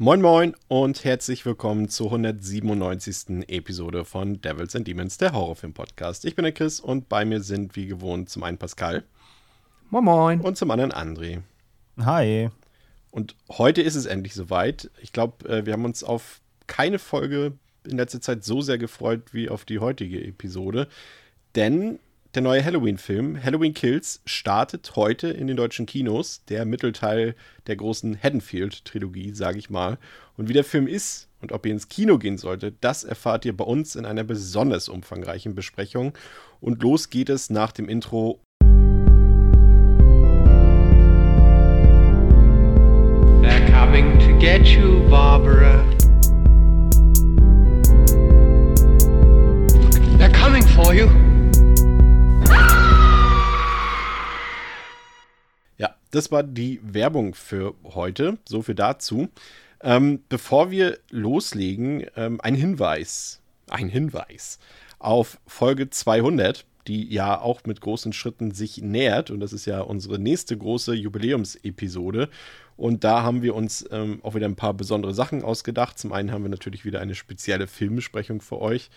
Moin Moin und herzlich willkommen zur 197. Episode von Devils and Demons, der Horrorfilm-Podcast. Ich bin der Chris und bei mir sind wie gewohnt zum einen Pascal. Moin Moin. Und zum anderen André. Hi. Und heute ist es endlich soweit. Ich glaube, äh, wir haben uns auf keine Folge in letzter Zeit so sehr gefreut wie auf die heutige Episode. Denn der neue Halloween-Film, Halloween Kills, startet heute in den deutschen Kinos. Der Mittelteil der großen Haddonfield-Trilogie, sage ich mal. Und wie der Film ist und ob ihr ins Kino gehen solltet, das erfahrt ihr bei uns in einer besonders umfangreichen Besprechung. Und los geht es nach dem Intro. They're coming to get you, Barbara. Das war die Werbung für heute. So viel dazu. Ähm, bevor wir loslegen, ähm, ein Hinweis. Ein Hinweis auf Folge 200, die ja auch mit großen Schritten sich nähert. Und das ist ja unsere nächste große Jubiläumsepisode. Und da haben wir uns ähm, auch wieder ein paar besondere Sachen ausgedacht. Zum einen haben wir natürlich wieder eine spezielle Filmbesprechung für euch.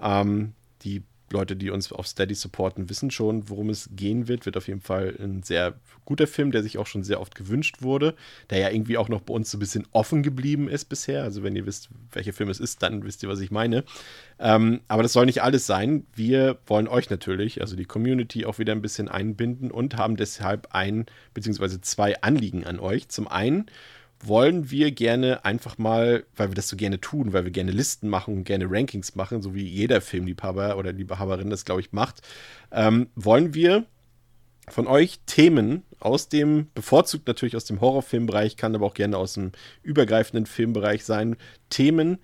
Ähm, die Leute, die uns auf Steady supporten, wissen schon, worum es gehen wird. Wird auf jeden Fall ein sehr guter Film, der sich auch schon sehr oft gewünscht wurde, der ja irgendwie auch noch bei uns so ein bisschen offen geblieben ist bisher. Also wenn ihr wisst, welcher Film es ist, dann wisst ihr, was ich meine. Ähm, aber das soll nicht alles sein. Wir wollen euch natürlich, also die Community, auch wieder ein bisschen einbinden und haben deshalb ein beziehungsweise zwei Anliegen an euch. Zum einen wollen wir gerne einfach mal, weil wir das so gerne tun, weil wir gerne Listen machen und gerne Rankings machen, so wie jeder Filmliebhaber oder Liebhaberin das, glaube ich, macht, ähm, wollen wir von euch Themen aus dem, bevorzugt natürlich aus dem Horrorfilmbereich, kann aber auch gerne aus dem übergreifenden Filmbereich sein, Themen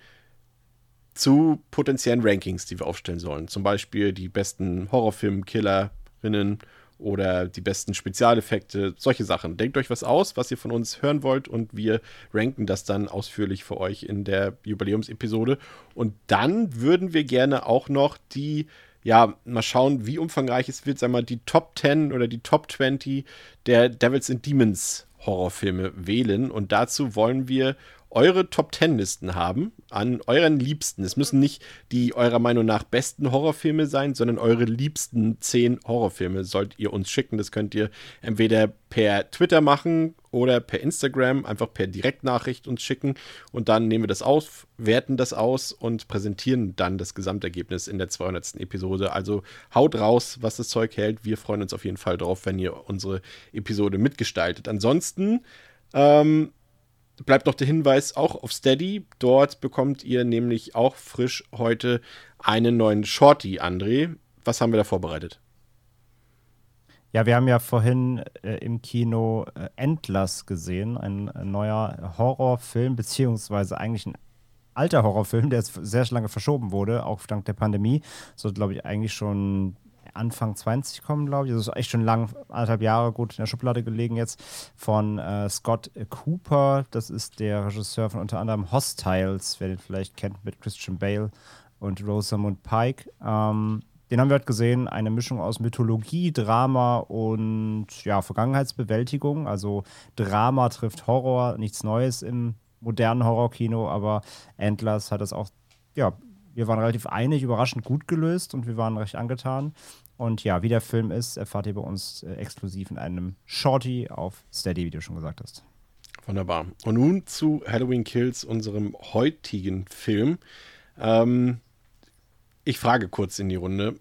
zu potenziellen Rankings, die wir aufstellen sollen. Zum Beispiel die besten Horrorfilm-Killerinnen oder die besten Spezialeffekte, solche Sachen. Denkt euch was aus, was ihr von uns hören wollt und wir ranken das dann ausführlich für euch in der Jubiläumsepisode. Und dann würden wir gerne auch noch die, ja, mal schauen, wie umfangreich es wird, sagen wir mal, die Top 10 oder die Top 20 der Devils and Demons Horrorfilme wählen. Und dazu wollen wir eure Top Ten Listen haben an euren Liebsten. Es müssen nicht die eurer Meinung nach besten Horrorfilme sein, sondern eure liebsten zehn Horrorfilme sollt ihr uns schicken. Das könnt ihr entweder per Twitter machen oder per Instagram, einfach per Direktnachricht uns schicken und dann nehmen wir das auf, werten das aus und präsentieren dann das Gesamtergebnis in der 200. Episode. Also haut raus, was das Zeug hält. Wir freuen uns auf jeden Fall drauf, wenn ihr unsere Episode mitgestaltet. Ansonsten ähm, bleibt noch der Hinweis auch auf Steady. Dort bekommt ihr nämlich auch frisch heute einen neuen Shorty, André. Was haben wir da vorbereitet? Ja, wir haben ja vorhin äh, im Kino äh, Endless gesehen, ein, ein, neuer Horrorfilm, beziehungsweise eigentlich ein alter Horrorfilm, der sehr lange verschoben wurde, auch dank der Pandemie. So, glaube ich, eigentlich schon Anfang 20 kommen, glaube ich. Das ist echt schon lang, anderthalb Jahre gut in der Schublade gelegen jetzt. Von äh, Scott Cooper. Das ist der Regisseur von unter anderem Hostiles, wer den vielleicht kennt, mit Christian Bale und Rosamund Pike. Ähm, den haben wir heute gesehen. Eine Mischung aus Mythologie, Drama und ja, Vergangenheitsbewältigung. Also Drama trifft Horror, nichts Neues im modernen Horrorkino, aber Endless hat das auch ja, wir waren relativ einig, überraschend gut gelöst und wir waren recht angetan. Und ja, wie der Film ist, erfahrt ihr bei uns äh, exklusiv in einem Shorty auf Steady, wie du schon gesagt hast. Wunderbar. Und nun zu Halloween Kills, unserem heutigen Film. Ähm, ich frage kurz in die Runde.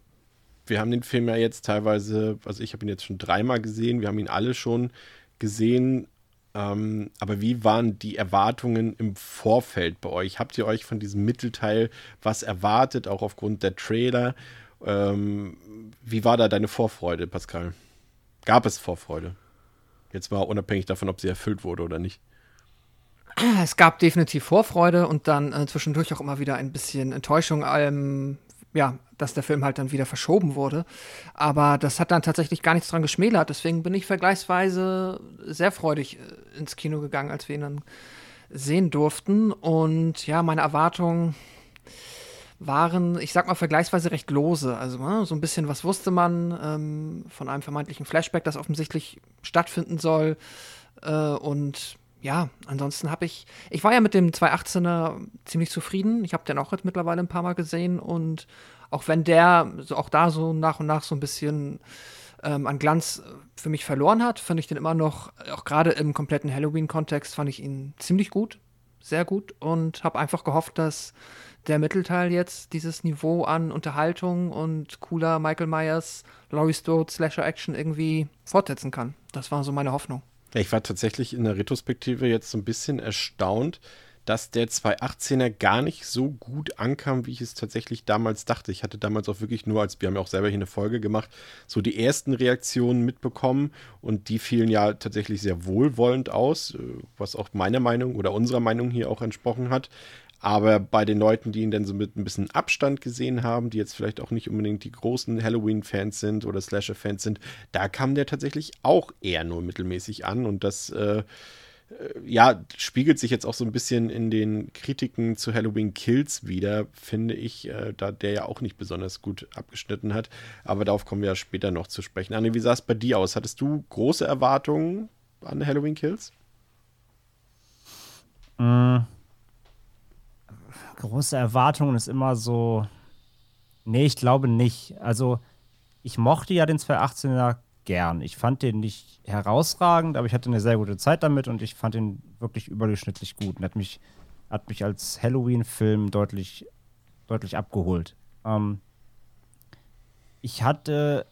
Wir haben den Film ja jetzt teilweise, also ich habe ihn jetzt schon dreimal gesehen, wir haben ihn alle schon gesehen. Ähm, aber wie waren die Erwartungen im Vorfeld bei euch? Habt ihr euch von diesem Mittelteil was erwartet, auch aufgrund der Trailer? Ähm, wie war da deine Vorfreude, Pascal? Gab es Vorfreude? Jetzt mal unabhängig davon, ob sie erfüllt wurde oder nicht. Es gab definitiv Vorfreude und dann äh, zwischendurch auch immer wieder ein bisschen Enttäuschung. Ähm, ja, dass der Film halt dann wieder verschoben wurde. Aber das hat dann tatsächlich gar nichts dran geschmälert. Deswegen bin ich vergleichsweise sehr freudig äh, ins Kino gegangen, als wir ihn dann sehen durften. Und ja, meine Erwartungen waren, ich sag mal, vergleichsweise recht lose. Also ne, so ein bisschen, was wusste man ähm, von einem vermeintlichen Flashback, das offensichtlich stattfinden soll. Äh, und ja, ansonsten habe ich, ich war ja mit dem 218er ziemlich zufrieden. Ich habe den auch jetzt mittlerweile ein paar Mal gesehen und auch wenn der so auch da so nach und nach so ein bisschen ähm, an Glanz für mich verloren hat, fand ich den immer noch, auch gerade im kompletten Halloween-Kontext, fand ich ihn ziemlich gut, sehr gut und habe einfach gehofft, dass der Mittelteil jetzt dieses Niveau an Unterhaltung und cooler Michael Myers, Laurie Strode, Slasher-Action irgendwie fortsetzen kann. Das war so meine Hoffnung. Ich war tatsächlich in der Retrospektive jetzt so ein bisschen erstaunt, dass der 218er gar nicht so gut ankam, wie ich es tatsächlich damals dachte. Ich hatte damals auch wirklich nur, als wir haben ja auch selber hier eine Folge gemacht, so die ersten Reaktionen mitbekommen und die fielen ja tatsächlich sehr wohlwollend aus, äh, was auch meiner Meinung oder unserer Meinung hier auch entsprochen hat. Aber bei den Leuten, die ihn dann so mit ein bisschen Abstand gesehen haben, die jetzt vielleicht auch nicht unbedingt die großen Halloween-Fans sind oder Slasher-Fans sind, da kam der tatsächlich auch eher nur mittelmäßig an. Und das, äh, äh, ja, spiegelt sich jetzt auch so ein bisschen in den Kritiken zu Halloween Kills wieder, finde ich, äh, da der ja auch nicht besonders gut abgeschnitten hat. Aber darauf kommen wir ja später noch zu sprechen. Anne, wie sah es bei dir aus? Hattest du große Erwartungen an Halloween Kills? Mm große Erwartungen ist immer so. Nee, ich glaube nicht. Also, ich mochte ja den 218er gern. Ich fand den nicht herausragend, aber ich hatte eine sehr gute Zeit damit und ich fand ihn wirklich überdurchschnittlich gut und hat mich, hat mich als Halloween-Film deutlich, deutlich abgeholt. Ähm, ich hatte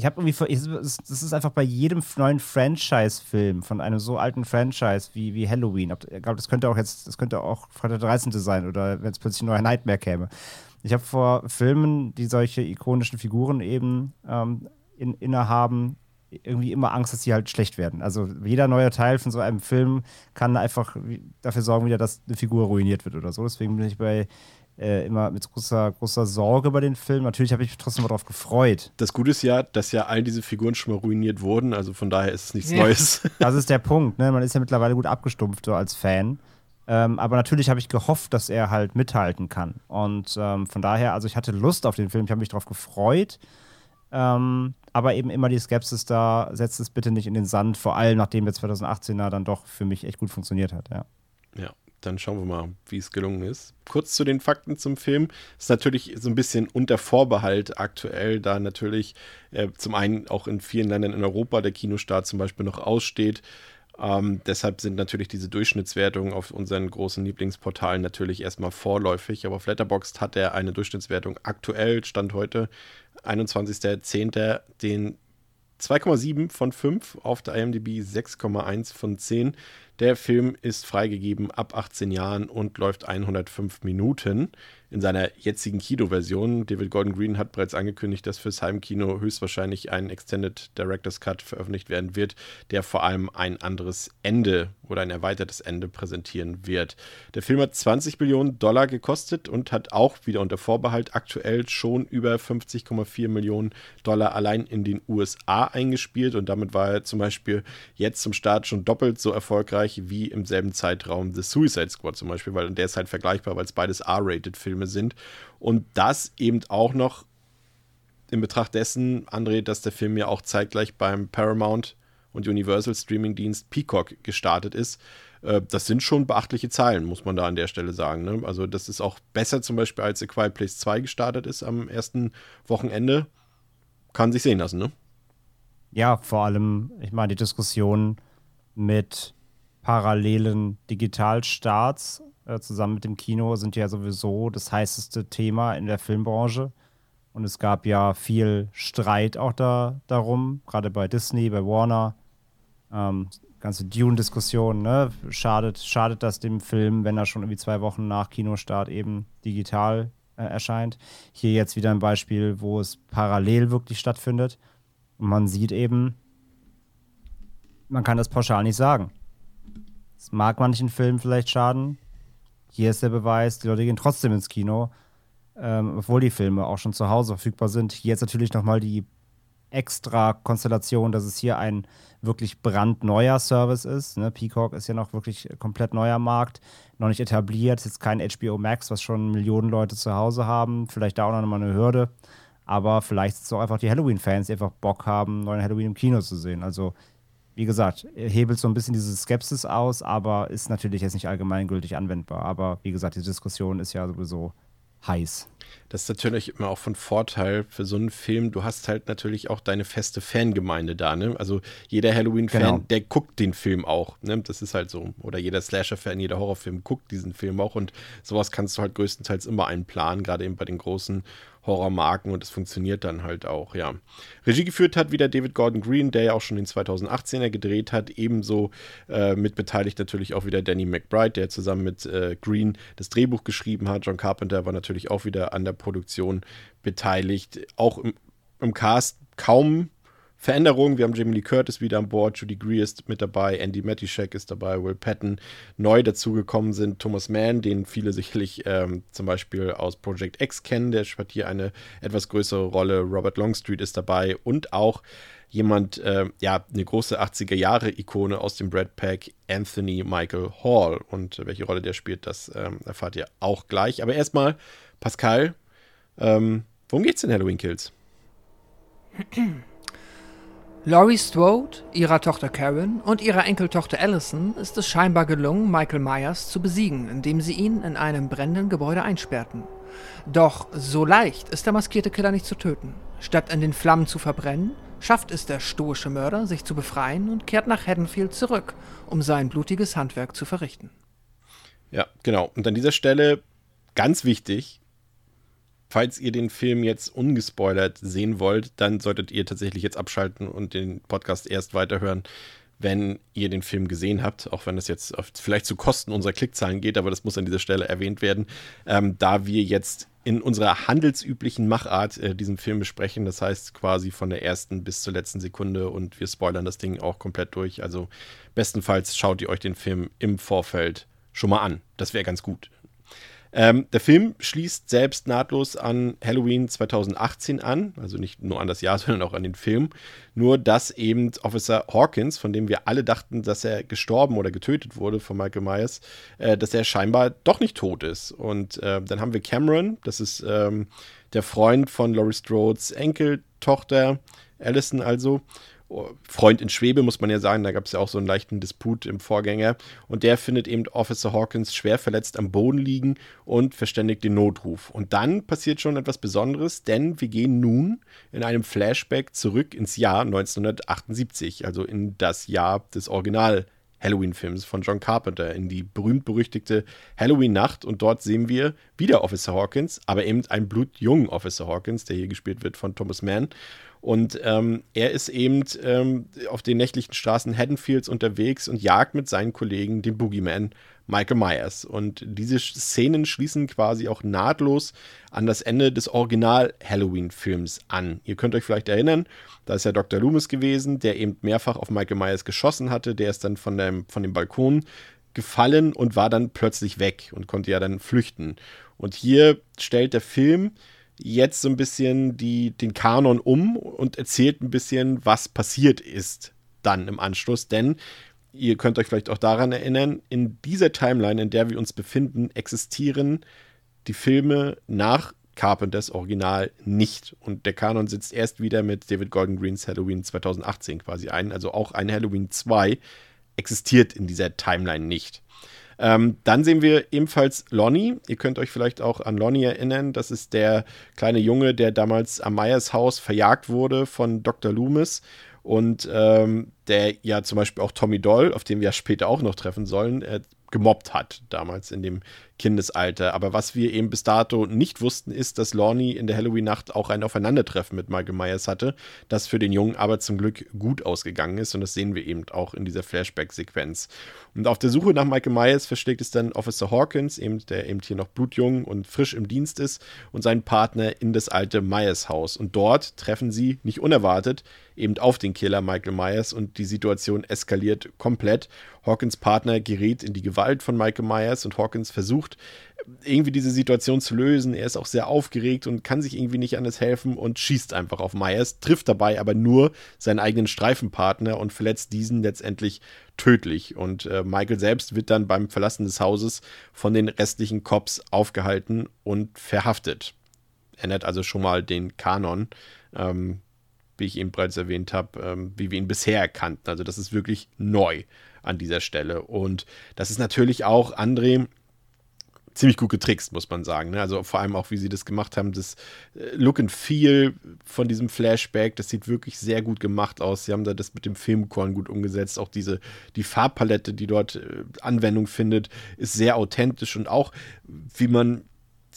ich habe irgendwie, das ist einfach bei jedem neuen Franchise-Film von einem so alten Franchise wie, wie Halloween. Ich glaube, das könnte auch jetzt, das könnte auch Freitag der 13. sein oder wenn es plötzlich ein neuer Nightmare käme. Ich habe vor Filmen, die solche ikonischen Figuren eben ähm, in, innehaben, irgendwie immer Angst, dass sie halt schlecht werden. Also jeder neue Teil von so einem Film kann einfach dafür sorgen, wieder, dass eine Figur ruiniert wird oder so. Deswegen bin ich bei äh, immer mit großer, großer Sorge über den Film. Natürlich habe ich mich trotzdem mal darauf gefreut. Das Gute ist ja, dass ja all diese Figuren schon mal ruiniert wurden, also von daher ist es nichts ja. Neues. Das ist der Punkt, ne? Man ist ja mittlerweile gut abgestumpft so als Fan. Ähm, aber natürlich habe ich gehofft, dass er halt mithalten kann. Und ähm, von daher, also ich hatte Lust auf den Film, ich habe mich darauf gefreut. Ähm, aber eben immer die Skepsis da, setzt es bitte nicht in den Sand, vor allem nachdem der 2018er dann doch für mich echt gut funktioniert hat, ja. Ja, dann schauen wir mal, wie es gelungen ist. Kurz zu den Fakten zum Film. Ist natürlich so ein bisschen unter Vorbehalt aktuell, da natürlich äh, zum einen auch in vielen Ländern in Europa der Kinostart zum Beispiel noch aussteht. Ähm, deshalb sind natürlich diese Durchschnittswertungen auf unseren großen Lieblingsportalen natürlich erstmal vorläufig. Aber auf Letterboxd hat er eine Durchschnittswertung aktuell, Stand heute, 21.10., den 2,7 von 5, auf der IMDb 6,1 von 10. Der Film ist freigegeben ab 18 Jahren und läuft 105 Minuten in seiner jetzigen Kinoversion. David Gordon Green hat bereits angekündigt, dass fürs Heimkino höchstwahrscheinlich ein Extended Director's Cut veröffentlicht werden wird, der vor allem ein anderes Ende oder ein erweitertes Ende präsentieren wird. Der Film hat 20 Millionen Dollar gekostet und hat auch wieder unter Vorbehalt aktuell schon über 50,4 Millionen Dollar allein in den USA eingespielt und damit war er zum Beispiel jetzt zum Start schon doppelt so erfolgreich wie im selben Zeitraum The Suicide Squad zum Beispiel, weil der ist halt vergleichbar, weil es beides R-Rated-Filme Filme sind. Und das eben auch noch in Betracht dessen, André, dass der Film ja auch zeitgleich beim Paramount und Universal Streaming-Dienst Peacock gestartet ist. Äh, das sind schon beachtliche Zahlen, muss man da an der Stelle sagen. Ne? Also, das ist auch besser zum Beispiel, als A Quiet Place 2 gestartet ist am ersten Wochenende. Kann sich sehen lassen, ne? Ja, vor allem, ich meine, die Diskussion mit parallelen Digitalstarts äh, zusammen mit dem Kino sind ja sowieso das heißeste Thema in der Filmbranche. Und es gab ja viel Streit auch da, darum, gerade bei Disney, bei Warner. Ähm, ganze Dune-Diskussion, ne? Schadet, schadet das dem Film, wenn er schon irgendwie zwei Wochen nach Kinostart eben digital äh, erscheint. Hier jetzt wieder ein Beispiel, wo es parallel wirklich stattfindet. Und man sieht eben, man kann das pauschal nicht sagen. Es mag manchen Filmen vielleicht schaden, hier ist der Beweis, die Leute gehen trotzdem ins Kino. ähm, obwohl die Filme auch schon zu Hause verfügbar sind. Hier jetzt natürlich nochmal die extra Konstellation, dass es hier ein wirklich brandneuer Service ist. Ne? Peacock ist ja noch wirklich komplett neuer Markt, noch nicht etabliert, ist jetzt kein HBO Max, was schon Millionen Leute zu Hause haben. Vielleicht da auch noch mal eine Hürde. Aber vielleicht sind es auch einfach die Halloween-Fans, die einfach Bock haben, neuen Halloween im Kino zu sehen. Also, wie gesagt, hebelt so ein bisschen diese Skepsis aus, aber ist natürlich jetzt nicht allgemeingültig anwendbar. Aber wie gesagt, die Diskussion ist ja sowieso heiß. Das ist natürlich immer auch von Vorteil für so einen Film. Du hast halt natürlich auch deine feste Fangemeinde da, ne? Also jeder Halloween-Fan, genau. der guckt den Film auch, ne? Das ist halt so. Oder jeder Slasher-Fan, jeder Horrorfilm guckt diesen Film auch und sowas kannst du halt größtenteils immer einplanen, gerade eben bei den großen Horrormarken und es funktioniert dann halt auch, ja. Regie geführt hat wieder David Gordon Green, der ja auch schon den 2018er gedreht hat, ebenso äh, mitbeteiligt natürlich auch wieder Danny McBride, der zusammen mit äh, Green das Drehbuch geschrieben hat. John Carpenter war natürlich auch wieder an der Produktion beteiligt. Auch im, im Cast kaum Veränderungen. Wir haben Jamie Lee Curtis wieder an Bord, Judy Greer ist mit dabei, Andy Matischek ist dabei, Will Patton. Neu dazugekommen sind Thomas Mann, den viele sicherlich ähm, zum Beispiel aus Project X kennen. Der spielt hier eine etwas größere Rolle. Robert Longstreet ist dabei und auch jemand, äh, ja, eine große 80er-Jahre-Ikone aus dem Brad Pack, Anthony Michael Hall. Und welche Rolle der spielt, das ähm, erfahrt ihr auch gleich. Aber erstmal, Pascal, ähm, worum geht's in Halloween Kills? Laurie Strode, ihrer Tochter Karen und ihrer Enkeltochter Allison ist es scheinbar gelungen, Michael Myers zu besiegen, indem sie ihn in einem brennenden Gebäude einsperrten. Doch so leicht ist der maskierte Killer nicht zu töten. Statt in den Flammen zu verbrennen, schafft es der stoische Mörder, sich zu befreien und kehrt nach Haddonfield zurück, um sein blutiges Handwerk zu verrichten. Ja, genau. Und an dieser Stelle ganz wichtig, falls ihr den Film jetzt ungespoilert sehen wollt, dann solltet ihr tatsächlich jetzt abschalten und den Podcast erst weiterhören, wenn ihr den Film gesehen habt, auch wenn das jetzt vielleicht zu Kosten unserer Klickzahlen geht, aber das muss an dieser Stelle erwähnt werden, ähm, da wir jetzt in unserer handelsüblichen Machart äh, diesen Film besprechen, das heißt quasi von der ersten bis zur letzten Sekunde und wir spoilern das Ding auch komplett durch. Also bestenfalls schaut ihr euch den Film im Vorfeld schon mal an. Das wäre ganz gut. Ähm, der Film schließt selbst nahtlos an Halloween 2018 an, also nicht nur an das Jahr, sondern auch an den Film. Nur dass eben Officer Hawkins, von dem wir alle dachten, dass er gestorben oder getötet wurde von Michael Myers, äh, dass er scheinbar doch nicht tot ist. Und äh, dann haben wir Cameron, das ist ähm, der Freund von Laurie Strodes Enkeltochter, Allison also. Freund in Schwebe, muss man ja sagen. Da gab es ja auch so einen leichten Disput im Vorgänger. Und der findet eben Officer Hawkins schwer verletzt am Boden liegen und verständigt den Notruf. Und dann passiert schon etwas Besonderes, denn wir gehen nun in einem Flashback zurück ins Jahr 1978, also in das Jahr des Original Halloween-Films von John Carpenter in die berühmt-berüchtigte Halloween-Nacht und dort sehen wir wieder Officer Hawkins, aber eben einen blutjungen Officer Hawkins, der hier gespielt wird von Thomas Mann. Und ähm, er ist eben ähm, auf den nächtlichen Straßen Haddonfields unterwegs und jagt mit seinen Kollegen den Boogeyman Michael Myers. Und diese Szenen schließen quasi auch nahtlos an das Ende des Original-Halloween-Films an. Ihr könnt euch vielleicht erinnern, da ist ja Dr. Loomis gewesen, der eben mehrfach auf Michael Myers geschossen hatte. Der ist dann von dem, von dem Balkon gefallen und war dann plötzlich weg und konnte ja dann flüchten. Und hier stellt der Film jetzt so ein bisschen die, den Kanon um und erzählt ein bisschen, was passiert ist dann im Anschluss. Denn ihr könnt euch vielleicht auch daran erinnern, in dieser Timeline, in der wir uns befinden, existieren die Filme nach Carpenters Original nicht. Und der Kanon sitzt erst wieder mit David Gordon Greens Halloween 2018 quasi ein. Also auch ein Halloween 2 existiert in dieser Timeline nicht. Ähm, dann sehen wir ebenfalls Lonnie. Ihr könnt euch vielleicht auch an Lonnie erinnern. Das ist der kleine Junge, der damals am Meyers Haus verjagt wurde von Dr. Loomis und ähm, der ja zum Beispiel auch Tommy Doll, auf den wir später auch noch treffen sollen, äh, gemobbt hat, damals in dem Kindesalter. Aber was wir eben bis dato nicht wussten, ist, dass Lorne in der Halloween-Nacht auch ein Aufeinandertreffen mit Michael Myers hatte, das für den Jungen aber zum Glück gut ausgegangen ist. Und das sehen wir eben auch in dieser Flashback-Sequenz. Und auf der Suche nach Michael Myers verschlägt es dann Officer Hawkins, eben, der eben hier noch blutjung und frisch im Dienst ist, und seinen Partner in das alte Myers-Haus. Und dort treffen sie, nicht unerwartet, eben auf den Killer Michael Myers und die Situation eskaliert komplett. Hawkins Partner gerät in die Gewalt von Michael Myers und Hawkins versucht versucht, irgendwie diese Situation zu lösen. Er ist auch sehr aufgeregt und kann sich irgendwie nicht anders helfen und schießt einfach auf Myers, trifft dabei aber nur seinen eigenen Streifenpartner und verletzt diesen letztendlich tödlich. Und äh, Michael selbst wird dann beim Verlassen des Hauses von den restlichen Cops aufgehalten und verhaftet. Ändert also schon mal den Kanon, ähm, wie ich eben bereits erwähnt habe, ähm, wie wir ihn bisher kannten. Also das ist wirklich neu an dieser Stelle. Und das ist natürlich auch, André, ziemlich gut getrickst, muss man sagen. Ne? Also vor allem auch, wie sie das gemacht haben, das äh, Look and Feel von diesem Flashback, das sieht wirklich sehr gut gemacht aus. Sie haben da das mit dem Filmkorn gut umgesetzt. Auch diese, die Farbpalette, die dort äh, Anwendung findet, ist sehr authentisch und auch, wie man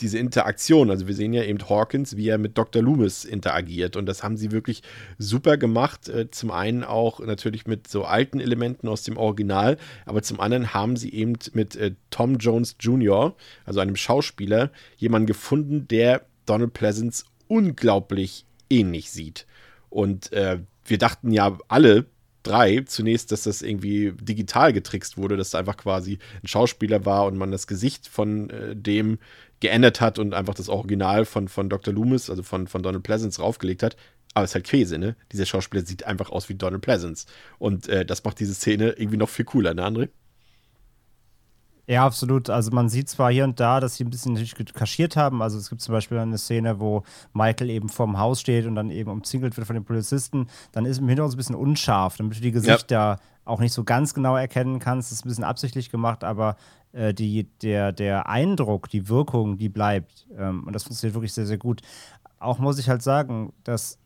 diese Interaktion, also wir sehen ja eben Hawkins, wie er mit Dr. Loomis interagiert und das haben sie wirklich super gemacht. Äh, zum einen auch natürlich mit so alten Elementen aus dem Original, aber zum anderen haben sie eben mit äh, Tom Jones Jr., also einem Schauspieler, jemanden gefunden, der Donald Pleasance unglaublich ähnlich sieht. Und äh, wir dachten ja alle, drei zunächst, dass das irgendwie digital getrickst wurde, dass da einfach quasi ein Schauspieler war und man das Gesicht von äh, dem geändert hat und einfach das Original von, von Dr. Loomis, also von, von Donald Pleasance, raufgelegt hat. Aber es ist halt Käse, ne? Dieser Schauspieler sieht einfach aus wie Donald Pleasance. Und äh, das macht diese Szene irgendwie noch viel cooler, ne, André? Ja, absolut. Also man sieht zwar hier und da, dass sie ein bisschen kaschiert haben. Also es gibt zum Beispiel eine Szene, wo Michael eben vorm Haus steht und dann eben umzingelt wird von den Polizisten. Dann ist im Hintergrund ein bisschen unscharf, damit du die Gesichter ja. auch nicht so ganz genau erkennen kannst. Das ist ein bisschen absichtlich gemacht, aber äh, die, der, der Eindruck, die Wirkung, die bleibt. Ähm, und das funktioniert wirklich sehr, sehr gut. Auch muss ich halt sagen, dass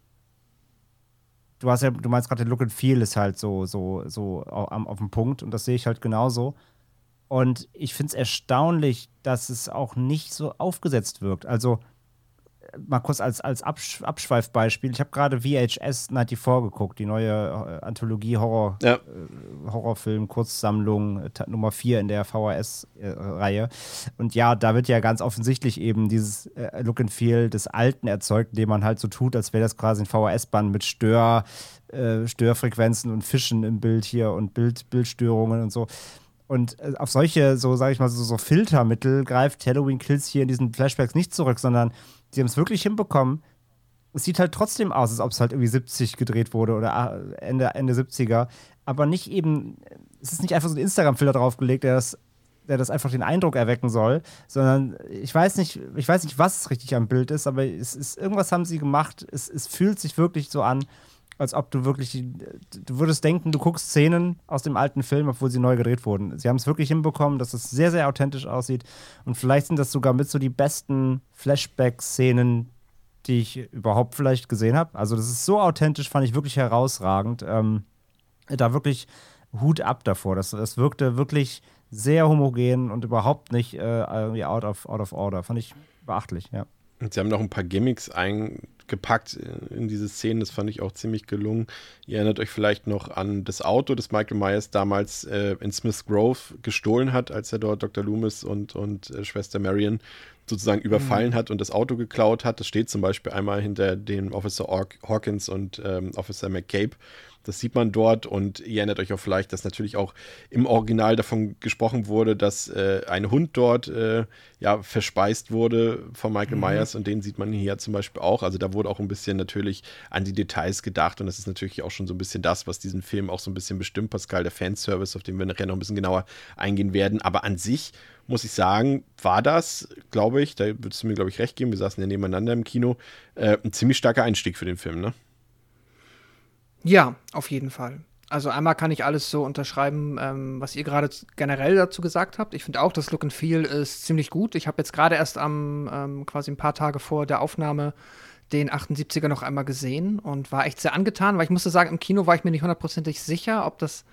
du hast ja, du meinst gerade, der Look and Feel ist halt so, so, so auf, auf dem Punkt und das sehe ich halt genauso. Und ich finde es erstaunlich, dass es auch nicht so aufgesetzt wirkt. Also, mal kurz als, als Absch Abschweifbeispiel. Ich habe gerade VHS 94 geguckt, die neue äh, Anthologie-Horror, ja. äh, Horrorfilm, Kurzsammlung äh, Nummer 4 in der VHS-Reihe. Äh, und ja, da wird ja ganz offensichtlich eben dieses äh, Look and Feel des Alten erzeugt, indem man halt so tut, als wäre das quasi ein VHS-Band mit Stör, äh, Störfrequenzen und Fischen im Bild hier und Bild, Bildstörungen und so. Und auf solche, so sage ich mal, so, so Filtermittel greift Halloween Kills hier in diesen Flashbacks nicht zurück, sondern die haben es wirklich hinbekommen. Es sieht halt trotzdem aus, als ob es halt irgendwie 70 gedreht wurde oder ah, Ende, Ende 70er. Aber nicht eben, es ist nicht einfach so ein Instagram-Filter draufgelegt, der das, der das einfach den Eindruck erwecken soll, sondern ich weiß nicht, ich weiß nicht, was richtig am Bild ist, aber es ist, irgendwas haben sie gemacht. Es, es fühlt sich wirklich so an, als ob du wirklich, du würdest denken, du guckst Szenen aus dem alten Film, obwohl sie neu gedreht wurden. Sie haben es wirklich hinbekommen, dass es sehr, sehr authentisch aussieht. Und vielleicht sind das sogar mit so die besten Flashback-Szenen, die ich überhaupt vielleicht gesehen habe. Also das ist so authentisch, fand ich wirklich herausragend. Ähm, da wirklich Hut ab davor. Das, das wirkte wirklich sehr homogen und überhaupt nicht äh, out, of, out of order. Fand ich beachtlich, ja. Und sie haben noch ein paar Gimmicks eingepackt in diese Szenen, das fand ich auch ziemlich gelungen. Ihr erinnert euch vielleicht noch an das Auto, das Michael Myers damals äh, in Smith Grove gestohlen hat, als er dort Dr. Loomis und, und äh, Schwester Marion sozusagen überfallen mhm. hat und das Auto geklaut hat. Das steht zum Beispiel einmal hinter dem Officer Hawkins und ähm, Officer McCabe. Das sieht man dort und ihr erinnert euch auch vielleicht, dass natürlich auch im Original davon gesprochen wurde, dass äh, ein Hund dort äh, ja verspeist wurde von Michael mhm. Myers und den sieht man hier zum Beispiel auch. Also da wurde auch ein bisschen natürlich an die Details gedacht und das ist natürlich auch schon so ein bisschen das, was diesen Film auch so ein bisschen bestimmt, Pascal, der Fanservice, auf den wir nachher noch ein bisschen genauer eingehen werden. Aber an sich muss ich sagen, war das, glaube ich, da würdest du mir, glaube ich, recht geben, wir saßen ja nebeneinander im Kino, äh, ein ziemlich starker Einstieg für den Film, ne? Ja, auf jeden Fall. Also einmal kann ich alles so unterschreiben, ähm, was ihr gerade generell dazu gesagt habt. Ich finde auch, das Look and Feel ist ziemlich gut. Ich habe jetzt gerade erst am ähm, quasi ein paar Tage vor der Aufnahme den 78er noch einmal gesehen und war echt sehr angetan, weil ich musste sagen, im Kino war ich mir nicht hundertprozentig sicher, ob das,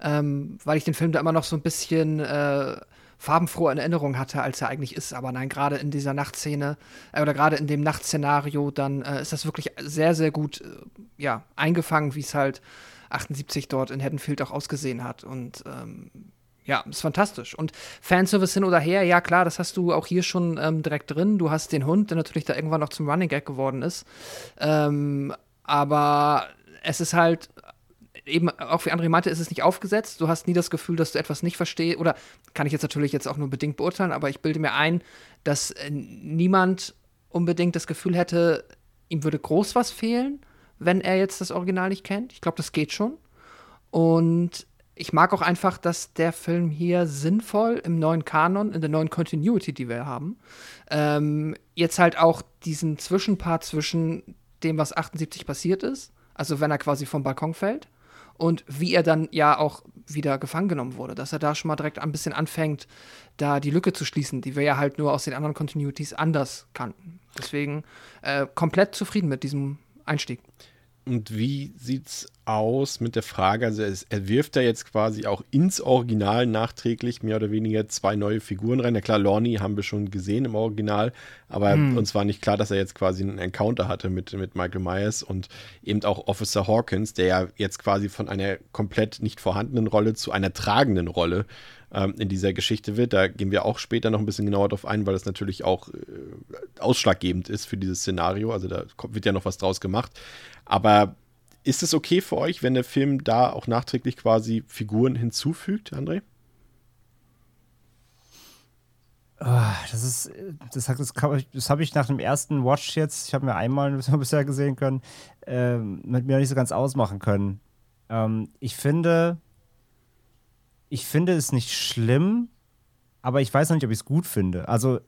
ähm, weil ich den Film da immer noch so ein bisschen äh, farbenfroh in Erinnerung hatte, als er eigentlich ist. Aber nein, gerade in dieser Nachtszene äh, oder gerade in dem Nachtszenario, dann äh, ist das wirklich sehr, sehr gut äh, ja, eingefangen, wie es halt 78 dort in Haddonfield auch ausgesehen hat. Und ähm, ja, ist fantastisch. Und Fanservice hin oder her, ja klar, das hast du auch hier schon ähm, direkt drin. Du hast den Hund, der natürlich da irgendwann noch zum Running Gag geworden ist. Ähm, aber es ist halt eben auch wie André meinte, ist es nicht aufgesetzt. Du hast nie das Gefühl, dass du etwas nicht verstehst. Oder kann ich jetzt natürlich jetzt auch nur bedingt beurteilen, aber ich bilde mir ein, dass äh, niemand unbedingt das Gefühl hätte, ihm würde groß was fehlen, wenn er jetzt das Original nicht kennt. Ich glaube, das geht schon. Und ich mag auch einfach, dass der Film hier sinnvoll im neuen Kanon, in der neuen Continuity, die wir haben, ähm, jetzt halt auch diesen Zwischenpart zwischen dem, was 78 passiert ist, also wenn er quasi vom Balkon fällt, und wie er dann ja auch wieder gefangen genommen wurde, dass er da schon mal direkt ein bisschen anfängt, da die Lücke zu schließen, die wir ja halt nur aus den anderen Continuities anders kannten. Deswegen äh, komplett zufrieden mit diesem Einstieg. Und wie sieht's aus mit der Frage? Also, es, er wirft da jetzt quasi auch ins Original nachträglich mehr oder weniger zwei neue Figuren rein. Ja, klar, Lorne haben wir schon gesehen im Original, aber hm. uns war nicht klar, dass er jetzt quasi einen Encounter hatte mit, mit Michael Myers und eben auch Officer Hawkins, der ja jetzt quasi von einer komplett nicht vorhandenen Rolle zu einer tragenden Rolle ähm, in dieser Geschichte wird. Da gehen wir auch später noch ein bisschen genauer drauf ein, weil das natürlich auch äh, ausschlaggebend ist für dieses Szenario. Also da kommt, wird ja noch was draus gemacht. Aber ist es okay für euch, wenn der Film da auch nachträglich quasi Figuren hinzufügt, André? Oh, das ist, das, das, das habe ich nach dem ersten Watch jetzt, ich habe mir einmal bisher gesehen können, äh, mit mir nicht so ganz ausmachen können. Ähm, ich finde, ich finde es nicht schlimm, aber ich weiß noch nicht, ob ich es gut finde. Also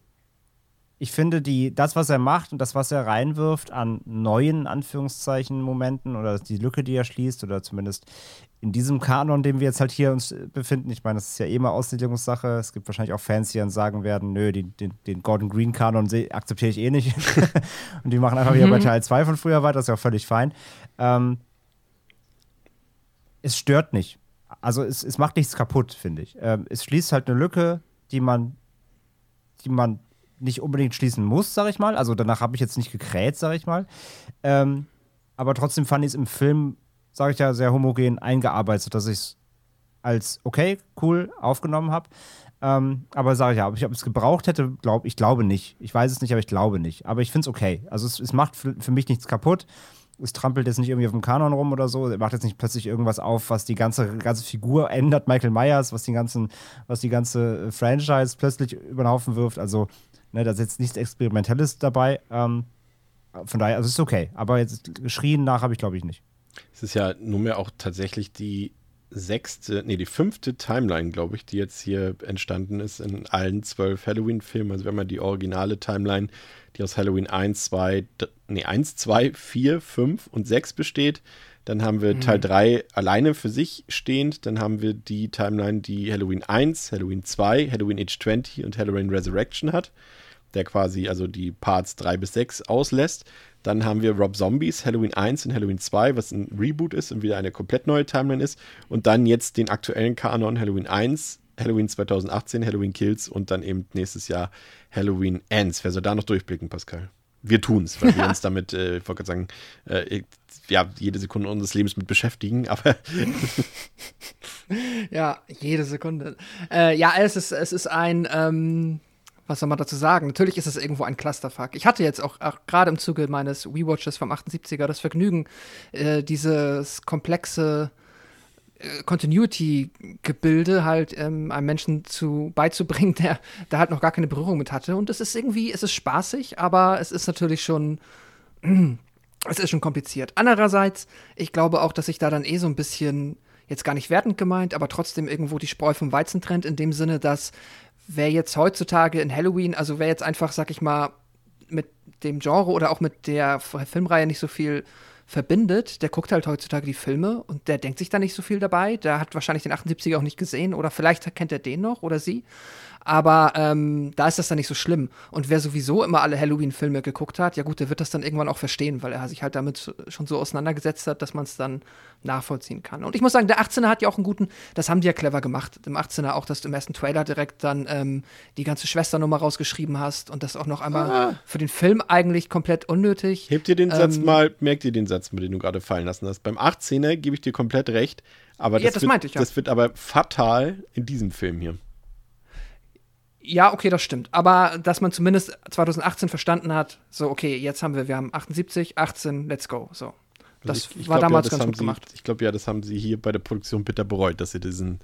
ich finde, die, das, was er macht und das, was er reinwirft an neuen Anführungszeichen Momenten oder die Lücke, die er schließt, oder zumindest in diesem Kanon, dem wir jetzt halt hier uns befinden, ich meine, das ist ja eh mal Auslegungssache. Es gibt wahrscheinlich auch Fans, die dann sagen werden, nö, den, den, den Gordon Green Kanon akzeptiere ich eh nicht. und die machen einfach wieder bei mhm. Teil 2 von früher weiter, das ist ja auch völlig fein. Ähm, es stört nicht. Also es, es macht nichts kaputt, finde ich. Ähm, es schließt halt eine Lücke, die man, die man nicht unbedingt schließen muss, sag ich mal. Also danach habe ich jetzt nicht gekräht, sag ich mal. Ähm, aber trotzdem fand ich es im Film, sage ich ja, sehr homogen eingearbeitet, dass ich es als okay, cool aufgenommen habe. Ähm, aber sage ich ja, ob ich es gebraucht hätte, glaube ich glaube nicht. Ich weiß es nicht, aber ich glaube nicht. Aber ich finde es okay. Also es, es macht für, für, mich nichts kaputt. Es trampelt jetzt nicht irgendwie auf dem Kanon rum oder so. Er macht jetzt nicht plötzlich irgendwas auf, was die ganze, ganze Figur ändert, Michael Myers, was die ganzen, was die ganze Franchise plötzlich über den Haufen wirft. Also Ne, da ist jetzt nichts Experimentelles dabei. Ähm, von daher, also es ist okay. Aber jetzt geschrien nach habe ich, glaube ich, nicht. Es ist ja nunmehr auch tatsächlich die sechste, nee, die fünfte Timeline, glaube ich, die jetzt hier entstanden ist in allen zwölf Halloween-Filmen. Also wenn man die originale Timeline, die aus Halloween 1, 2, nee, 1, 2, 4, 5 und 6 besteht, dann haben wir mhm. Teil 3 alleine für sich stehend. Dann haben wir die Timeline, die Halloween 1, Halloween 2, Halloween Age 20 und Halloween Resurrection hat der quasi also die Parts 3 bis 6 auslässt. Dann haben wir Rob Zombies, Halloween 1 und Halloween 2, was ein Reboot ist und wieder eine komplett neue Timeline ist. Und dann jetzt den aktuellen Kanon Halloween 1, Halloween 2018, Halloween Kills und dann eben nächstes Jahr Halloween Ends. Wer soll da noch durchblicken, Pascal? Wir tun es, weil wir uns damit, äh, ich wollte gerade sagen, äh, ja, jede Sekunde unseres Lebens mit beschäftigen, aber. ja, jede Sekunde. Äh, ja, es ist, es ist ein, ähm, was soll man dazu sagen? Natürlich ist es irgendwo ein Clusterfuck. Ich hatte jetzt auch, auch gerade im Zuge meines WeWatches vom 78er das Vergnügen, äh, dieses komplexe äh, Continuity-Gebilde halt ähm, einem Menschen zu beizubringen, der da halt noch gar keine Berührung mit hatte. Und es ist irgendwie, es ist spaßig, aber es ist natürlich schon, es ist schon kompliziert. Andererseits, ich glaube auch, dass ich da dann eh so ein bisschen jetzt gar nicht wertend gemeint, aber trotzdem irgendwo die Spreu vom Weizen trennt, in dem Sinne, dass wer jetzt heutzutage in Halloween, also wer jetzt einfach, sag ich mal, mit dem Genre oder auch mit der Filmreihe nicht so viel verbindet, der guckt halt heutzutage die Filme und der denkt sich da nicht so viel dabei. Der hat wahrscheinlich den 78er auch nicht gesehen oder vielleicht kennt er den noch oder sie. Aber ähm, da ist das dann nicht so schlimm. Und wer sowieso immer alle Halloween-Filme geguckt hat, ja gut, der wird das dann irgendwann auch verstehen, weil er sich halt damit schon so auseinandergesetzt hat, dass man es dann nachvollziehen kann. Und ich muss sagen, der 18er hat ja auch einen guten, das haben die ja clever gemacht. Im 18er auch, dass du im ersten Trailer direkt dann ähm, die ganze Schwesternummer rausgeschrieben hast und das auch noch einmal ah. für den Film eigentlich komplett unnötig. Hebt ihr den ähm, Satz mal, merkt ihr den Satz, den du gerade fallen lassen hast. Beim 18er gebe ich dir komplett recht, aber das, ja, das, wird, ich, ja. das wird aber fatal in diesem Film hier. Ja, okay, das stimmt. Aber dass man zumindest 2018 verstanden hat, so, okay, jetzt haben wir, wir haben 78, 18, let's go. So. Das ich, ich war glaub, damals ja, das ganz gut sie, gemacht. Ich glaube ja, das haben sie hier bei der Produktion bitter bereut, dass sie diesen,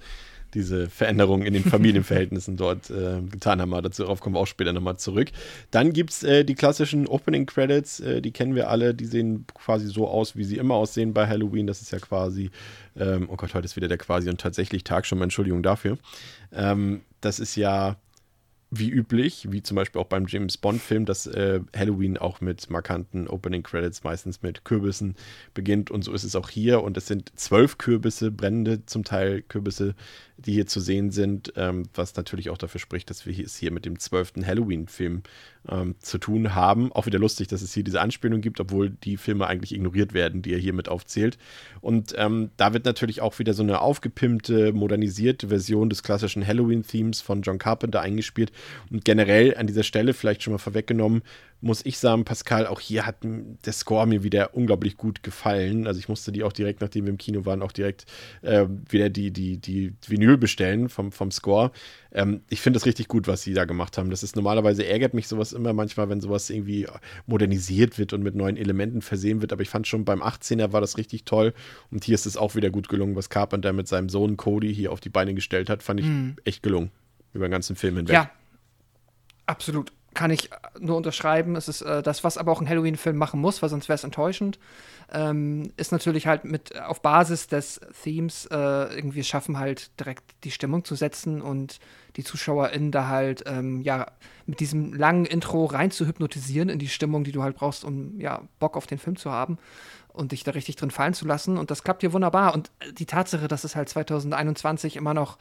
diese Veränderungen in den Familienverhältnissen dort äh, getan haben. Aber darauf kommen wir auch später nochmal zurück. Dann gibt es äh, die klassischen Opening Credits, äh, die kennen wir alle, die sehen quasi so aus, wie sie immer aussehen bei Halloween. Das ist ja quasi, ähm, oh Gott, heute ist wieder der quasi und tatsächlich Tag schon mal Entschuldigung dafür. Ähm, das ist ja wie üblich, wie zum Beispiel auch beim James Bond-Film, dass äh, Halloween auch mit markanten Opening Credits, meistens mit Kürbissen beginnt. Und so ist es auch hier. Und es sind zwölf Kürbisse, brennende zum Teil Kürbisse, die hier zu sehen sind, ähm, was natürlich auch dafür spricht, dass wir es hier mit dem zwölften Halloween-Film ähm, zu tun haben. Auch wieder lustig, dass es hier diese Anspielung gibt, obwohl die Filme eigentlich ignoriert werden, die er hier mit aufzählt. Und ähm, da wird natürlich auch wieder so eine aufgepimpte, modernisierte Version des klassischen Halloween-Themes von John Carpenter eingespielt. Und generell an dieser Stelle vielleicht schon mal vorweggenommen, muss ich sagen, Pascal, auch hier hat der Score mir wieder unglaublich gut gefallen. Also ich musste die auch direkt, nachdem wir im Kino waren, auch direkt äh, wieder die, die, die Vinyl bestellen vom, vom Score. Ähm, ich finde es richtig gut, was sie da gemacht haben. Das ist normalerweise ärgert mich sowas immer manchmal, wenn sowas irgendwie modernisiert wird und mit neuen Elementen versehen wird. Aber ich fand schon beim 18er war das richtig toll. Und hier ist es auch wieder gut gelungen, was Carpenter mit seinem Sohn Cody hier auf die Beine gestellt hat. Fand ich Mhm. echt gelungen. Über den ganzen Film hinweg. Ja, absolut. Kann ich nur unterschreiben. Es ist äh, das, was aber auch ein Halloween-Film machen muss, weil sonst wäre es enttäuschend. Ähm, ist natürlich halt mit auf Basis des Themes äh, irgendwie schaffen, halt direkt die Stimmung zu setzen und die ZuschauerInnen da halt ähm, ja mit diesem langen Intro rein zu hypnotisieren in die Stimmung, die du halt brauchst, um ja Bock auf den Film zu haben und dich da richtig drin fallen zu lassen. Und das klappt hier wunderbar. Und äh, die Tatsache, dass es halt 2021 immer noch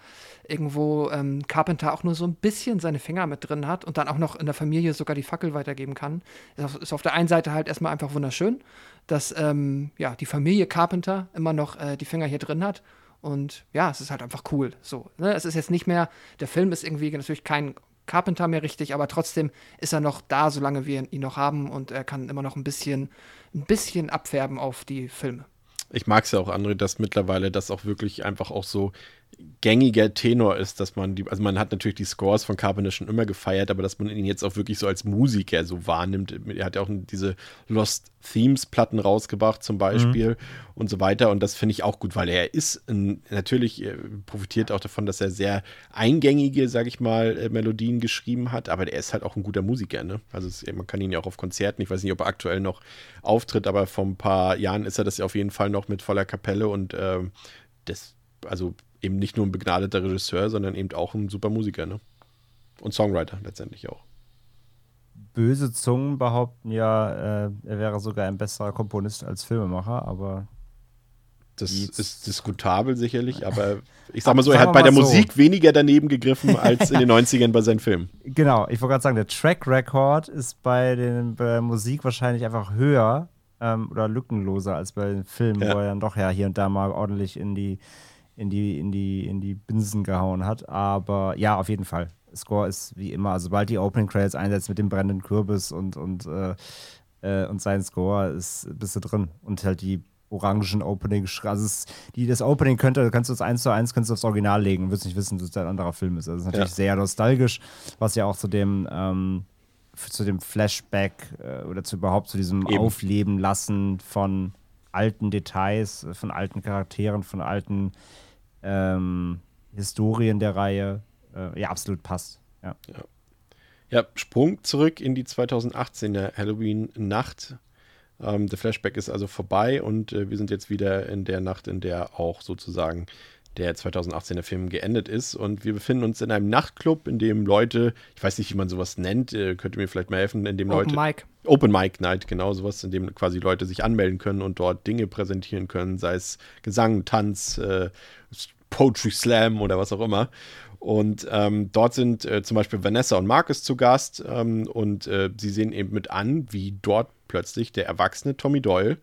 irgendwo ähm, Carpenter auch nur so ein bisschen seine Finger mit drin hat und dann auch noch in der Familie sogar die Fackel weitergeben kann, ist auf, ist auf der einen Seite halt erstmal einfach wunderschön, dass ähm, ja, die Familie Carpenter immer noch äh, die Finger hier drin hat. Und ja, es ist halt einfach cool. So, ne? Es ist jetzt nicht mehr, der Film ist irgendwie natürlich kein Carpenter mehr richtig, aber trotzdem ist er noch da, solange wir ihn noch haben und er kann immer noch ein bisschen, ein bisschen abfärben auf die Filme. Ich mag es ja auch, André, dass mittlerweile das auch wirklich einfach auch so gängiger Tenor ist, dass man die, also man hat natürlich die Scores von Carpenter schon immer gefeiert, aber dass man ihn jetzt auch wirklich so als Musiker so wahrnimmt. Er hat ja auch diese Lost Themes Platten rausgebracht zum Beispiel mhm. und so weiter und das finde ich auch gut, weil er ist ein, natürlich er profitiert auch davon, dass er sehr eingängige, sag ich mal, äh, Melodien geschrieben hat, aber er ist halt auch ein guter Musiker, ne? Also es, man kann ihn ja auch auf Konzerten, ich weiß nicht, ob er aktuell noch auftritt, aber vor ein paar Jahren ist er das ja auf jeden Fall noch mit voller Kapelle und äh, das, also eben nicht nur ein begnadeter Regisseur, sondern eben auch ein super Musiker, ne? Und Songwriter letztendlich auch. Böse Zungen behaupten ja, äh, er wäre sogar ein besserer Komponist als Filmemacher, aber. Das ist diskutabel sicherlich, aber ich sag mal so, er hat bei der so. Musik weniger daneben gegriffen als in den 90ern bei seinen Filmen. Genau, ich wollte gerade sagen, der Track Record ist bei, den, bei der Musik wahrscheinlich einfach höher ähm, oder lückenloser als bei den Filmen, ja. wo er dann doch ja hier und da mal ordentlich in die in die, in die, in die Binsen gehauen hat. Aber ja, auf jeden Fall. Score ist wie immer, also sobald die Opening Credits einsetzt mit dem brennenden Kürbis und, und, äh, äh, und sein Score, ist, bist du drin. Und halt die orangen Opening, also es, die, das Opening könnte, kannst du das eins zu eins, kannst du aufs Original legen wirst nicht wissen, dass es ein anderer Film ist. Also es ist natürlich ja. sehr nostalgisch, was ja auch zu dem, ähm, zu dem Flashback äh, oder zu überhaupt zu diesem Eben. Aufleben lassen von alten Details, von alten Charakteren, von alten ähm, Historien der Reihe äh, ja absolut passt. Ja. ja. ja. Sprung zurück in die 2018er Halloween-Nacht. Ähm, der Flashback ist also vorbei und äh, wir sind jetzt wieder in der Nacht, in der auch sozusagen der 2018er Film geendet ist. Und wir befinden uns in einem Nachtclub, in dem Leute, ich weiß nicht, wie man sowas nennt, äh, könnt ihr mir vielleicht mal helfen, in dem Open Leute. Mic. Open Mic Night, genau sowas, in dem quasi Leute sich anmelden können und dort Dinge präsentieren können, sei es Gesang, Tanz, äh, Poetry Slam oder was auch immer. Und ähm, dort sind äh, zum Beispiel Vanessa und Marcus zu Gast ähm, und äh, sie sehen eben mit an, wie dort plötzlich der erwachsene Tommy Doyle,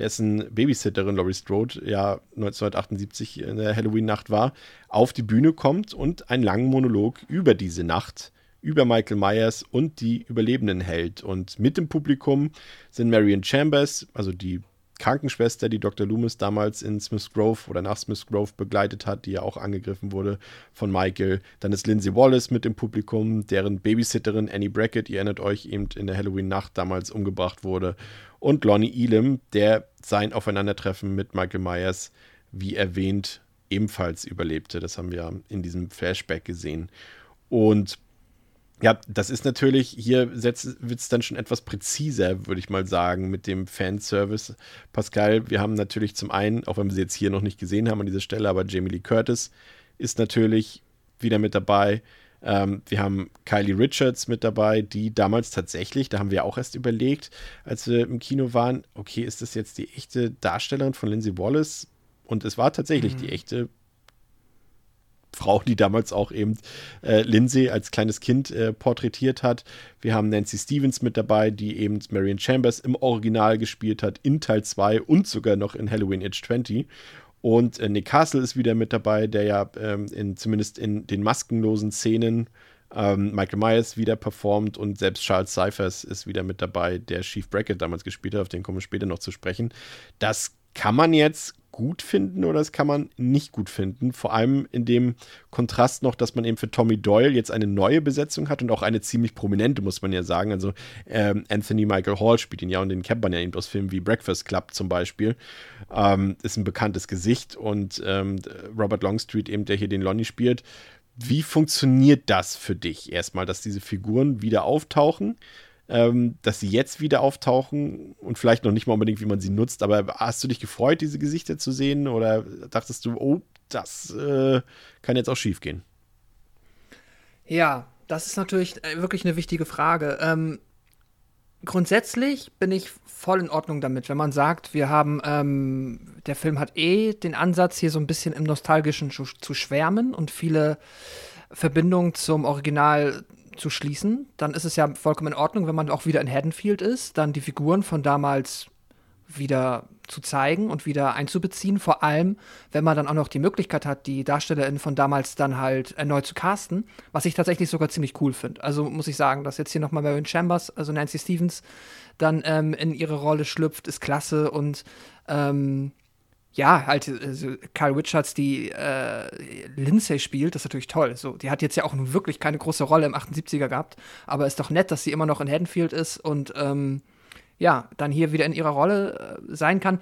dessen Babysitterin Laurie Strode ja 1978 in der Halloween-Nacht war, auf die Bühne kommt und einen langen Monolog über diese Nacht, über Michael Myers und die Überlebenden hält. Und mit dem Publikum sind Marion Chambers, also die Krankenschwester, die Dr. Loomis damals in Smith Grove oder nach Smith Grove begleitet hat, die ja auch angegriffen wurde von Michael. Dann ist Lindsay Wallace mit dem Publikum, deren Babysitterin Annie Brackett, ihr erinnert euch, eben in der Halloween-Nacht damals umgebracht wurde. Und Lonnie Elam, der sein Aufeinandertreffen mit Michael Myers, wie erwähnt, ebenfalls überlebte. Das haben wir in diesem Flashback gesehen. Und ja, das ist natürlich, hier wird es dann schon etwas präziser, würde ich mal sagen, mit dem Fanservice. Pascal, wir haben natürlich zum einen, auch wenn wir sie jetzt hier noch nicht gesehen haben an dieser Stelle, aber Jamie Lee Curtis ist natürlich wieder mit dabei. Ähm, wir haben Kylie Richards mit dabei, die damals tatsächlich, da haben wir auch erst überlegt, als wir im Kino waren, okay, ist das jetzt die echte Darstellerin von Lindsay Wallace? Und es war tatsächlich mhm. die echte Frau, die damals auch eben äh, Lindsay als kleines Kind äh, porträtiert hat. Wir haben Nancy Stevens mit dabei, die eben Marion Chambers im Original gespielt hat, in Teil 2 und sogar noch in Halloween Age 20. Und äh, Nick Castle ist wieder mit dabei, der ja ähm, in, zumindest in den maskenlosen Szenen ähm, Michael Myers wieder performt und selbst Charles Cyphers ist wieder mit dabei, der Chief Brackett damals gespielt hat, auf den kommen wir später noch zu sprechen. Das kann man jetzt gut finden oder das kann man nicht gut finden. Vor allem in dem Kontrast noch, dass man eben für Tommy Doyle jetzt eine neue Besetzung hat und auch eine ziemlich prominente, muss man ja sagen. Also ähm, Anthony Michael Hall spielt ihn ja und den kennt man ja eben aus Filmen wie Breakfast Club zum Beispiel. Ähm, ist ein bekanntes Gesicht und ähm, Robert Longstreet eben, der hier den Lonnie spielt. Wie funktioniert das für dich erstmal, dass diese Figuren wieder auftauchen? Ähm, dass sie jetzt wieder auftauchen und vielleicht noch nicht mal unbedingt, wie man sie nutzt, aber hast du dich gefreut, diese Gesichter zu sehen oder dachtest du, oh, das äh, kann jetzt auch schief gehen? Ja, das ist natürlich äh, wirklich eine wichtige Frage. Ähm, grundsätzlich bin ich voll in Ordnung damit, wenn man sagt, wir haben, ähm, der Film hat eh den Ansatz, hier so ein bisschen im Nostalgischen zu, zu schwärmen und viele Verbindungen zum Original zu schließen, dann ist es ja vollkommen in Ordnung, wenn man auch wieder in Haddonfield ist, dann die Figuren von damals wieder zu zeigen und wieder einzubeziehen. Vor allem, wenn man dann auch noch die Möglichkeit hat, die DarstellerInnen von damals dann halt erneut zu casten, was ich tatsächlich sogar ziemlich cool finde. Also muss ich sagen, dass jetzt hier nochmal Marion Chambers, also Nancy Stevens, dann ähm, in ihre Rolle schlüpft, ist klasse und ähm, ja, halt, also Kyle Richards, die äh, Lindsay spielt, das ist natürlich toll. So, die hat jetzt ja auch nun wirklich keine große Rolle im 78er gehabt, aber ist doch nett, dass sie immer noch in Haddonfield ist und ähm, ja, dann hier wieder in ihrer Rolle äh, sein kann.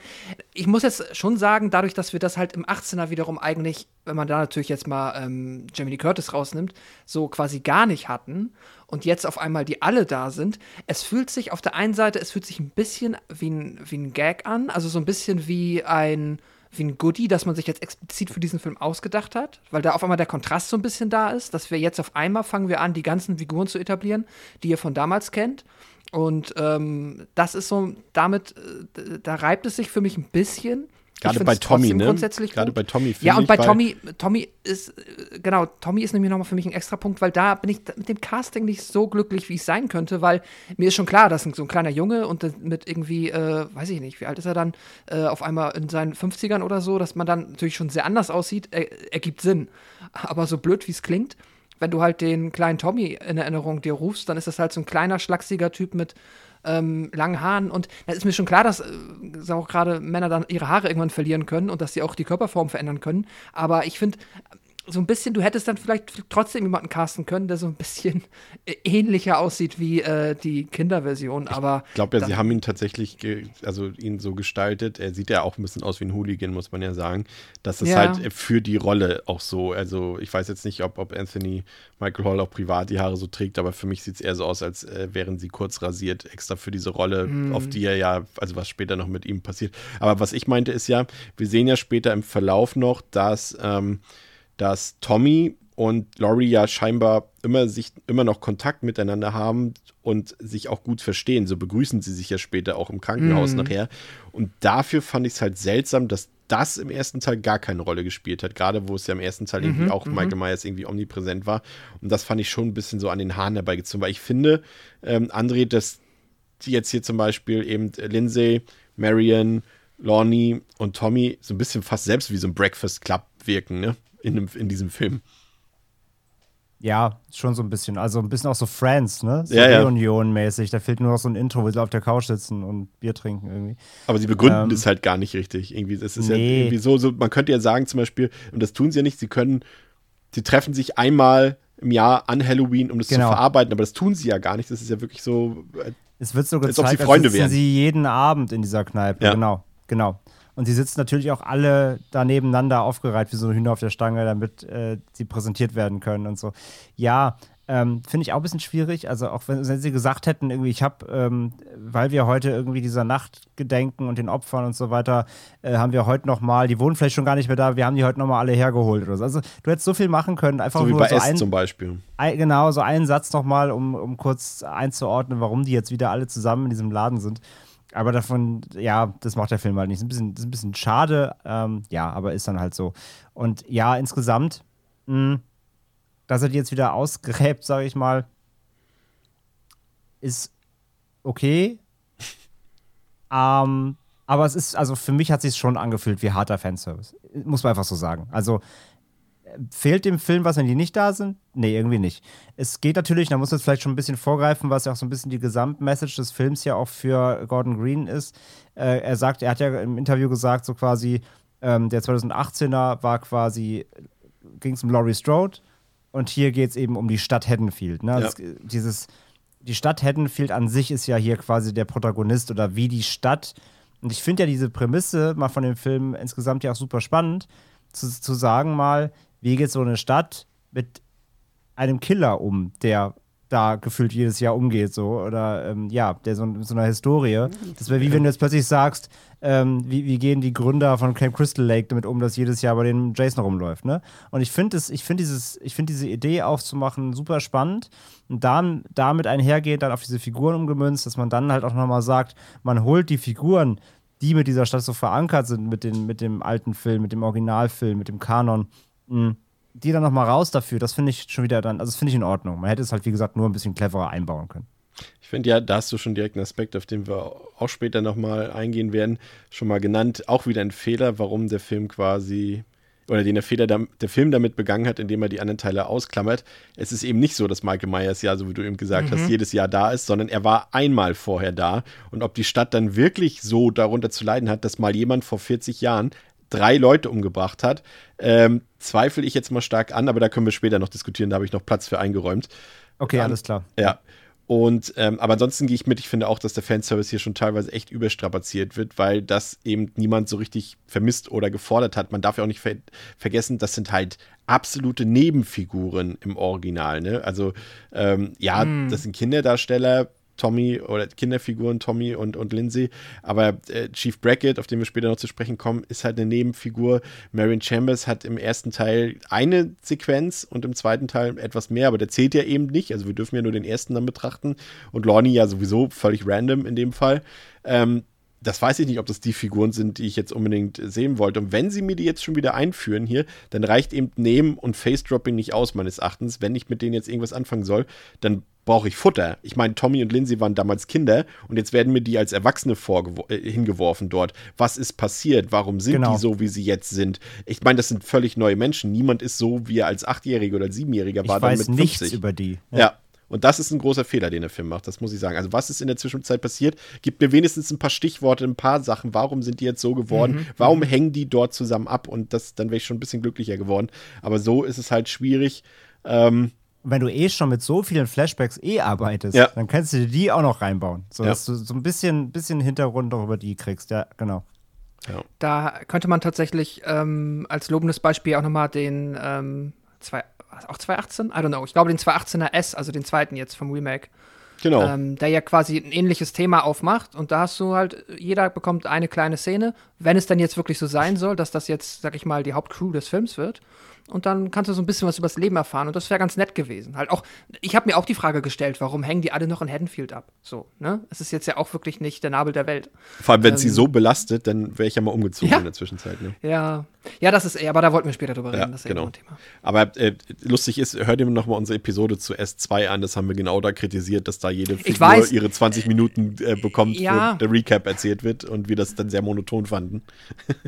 Ich muss jetzt schon sagen, dadurch, dass wir das halt im 18er wiederum eigentlich, wenn man da natürlich jetzt mal ähm, Jamie Lee Curtis rausnimmt, so quasi gar nicht hatten und jetzt auf einmal die alle da sind, es fühlt sich auf der einen Seite, es fühlt sich ein bisschen wie ein, wie ein Gag an, also so ein bisschen wie ein wie ein Goodie, das man sich jetzt explizit für diesen Film ausgedacht hat, weil da auf einmal der Kontrast so ein bisschen da ist, dass wir jetzt auf einmal fangen wir an, die ganzen Figuren zu etablieren, die ihr von damals kennt. Und ähm, das ist so, damit, äh, da reibt es sich für mich ein bisschen. Gerade bei Tommy, ne? Gerade bei Tommy. Ja, und bei Tommy, Tommy ist, äh, genau, Tommy ist nämlich nochmal für mich ein extra Punkt, weil da bin ich mit dem Casting nicht so glücklich, wie ich sein könnte, weil mir ist schon klar, dass so ein kleiner Junge und mit irgendwie, äh, weiß ich nicht, wie alt ist er dann, äh, auf einmal in seinen 50ern oder so, dass man dann natürlich schon sehr anders aussieht, er, ergibt Sinn. Aber so blöd, wie es klingt, wenn du halt den kleinen Tommy in Erinnerung dir rufst, dann ist das halt so ein kleiner, schlachsiger Typ mit ähm, langen Haaren. Und da ist mir schon klar, dass äh, auch gerade Männer dann ihre Haare irgendwann verlieren können und dass sie auch die Körperform verändern können. Aber ich finde, so ein bisschen, du hättest dann vielleicht trotzdem jemanden casten können, der so ein bisschen ähnlicher aussieht wie äh, die Kinderversion, aber. Ich glaube ja, sie haben ihn tatsächlich, also ihn so gestaltet. Er sieht ja auch ein bisschen aus wie ein Hooligan, muss man ja sagen. Das ist ja. halt für die Rolle auch so. Also ich weiß jetzt nicht, ob, ob Anthony Michael Hall auch privat die Haare so trägt, aber für mich sieht es eher so aus, als äh, wären sie kurz rasiert, extra für diese Rolle, mm. auf die er ja, also was später noch mit ihm passiert. Aber was ich meinte ist ja, wir sehen ja später im Verlauf noch, dass ähm, dass Tommy und Laurie ja scheinbar immer sich immer noch Kontakt miteinander haben und sich auch gut verstehen. So begrüßen sie sich ja später auch im Krankenhaus mhm. nachher. Und dafür fand ich es halt seltsam, dass das im ersten Teil gar keine Rolle gespielt hat. Gerade wo es ja im ersten Teil mhm, irgendwie auch mhm. Michael Myers irgendwie omnipräsent war. Und das fand ich schon ein bisschen so an den Haaren herbeigezogen, weil ich finde, ähm, André, dass jetzt hier zum Beispiel eben Lindsay, Marion, Lonnie und Tommy so ein bisschen fast selbst wie so ein Breakfast Club wirken, ne? In, dem, in diesem Film. Ja, schon so ein bisschen. Also ein bisschen auch so Friends, ne? So ja, Reunion-mäßig. Da fehlt nur noch so ein Intro, wo sie auf der Couch sitzen und Bier trinken irgendwie. Aber sie begründen ähm, das halt gar nicht richtig. Irgendwie, das ist nee. ja irgendwie so, so, man könnte ja sagen zum Beispiel, und das tun sie ja nicht, sie können, sie treffen sich einmal im Jahr an Halloween, um das genau. zu verarbeiten, aber das tun sie ja gar nicht. Das ist ja wirklich so. Es wird so gezeigt, als, ob sie Freunde wären. sie jeden Abend in dieser Kneipe, ja. genau. Genau. Und die sitzen natürlich auch alle da nebeneinander aufgereiht wie so Hühner auf der Stange, damit äh, sie präsentiert werden können und so. Ja, ähm, Finde ich auch ein bisschen schwierig. Also auch wenn, wenn sie gesagt hätten, irgendwie, ich habe, ähm, weil wir heute irgendwie dieser Nacht gedenken und den Opfern und so weiter, äh, haben wir heute noch mal, die wohnen vielleicht schon gar nicht mehr da, wir haben die heute noch mal alle hergeholt oder so. Also du hättest so viel machen können, einfach So wie nur bei so S ein, zum Beispiel. ein, genau, so einen Satz noch mal, um, um kurz einzuordnen, warum die jetzt wieder alle zusammen in diesem Laden sind. Aber davon, ja, das macht der Film halt nicht. Ist ein bisschen, ist ein bisschen schade, ähm, ja, aber ist dann halt so. Und ja, insgesamt, mh, dass er die jetzt wieder ausgräbt, sage ich mal, ist okay. ähm, aber es ist, also für mich hat sich schon angefühlt wie harter Fanservice. Muss man einfach so sagen. Also fehlt dem Film was, wenn die nicht da sind? Nee, irgendwie nicht. Es geht natürlich, da muss man jetzt vielleicht schon ein bisschen vorgreifen, was ja auch so ein bisschen die Gesamtmessage des Films ja auch für Gordon Green ist. Äh, er sagt, er hat ja im Interview gesagt, so quasi, ähm, der 2018er war quasi, ging es um Laurie Strode und hier geht es eben um die Stadt Haddonfield. Ne? Ja. Das, dieses, die Stadt Haddonfield an sich ist ja hier quasi der Protagonist oder wie die Stadt. Und ich finde ja diese Prämisse mal von dem Film insgesamt ja auch super spannend, zu, zu sagen mal, wie geht so eine Stadt mit einem Killer um, der da gefühlt jedes Jahr umgeht, so, oder ähm, ja, der so, so einer Historie. Das wäre wie wenn du jetzt plötzlich sagst, ähm, wie, wie gehen die Gründer von Camp Crystal Lake damit um, dass jedes Jahr bei denen Jason rumläuft, ne? Und ich finde es, ich finde dieses, ich finde diese Idee aufzumachen super spannend und dann damit einhergeht, dann auf diese Figuren umgemünzt, dass man dann halt auch nochmal sagt, man holt die Figuren, die mit dieser Stadt so verankert sind, mit, den, mit dem alten Film, mit dem Originalfilm, mit dem Kanon, mh, die dann nochmal raus dafür, das finde ich schon wieder dann, also das finde ich in Ordnung. Man hätte es halt, wie gesagt, nur ein bisschen cleverer einbauen können. Ich finde ja, da hast du schon direkt einen Aspekt, auf den wir auch später nochmal eingehen werden, schon mal genannt. Auch wieder ein Fehler, warum der Film quasi, oder den der, Fehler, der Film damit begangen hat, indem er die anderen Teile ausklammert. Es ist eben nicht so, dass Michael Myers ja, so wie du eben gesagt hast, jedes Jahr da ist, sondern er war einmal vorher da. Und ob die Stadt dann wirklich so darunter zu leiden hat, dass mal jemand vor 40 Jahren drei Leute umgebracht hat, ähm, zweifle ich jetzt mal stark an, aber da können wir später noch diskutieren, da habe ich noch Platz für eingeräumt. Okay, Dann- alles klar. Ja. Und ähm, aber ansonsten gehe ich mit, ich finde auch, dass der Fanservice hier schon teilweise echt überstrapaziert wird, weil das eben niemand so richtig vermisst oder gefordert hat. Man darf ja auch nicht ver vergessen, das sind halt absolute Nebenfiguren im Original. Ne? Also ähm, ja, das sind Kinderdarsteller, Tommy oder Kinderfiguren, Tommy und, und Lindsay. Aber äh, Chief Brackett, auf den wir später noch zu sprechen kommen, ist halt eine Nebenfigur. Marion Chambers hat im ersten Teil eine Sequenz und im zweiten Teil etwas mehr, aber der zählt ja eben nicht. Also wir dürfen ja nur den ersten dann betrachten. Und Lorne ja sowieso völlig random in dem Fall. Ähm, das weiß ich nicht, ob das die Figuren sind, die ich jetzt unbedingt sehen wollte. Und wenn sie mir die jetzt schon wieder einführen hier, dann reicht eben Name und Face-Dropping nicht aus, meines Erachtens. Wenn ich mit denen jetzt irgendwas anfangen soll, dann brauche ich Futter. Ich meine, Tommy und Lindsay waren damals Kinder und jetzt werden mir die als Erwachsene äh, hingeworfen dort. Was ist passiert? Warum sind Genau. die so, wie sie jetzt sind? Ich meine, das sind völlig neue Menschen. Niemand ist so, wie er als Achtjähriger oder Siebenjähriger Ich war. dann weiß mit nichts 50. über die. Ja. Und das ist ein großer Fehler, den der Film macht, das muss ich sagen. Also, was ist in der Zwischenzeit passiert? Gib mir wenigstens ein paar Stichworte, ein paar Sachen. Warum sind die jetzt so geworden? Warum hängen die dort zusammen ab? Und das, dann wäre ich schon ein bisschen glücklicher geworden. Aber so ist es halt schwierig. Ähm, wenn du eh schon mit so vielen Flashbacks eh arbeitest, Ja. dann kannst du dir die auch noch reinbauen. So Ja. dass du so ein bisschen, bisschen Hintergrund noch über die kriegst. Ja, genau. Da könnte man tatsächlich ähm, als lobendes Beispiel auch nochmal den ähm, zwei, auch 218? I don't know. Ich glaube den 218er S, also den zweiten jetzt vom Remake, genau. ähm, der ja quasi ein ähnliches Thema aufmacht. Und da hast du halt, jeder bekommt eine kleine Szene, wenn es dann jetzt wirklich so sein soll, dass das jetzt, sag ich mal, die Hauptcrew des Films wird. Und dann kannst du so ein bisschen was übers Leben erfahren. Und das wäre ganz nett gewesen. Halt auch, ich habe mir auch die Frage gestellt, warum hängen die alle noch in Haddonfield ab? So, ne? Es ist jetzt ja auch wirklich nicht der Nabel der Welt. Vor allem, wenn es sie ähm, so belastet, dann wäre ich ja mal umgezogen Ja. in der Zwischenzeit. Ne? Ja, ja, das ist, eher, aber da wollten wir später drüber Ja, reden. Das ist ja genau. ein Thema. Aber äh, lustig ist, hör dir nochmal unsere Episode zu S2 an. Das haben wir genau da kritisiert, dass da jede Figur weiß. ihre 20 Minuten äh, bekommt, Ja. wo der Recap erzählt wird und wir das dann sehr monoton fanden.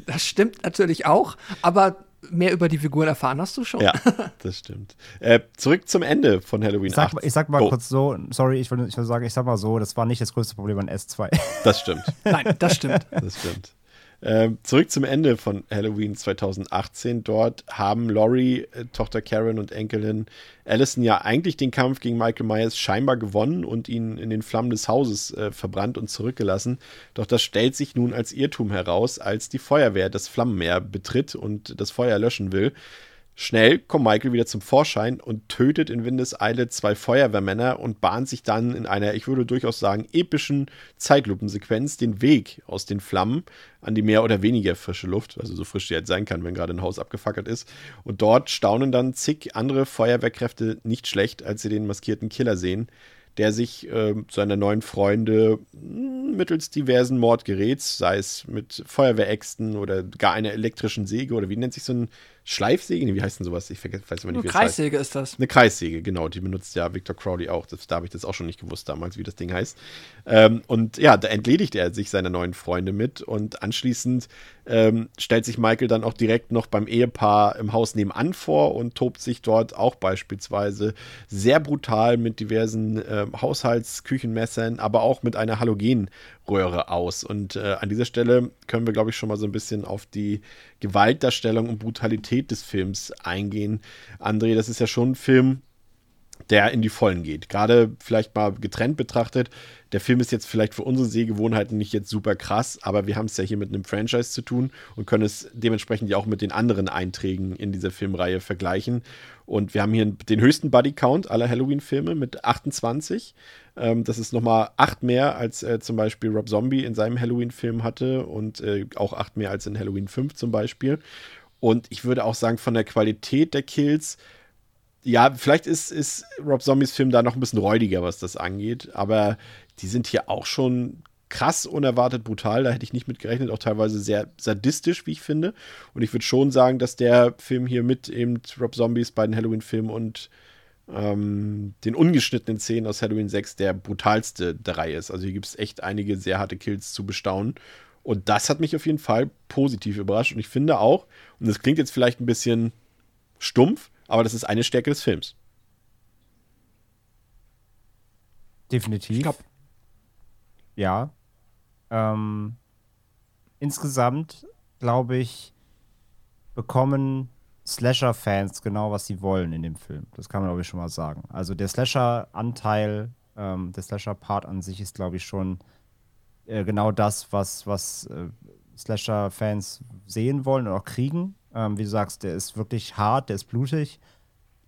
Das stimmt natürlich auch, aber mehr über die Figuren erfahren hast du schon. Ja, das stimmt. Äh, zurück zum Ende von Halloween Ich sag, 8. ich sag mal Oh, kurz so, sorry, ich will, ich will sagen, ich sag mal so, das war nicht das größte Problem an S2. Das stimmt, Nein, das stimmt. das stimmt. Äh, zurück zum Ende von Halloween 2018. Dort haben Laurie, äh, Tochter Karen und Enkelin Allison ja eigentlich den Kampf gegen Michael Myers scheinbar gewonnen und ihn in den Flammen des Hauses äh, verbrannt und zurückgelassen. Doch das stellt sich nun als Irrtum heraus, als die Feuerwehr das Flammenmeer betritt und das Feuer löschen will. Schnell kommt Michael wieder zum Vorschein und tötet in Windeseile zwei Feuerwehrmänner und bahnt sich dann in einer, ich würde durchaus sagen, epischen Zeitlupensequenz den Weg aus den Flammen an die mehr oder weniger frische Luft, also so frisch die jetzt sein kann, wenn gerade ein Haus abgefackelt ist. Und dort staunen dann zig andere Feuerwehrkräfte nicht schlecht, als sie den maskierten Killer sehen, der sich äh, seiner neuen Freunde hm, mittels diversen Mordgeräts, sei es mit Feuerwehräxten oder gar einer elektrischen Säge oder wie nennt sich so ein Schleifsäge? Wie heißt denn sowas? Ich vergesse, weiß immer nicht, wie Eine Kreissäge ist das. Eine Kreissäge, genau. Die benutzt ja Victor Crowley auch. Das, da habe ich das auch schon nicht gewusst damals, wie das Ding heißt. Ähm, und ja, da entledigt er sich seiner neuen Freunde mit und anschließend ähm, stellt sich Michael dann auch direkt noch beim Ehepaar im Haus nebenan vor und tobt sich dort auch beispielsweise sehr brutal mit diversen äh, Haushaltsküchenmessern, aber auch mit einer Halogenröhre aus. Und äh, an dieser Stelle können wir, glaube ich, schon mal so ein bisschen auf die Gewaltdarstellung und Brutalität des Films eingehen. André, das ist ja schon ein Film, der in die Vollen geht. Gerade vielleicht mal getrennt betrachtet. Der Film ist jetzt vielleicht für unsere Sehgewohnheiten nicht jetzt super krass, aber wir haben es ja hier mit einem Franchise zu tun und können es dementsprechend ja auch mit den anderen Einträgen in dieser Filmreihe vergleichen. Und wir haben hier den höchsten Buddy-Count aller Halloween-Filme mit 28. Ähm, das ist nochmal acht mehr, als äh, zum Beispiel Rob Zombie in seinem Halloween-Film hatte und äh, auch acht mehr als in Halloween 5 zum Beispiel. Und ich würde auch sagen, von der Qualität der Kills, ja, vielleicht ist, ist Rob Zombies Film da noch ein bisschen räudiger, was das angeht, aber die sind hier auch schon krass unerwartet brutal. Da hätte ich nicht mit gerechnet, auch teilweise sehr sadistisch, wie ich finde. Und ich würde schon sagen, dass der Film hier mit eben Rob Zombies bei den Halloween-Filmen und ähm, den ungeschnittenen Szenen aus Halloween 6 der brutalste der Reihe ist. Also hier gibt es echt einige sehr harte Kills zu bestaunen. Und das hat mich auf jeden Fall positiv überrascht. Und ich finde auch, und das klingt jetzt vielleicht ein bisschen stumpf, aber das ist eine Stärke des Films. Definitiv. Glaub, ja. Ähm, insgesamt, glaube ich, bekommen Slasher-Fans genau, was sie wollen in dem Film. Das kann man, glaube ich, schon mal sagen. Also der Slasher-Anteil, ähm, der Slasher-Part an sich ist, glaube ich, schon äh, genau das, was, was äh, Slasher-Fans sehen wollen und auch kriegen. Ähm, wie du sagst, der ist wirklich hart, der ist blutig.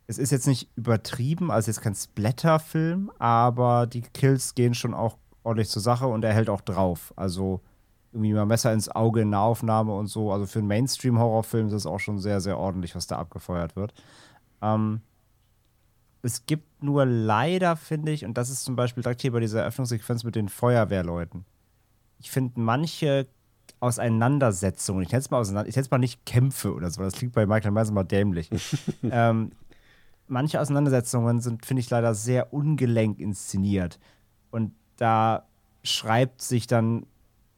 Es ist jetzt nicht übertrieben, also jetzt kein Splatter-Film, aber die Kills gehen schon auch ordentlich zur Sache und er hält auch drauf. Also irgendwie mal Messer ins Auge in Nahaufnahme und so. Also für einen Mainstream-Horrorfilm ist es auch schon sehr, sehr ordentlich, was da abgefeuert wird. Ähm, es gibt nur leider, finde ich, und das ist zum Beispiel direkt hier bei dieser Eröffnungssequenz mit den Feuerwehrleuten. Ich finde manche Auseinandersetzungen, ich nenne es mal auseinander, ich mal nicht Kämpfe oder so, das klingt bei Michael Myers mal dämlich. ähm, manche Auseinandersetzungen sind, finde ich, leider sehr ungelenk inszeniert. Und da schreibt sich dann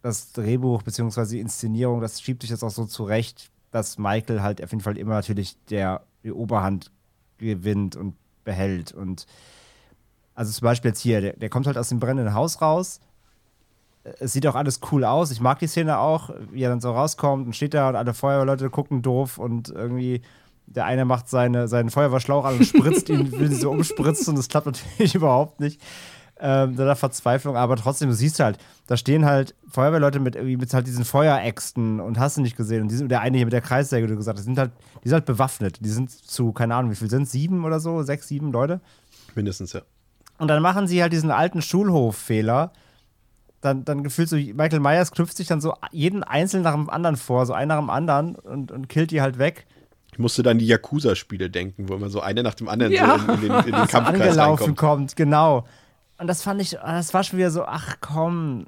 das Drehbuch bzw. die Inszenierung, das schiebt sich jetzt auch so zurecht, dass Michael halt auf jeden Fall immer natürlich der die Oberhand gewinnt und behält. Und also zum Beispiel jetzt hier, der, der kommt halt aus dem brennenden Haus raus. Es sieht auch alles cool aus. Ich mag die Szene auch, wie er dann so rauskommt und steht da und alle Feuerwehrleute gucken doof und irgendwie der eine macht seine, seinen Feuerwehrschlauch an und spritzt ihn, will sie so umspritzen und das klappt natürlich überhaupt nicht ähm, der Verzweiflung, aber trotzdem, du siehst halt, da stehen halt Feuerwehrleute mit, mit halt diesen Feueräxten und hast du nicht gesehen. Und die sind, der eine hier mit der Kreissäge, du gesagt hast, die sind halt, die sind halt bewaffnet. Die sind zu, keine Ahnung, wie viel sind Sieben oder so? Sechs, sieben Leute? Mindestens, ja. Und dann machen sie halt diesen alten Schulhoffehler. Dann, dann gefühlt so, Michael Myers knüpft sich dann so jeden Einzelnen nach dem anderen vor, so einen nach dem anderen und, und killt die halt weg. Ich musste dann die Yakuza-Spiele denken, wo immer so einer nach dem anderen ja. so in, in, den, in den Kampfkreis angelaufen reinkommt. kommt, genau. Und das fand ich, das war schon wieder so, ach komm,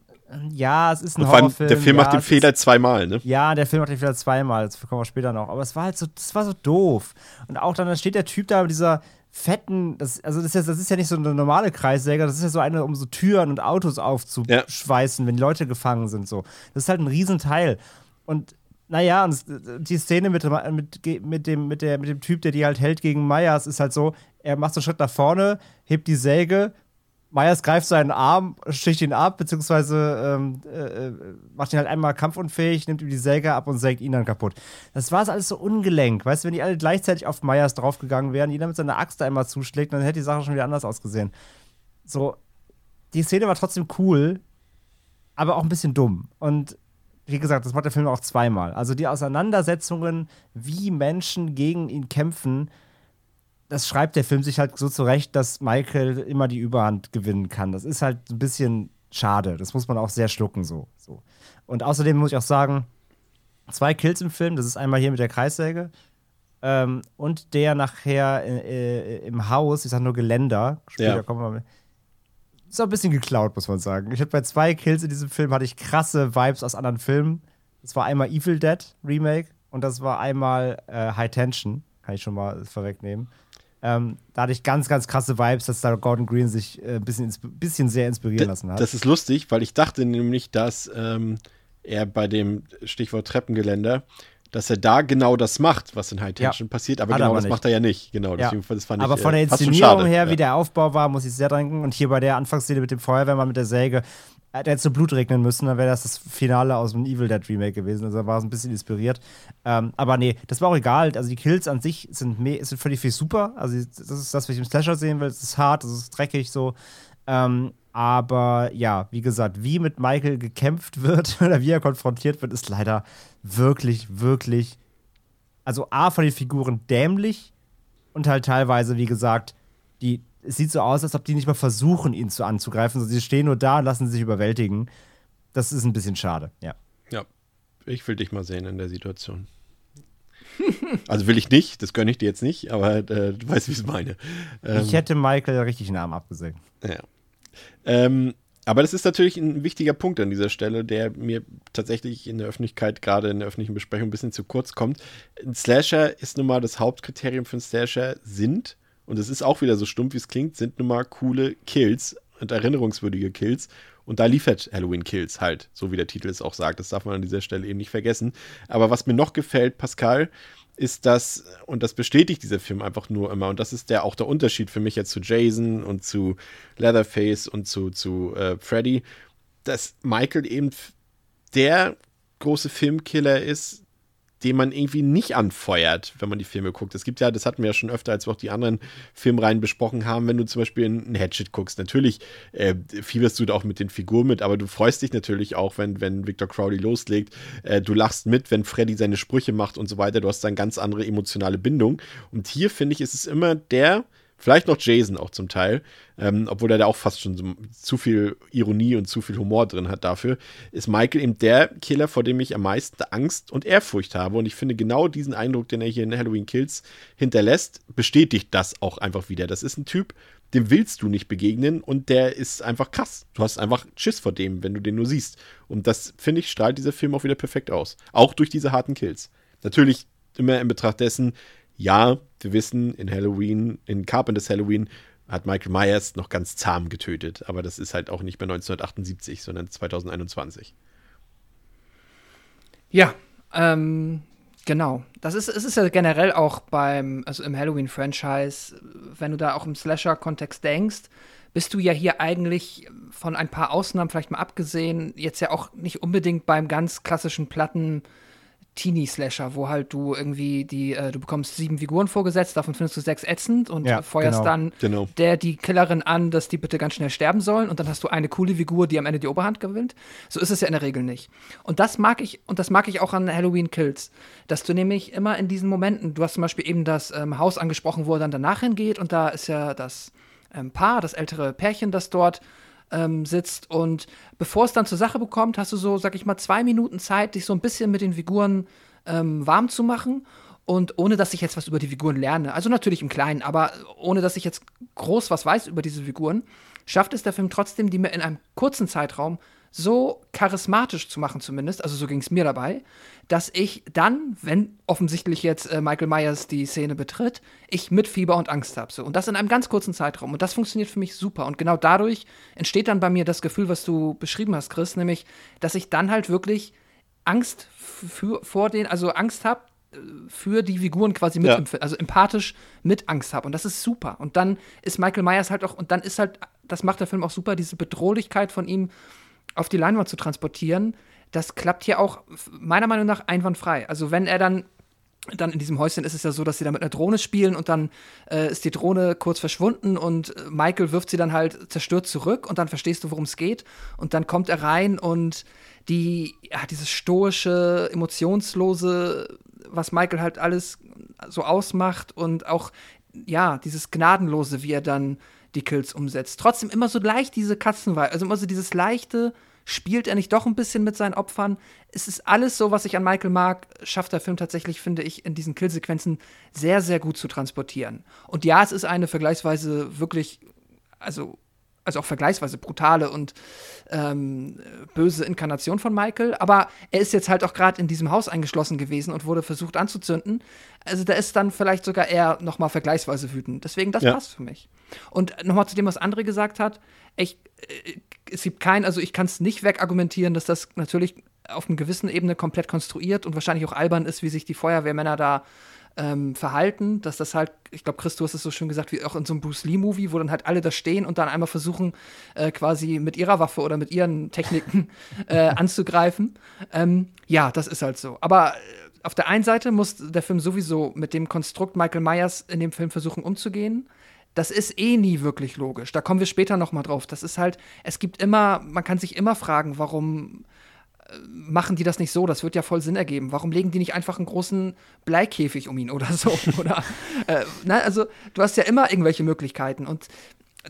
ja, es ist ein Horrorfilm. Der Film ja, macht den Fehler zweimal, ne? Ja, der Film macht den Fehler zweimal, das kommen wir später noch. Aber es war halt so, das war so doof. Und auch dann steht der Typ da mit dieser fetten, das, also das ist, ja, das ist ja nicht so eine normale Kreissäge, das ist ja so eine, um so Türen und Autos aufzuschweißen, ja. wenn die Leute gefangen sind. So. Das ist halt ein Riesenteil. Und naja, und die Szene mit, mit, mit, dem, mit, der, mit dem Typ, der die halt hält gegen Meyers, ist halt so, er macht so einen Schritt nach vorne, hebt die Säge, Myers greift seinen Arm, sticht ihn ab, beziehungsweise ähm, äh, macht ihn halt einmal kampfunfähig, nimmt ihm die Säge ab und sägt ihn dann kaputt. Das war alles so ungelenk. Weißt du, wenn die alle gleichzeitig auf Myers draufgegangen wären, jeder mit seiner Axt da einmal zuschlägt, dann hätte die Sache schon wieder anders ausgesehen. So, die Szene war trotzdem cool, aber auch ein bisschen dumm. Und wie gesagt, das macht der Film auch zweimal. Also die Auseinandersetzungen, wie Menschen gegen ihn kämpfen, das schreibt der Film sich halt so zurecht, dass Michael immer die Überhand gewinnen kann. Das ist halt ein bisschen schade. Das muss man auch sehr schlucken so. so. Und außerdem muss ich auch sagen, zwei Kills im Film. Das ist einmal hier mit der Kreissäge ähm, und der nachher äh, äh, im Haus, ich sag nur Geländer. Später Ja. kommen wir mal. Ist auch ein bisschen geklaut, muss man sagen. Ich hatte bei zwei Kills in diesem Film hatte ich krasse Vibes aus anderen Filmen. Das war einmal Evil Dead Remake und das war einmal äh, High Tension. Kann ich schon mal vorwegnehmen. Ähm, da hatte ich ganz, ganz krasse Vibes, dass da Gordon Green sich äh, ein bisschen, bisschen sehr inspirieren lassen hat. Das ist lustig, weil ich dachte nämlich, dass ähm, er bei dem Stichwort Treppengeländer, dass er da genau das macht, was in High Tension passiert, aber Hat genau aber das nicht. macht er ja nicht. Genau, Ja. deswegen das fand ich Aber von äh, der schon Inszenierung her, ja. wie der Aufbau war, muss ich sehr denken. Und hier bei der Anfangsszene mit dem Feuerwehrmann mit der Säge, äh, der hätte so Blut regnen müssen, dann wäre das das Finale aus dem Evil Dead Remake gewesen. Also war es ein bisschen inspiriert. Ähm, aber nee, das war auch egal. Also die Kills an sich sind, sind völlig viel super. Also das ist das, was ich im Slasher sehen will. Es ist hart, es ist dreckig so. Ähm, aber ja, wie gesagt, wie mit Michael gekämpft wird oder wie er konfrontiert wird, ist leider wirklich, wirklich, also A von den Figuren dämlich und halt teilweise, wie gesagt, die, es sieht so aus, als ob die nicht mal versuchen, ihn zu anzugreifen, sondern sie stehen nur da und lassen sich überwältigen. Das ist ein bisschen schade, ja. Ja, ich will dich mal sehen in der Situation. Also will ich nicht, das gönne ich dir jetzt nicht, aber äh, du weißt, wie ich es meine. Ähm, Ich hätte Michael richtig einen Arm abgesägt. Ja. Ähm, aber das ist natürlich ein wichtiger Punkt an dieser Stelle, der mir tatsächlich in der Öffentlichkeit, gerade in der öffentlichen Besprechung, ein bisschen zu kurz kommt. Ein Slasher ist nun mal das Hauptkriterium für einen Slasher sind, und es ist auch wieder so stumpf, wie es klingt, sind nun mal coole Kills und erinnerungswürdige Kills. Und da liefert Halloween Kills halt, so wie der Titel es auch sagt. Das darf man an dieser Stelle eben nicht vergessen. Aber was mir noch gefällt, Pascal, ist das, und das bestätigt dieser Film einfach nur immer, und das ist der auch der Unterschied für mich jetzt zu Jason und zu Leatherface und zu, zu äh, Freddy, dass Michael eben der große Filmkiller ist, den man irgendwie nicht anfeuert, wenn man die Filme guckt. Es gibt ja, das hatten wir ja schon öfter, als wir auch die anderen Filmreihen besprochen haben, wenn du zum Beispiel einen Hatchet guckst. Natürlich äh, fieberst du da auch mit den Figuren mit, aber du freust dich natürlich auch, wenn, wenn Victor Crowley loslegt. Äh, du lachst mit, wenn Freddy seine Sprüche macht und so weiter. Du hast dann ganz andere emotionale Bindung. Und hier, finde ich, ist es immer der, Vielleicht noch Jason auch zum Teil, ähm, obwohl er da auch fast schon so zu viel Ironie und zu viel Humor drin hat dafür, ist Michael eben der Killer, vor dem ich am meisten Angst und Ehrfurcht habe. Und ich finde, genau diesen Eindruck, den er hier in Halloween Kills hinterlässt, bestätigt das auch einfach wieder. Das ist ein Typ, dem willst du nicht begegnen und der ist einfach krass. Du hast einfach Schiss vor dem, wenn du den nur siehst. Und das, finde ich, strahlt dieser Film auch wieder perfekt aus. Auch durch diese harten Kills. Natürlich immer in Betracht dessen, ja, wir wissen, in Halloween, in Carpenters Halloween hat Michael Myers noch ganz zahm getötet, aber das ist halt auch nicht mehr 1978, sondern 2021. Ja, ähm, genau. Das ist, es ist ja generell auch beim, also im Halloween-Franchise, wenn du da auch im Slasher-Kontext denkst, bist du ja hier eigentlich von ein paar Ausnahmen vielleicht mal abgesehen, jetzt ja auch nicht unbedingt beim ganz klassischen Platten Teenie-Slasher, wo halt du irgendwie die, äh, du bekommst sieben Figuren vorgesetzt, davon findest du sechs ätzend und Ja, feuerst genau. dann Genau. der die Killerin an, dass die bitte ganz schnell sterben sollen und dann hast du eine coole Figur, die am Ende die Oberhand gewinnt. So ist es ja in der Regel nicht. Und das mag ich, und das mag ich auch an Halloween Kills, dass du nämlich immer in diesen Momenten, du hast zum Beispiel eben das ähm, Haus angesprochen, wo er dann danach hingeht und da ist ja das ähm, Paar, das ältere Pärchen, das dort ähm, sitzt. Und bevor es dann zur Sache bekommt, hast du so, sag ich mal, zwei Minuten Zeit, dich so ein bisschen mit den Figuren ähm, warm zu machen. Und ohne dass ich jetzt was über die Figuren lerne, also natürlich im Kleinen, aber ohne dass ich jetzt groß was weiß über diese Figuren, schafft es der Film trotzdem, die mir in einem kurzen Zeitraum so charismatisch zu machen, zumindest, also so ging es mir dabei, dass ich dann, wenn offensichtlich jetzt äh, Michael Myers die Szene betritt, ich mit Fieber und Angst habe. So. Und das in einem ganz kurzen Zeitraum. Und das funktioniert für mich super. Und genau dadurch entsteht dann bei mir das Gefühl, was du beschrieben hast, Chris, nämlich, dass ich dann halt wirklich Angst für, vor den, also Angst habe für die Figuren quasi mit, Ja. also empathisch mit Angst habe. Und das ist super. Und dann ist Michael Myers halt auch, und dann ist halt das macht der Film auch super, diese Bedrohlichkeit von ihm auf die Leinwand zu transportieren. Das klappt hier auch meiner Meinung nach einwandfrei. Also wenn er dann dann in diesem Häuschen ist es ja so, dass sie da mit einer Drohne spielen und dann äh, ist die Drohne kurz verschwunden und äh, Michael wirft sie dann halt zerstört zurück und dann verstehst du, worum es geht. Und dann kommt er rein und die, ja, dieses stoische, emotionslose, was Michael halt alles so ausmacht und auch, ja, dieses Gnadenlose, wie er dann die Kills umsetzt. Trotzdem immer so leicht diese Katzenweih, also immer so dieses leichte, Spielt er nicht doch ein bisschen mit seinen Opfern? Es ist alles so, was ich an Michael mag, schafft der Film tatsächlich, finde ich, in diesen Killsequenzen sehr, sehr gut zu transportieren. Und ja, es ist eine vergleichsweise wirklich, also also auch vergleichsweise brutale und ähm, böse Inkarnation von Michael. Aber er ist jetzt halt auch gerade in diesem Haus eingeschlossen gewesen und wurde versucht anzuzünden. Also da ist dann vielleicht sogar er noch mal vergleichsweise wütend. Deswegen, das ja. passt für mich. Und noch mal zu dem, was André gesagt hat. Ich, äh, es gibt kein, also ich kann es nicht wegargumentieren, dass das natürlich auf einer gewissen Ebene komplett konstruiert und wahrscheinlich auch albern ist, wie sich die Feuerwehrmänner da ähm, Verhalten, dass das halt, ich glaube, Chris, du hast es so schön gesagt, wie auch in so einem Bruce Lee-Movie, wo dann halt alle da stehen und dann einmal versuchen, äh, quasi mit ihrer Waffe oder mit ihren Techniken äh, anzugreifen. Ähm, ja, das ist halt so. Aber äh, auf der einen Seite muss der Film sowieso mit dem Konstrukt Michael Myers in dem Film versuchen umzugehen. Das ist eh nie wirklich logisch. Da kommen wir später noch mal drauf. Das ist halt, es gibt immer, man kann sich immer fragen, warum machen die das nicht so? Das wird ja voll Sinn ergeben. Warum legen die nicht einfach einen großen Bleikäfig um ihn oder so? oder, äh, na, also, du hast ja immer irgendwelche Möglichkeiten. Und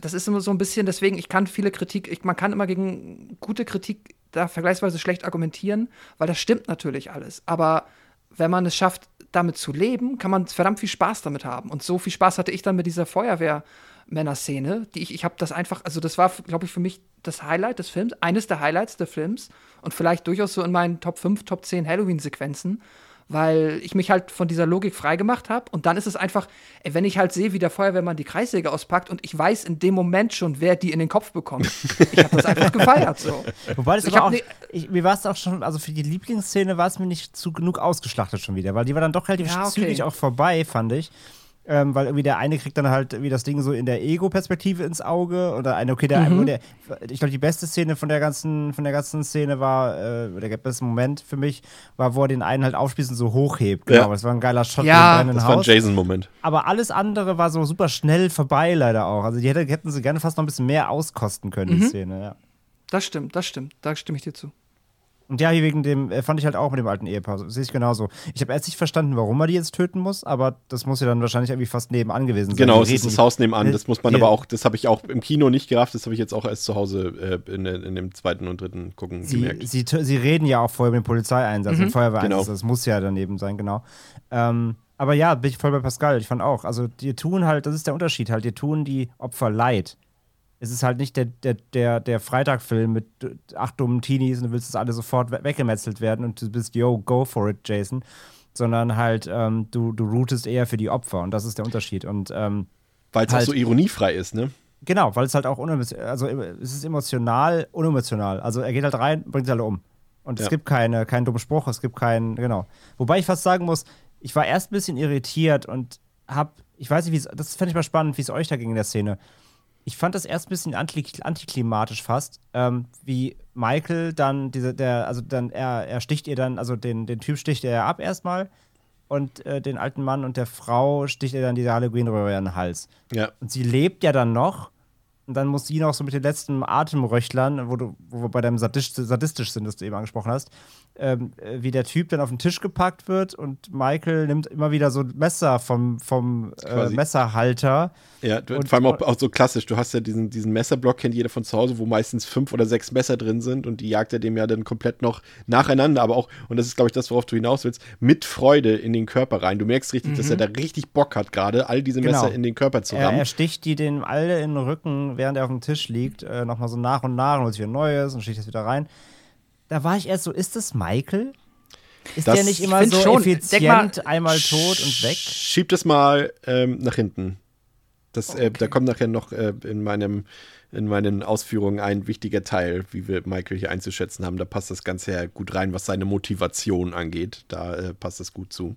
das ist immer so ein bisschen, deswegen, ich kann viele Kritik, ich, man kann immer gegen gute Kritik da vergleichsweise schlecht argumentieren, weil das stimmt natürlich alles. Aber wenn man es schafft, damit zu leben, kann man verdammt viel Spaß damit haben. Und so viel Spaß hatte ich dann mit dieser Feuerwehr. Männerszene, die ich, ich habe das einfach, also das war, glaube ich, für mich das Highlight des Films, eines der Highlights des Films und vielleicht durchaus so in meinen Top 5, Top 10 Halloween-Sequenzen, weil ich mich halt von dieser Logik freigemacht habe und dann ist es einfach, ey, wenn ich halt sehe, wie der Feuerwehrmann die Kreissäge auspackt und ich weiß in dem Moment schon, wer die in den Kopf bekommt. Ich habe das einfach gefeiert so. Wobei das aber auch, ne ich, mir war es auch schon, also für die Lieblingsszene war es mir nicht zu genug ausgeschlachtet schon wieder, weil die war dann doch relativ ja, okay. zügig auch vorbei, fand ich. Ähm, weil irgendwie der eine kriegt dann halt wie das Ding so in der Ego-Perspektive ins Auge oder eine, okay, der, mhm. der ich glaube, die beste Szene von der ganzen, von der ganzen Szene war, äh, der beste Moment für mich, war, wo er den einen halt aufspießt und so hochhebt. Genau, ja. das war ein geiler Shot ja, das war ein Jason-Moment. Aber alles andere war so super schnell vorbei, leider auch. Also die hätte, hätten sie gerne fast noch ein bisschen mehr auskosten können, mhm. die Szene, ja. Das stimmt, das stimmt. Da stimme ich dir zu. Und ja, hier wegen dem, äh, fand ich halt auch mit dem alten Ehepaar, sehe ich genauso. Ich habe erst nicht verstanden, warum er die jetzt töten muss, aber das muss ja dann wahrscheinlich irgendwie fast nebenan gewesen sein. Genau, es ist das Haus nebenan, das muss man aber auch, das habe ich auch im Kino nicht gerafft, das habe ich jetzt auch erst zu Hause äh, in, in, dem zweiten und dritten Gucken sie, gemerkt. Sie, sie reden ja auch vorher mit dem Polizeieinsatz, mhm. dem Feuerwehreinsatz, genau. das muss ja daneben sein, genau. Ähm, aber ja, bin ich voll bei Pascal, ich fand auch, also die tun halt, das ist der Unterschied halt, die tun die Opfer leid es ist halt nicht der, der, der, der Freitagfilm mit acht dummen Teenies und du willst, dass alle sofort weggemetzelt werden und du bist, yo, go for it, Jason. Sondern halt, ähm, du, du rootest eher für die Opfer und das ist der Unterschied. Und ähm, weil es halt, auch so ironiefrei ist, ne? Genau, weil es halt auch unemotional, also es ist emotional, unemotional. Also er geht halt rein, bringt sie alle um. Und es gibt keine, keinen dummen Spruch, es gibt keinen, genau. Wobei ich fast sagen muss, ich war erst ein bisschen irritiert und hab, ich weiß nicht, wie es, das fände ich mal spannend, wie es euch da ging in der Szene ich fand das erst ein bisschen antiklimatisch fast, ähm, wie Michael dann diese, der, also dann, er, er sticht ihr dann, also den, den Typ sticht er ab erstmal und äh, den alten Mann und der Frau sticht er dann diese Halloween-Röhre in den Hals. Ja. Und sie lebt ja dann noch und dann muss sie noch so mit den letzten Atemröchlern, wo, du, wo wir bei deinem sadistisch, sadistisch sind, das du eben angesprochen hast, ähm, äh, wie der Typ dann auf den Tisch gepackt wird und Michael nimmt immer wieder so ein Messer vom, vom äh, Messerhalter. Ja, du, und, vor allem auch, auch, so klassisch. Du hast ja diesen, diesen Messerblock, kennt jeder von zu Hause, wo meistens fünf oder sechs Messer drin sind und die jagt er dem ja dann komplett noch nacheinander, aber auch, und das ist, glaube ich, das, worauf du hinaus willst, mit Freude in den Körper rein. Du merkst richtig, mhm. dass er da richtig Bock hat, gerade all diese Messer genau. in den Körper zu rammen. Er, er sticht die den alle in den Rücken, während er auf dem Tisch liegt, äh, nochmal so nach und nach und holt sich ein neues und sticht das wieder rein da war ich erst so, ist das Michael? Ist das der nicht immer so schon, effizient, mal, einmal tot und weg? Schieb das mal ähm, nach hinten. Das, okay. äh, da kommt nachher noch äh, in, meinem, in meinen Ausführungen ein wichtiger Teil, wie wir Michael hier einzuschätzen haben. Da passt das Ganze ja gut rein, was seine Motivation angeht. Da äh, passt das gut zu.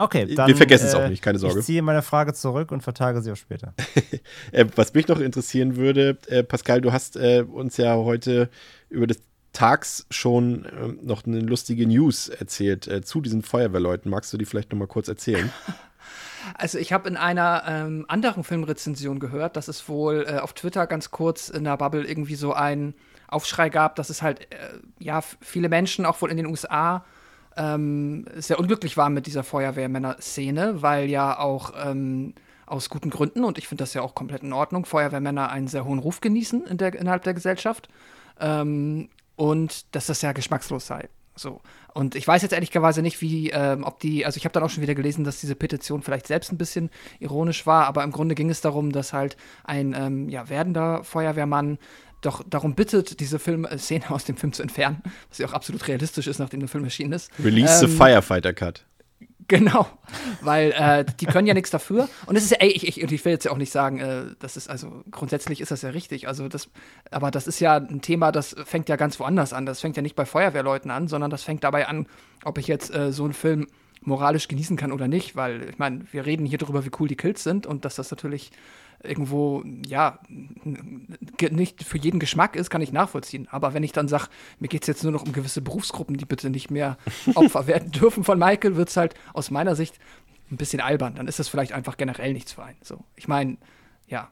Okay, dann. Wir vergessen es auch nicht, keine Sorge. Ich ziehe meine Frage zurück und vertage sie auf später. Äh, was mich noch interessieren würde, äh, Pascal, du hast äh, uns ja heute über das Tags schon ähm, noch eine lustige News erzählt äh, zu diesen Feuerwehrleuten. Magst du die vielleicht noch mal kurz erzählen? Also ich habe in einer ähm, anderen Filmrezension gehört, dass es wohl äh, auf Twitter ganz kurz in der Bubble irgendwie so einen Aufschrei gab, dass es halt, äh, ja, viele Menschen, auch wohl in den USA, ähm, sehr unglücklich waren mit dieser Feuerwehrmänner-Szene, weil ja auch ähm, aus guten Gründen, und ich finde das ja auch komplett in Ordnung, Feuerwehrmänner einen sehr hohen Ruf genießen in der, innerhalb der Gesellschaft. Ähm, und dass das ja geschmackslos sei. So. Und ich weiß jetzt ehrlicherweise nicht, wie, ähm, ob die, also ich habe dann auch schon wieder gelesen, dass diese Petition vielleicht selbst ein bisschen ironisch war, aber im Grunde ging es darum, dass halt ein ähm, ja, werdender Feuerwehrmann doch darum bittet, diese Film äh, Szene aus dem Film zu entfernen, was ja auch absolut realistisch ist, nachdem der Film erschienen ist. Release Ähm, the Firefighter Cut. Genau, weil äh, die können ja nichts dafür. Und es ist ja, ey, ich, ich, ich will jetzt ja auch nicht sagen, äh, das ist also grundsätzlich ist das ja richtig. Also das, aber das ist ja ein Thema, das fängt ja ganz woanders an. Das fängt ja nicht bei Feuerwehrleuten an, sondern das fängt dabei an, ob ich jetzt äh, so einen Film moralisch genießen kann oder nicht. Weil ich meine, wir reden hier darüber, wie cool die Kills sind und dass das natürlich irgendwo, ja, nicht für jeden Geschmack ist, kann ich nachvollziehen. Aber wenn ich dann sage, mir geht es jetzt nur noch um gewisse Berufsgruppen, die bitte nicht mehr Opfer werden dürfen von Michael, wird es halt aus meiner Sicht ein bisschen albern. Dann ist das vielleicht einfach generell nichts für einen. So. Ich meine, ja.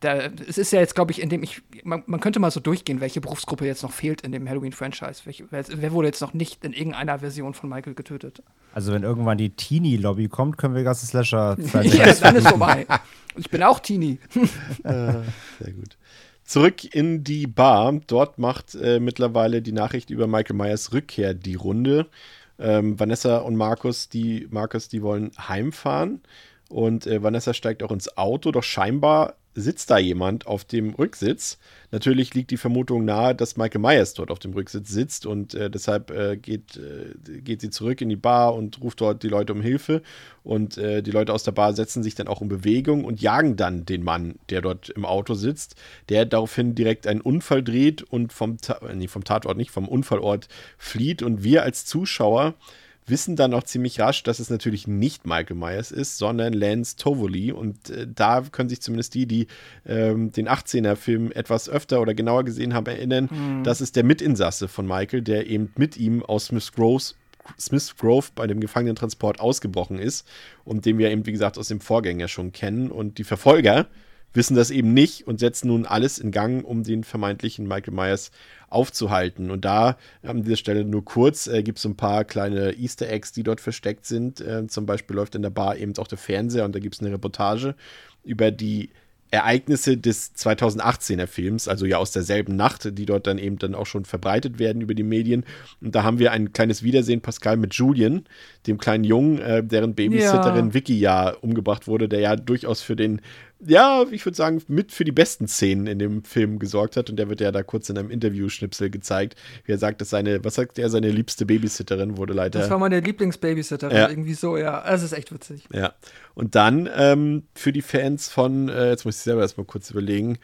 Da, es ist ja jetzt, glaube ich, in dem ich, man, man könnte mal so durchgehen, welche Berufsgruppe jetzt noch fehlt in dem Halloween-Franchise. Wer, wer wurde jetzt noch nicht in irgendeiner Version von Michael getötet? Also, wenn irgendwann die Teenie-Lobby kommt, können wir das Slasher ja, dann ist vorbei. Ich bin auch Teenie. Sehr gut. Zurück in die Bar. Dort macht äh, mittlerweile die Nachricht über Michael Myers Rückkehr die Runde. Ähm, Vanessa und Markus, die Markus, die wollen heimfahren. Und äh, Vanessa steigt auch ins Auto, doch scheinbar sitzt da jemand auf dem Rücksitz. Natürlich liegt die Vermutung nahe, dass Michael Myers dort auf dem Rücksitz sitzt und äh, deshalb äh, geht, äh, geht sie zurück in die Bar und ruft dort die Leute um Hilfe. Und äh, die Leute aus der Bar setzen sich dann auch in Bewegung und jagen dann den Mann, der dort im Auto sitzt, der daraufhin direkt einen Unfall dreht und vom, Ta äh, nee, vom Tatort nicht, vom Unfallort flieht. Und wir als Zuschauer wissen dann auch ziemlich rasch, dass es natürlich nicht Michael Myers ist, sondern Lance Tovoli. Und äh, da können sich zumindest die, die ähm, den 18er-Film etwas öfter oder genauer gesehen haben, erinnern, das ist der Mitinsasse von Michael, der eben mit ihm aus Smith Groves Smith Grove bei dem Gefangenentransport ausgebrochen ist und den wir eben, wie gesagt, aus dem Vorgänger schon kennen. Und die Verfolger wissen das eben nicht und setzen nun alles in Gang, um den vermeintlichen Michael Myers aufzuhalten. Und da an dieser Stelle nur kurz äh, gibt es ein paar kleine Easter Eggs, die dort versteckt sind. Äh, zum Beispiel läuft in der Bar eben auch der Fernseher und da gibt es eine Reportage über die Ereignisse des 2018er Films, also ja aus derselben Nacht, die dort dann eben dann auch schon verbreitet werden über die Medien. Und da haben wir ein kleines Wiedersehen, Pascal, mit Julian, dem kleinen Jungen, äh, deren Babysitterin Ja. Vicky ja umgebracht wurde, der ja durchaus für den, ja, ich würde sagen, mit für die besten Szenen in dem Film gesorgt hat. Und der wird ja da kurz in einem Interview-Schnipsel gezeigt, wie er sagt, dass seine, was sagt er, seine liebste Babysitterin wurde leider. Das war meine Lieblingsbabysitterin, Ja. irgendwie so, ja. Es ist echt witzig. Ja. Und dann ähm, für die Fans von, äh, jetzt muss ich selber erstmal kurz überlegen,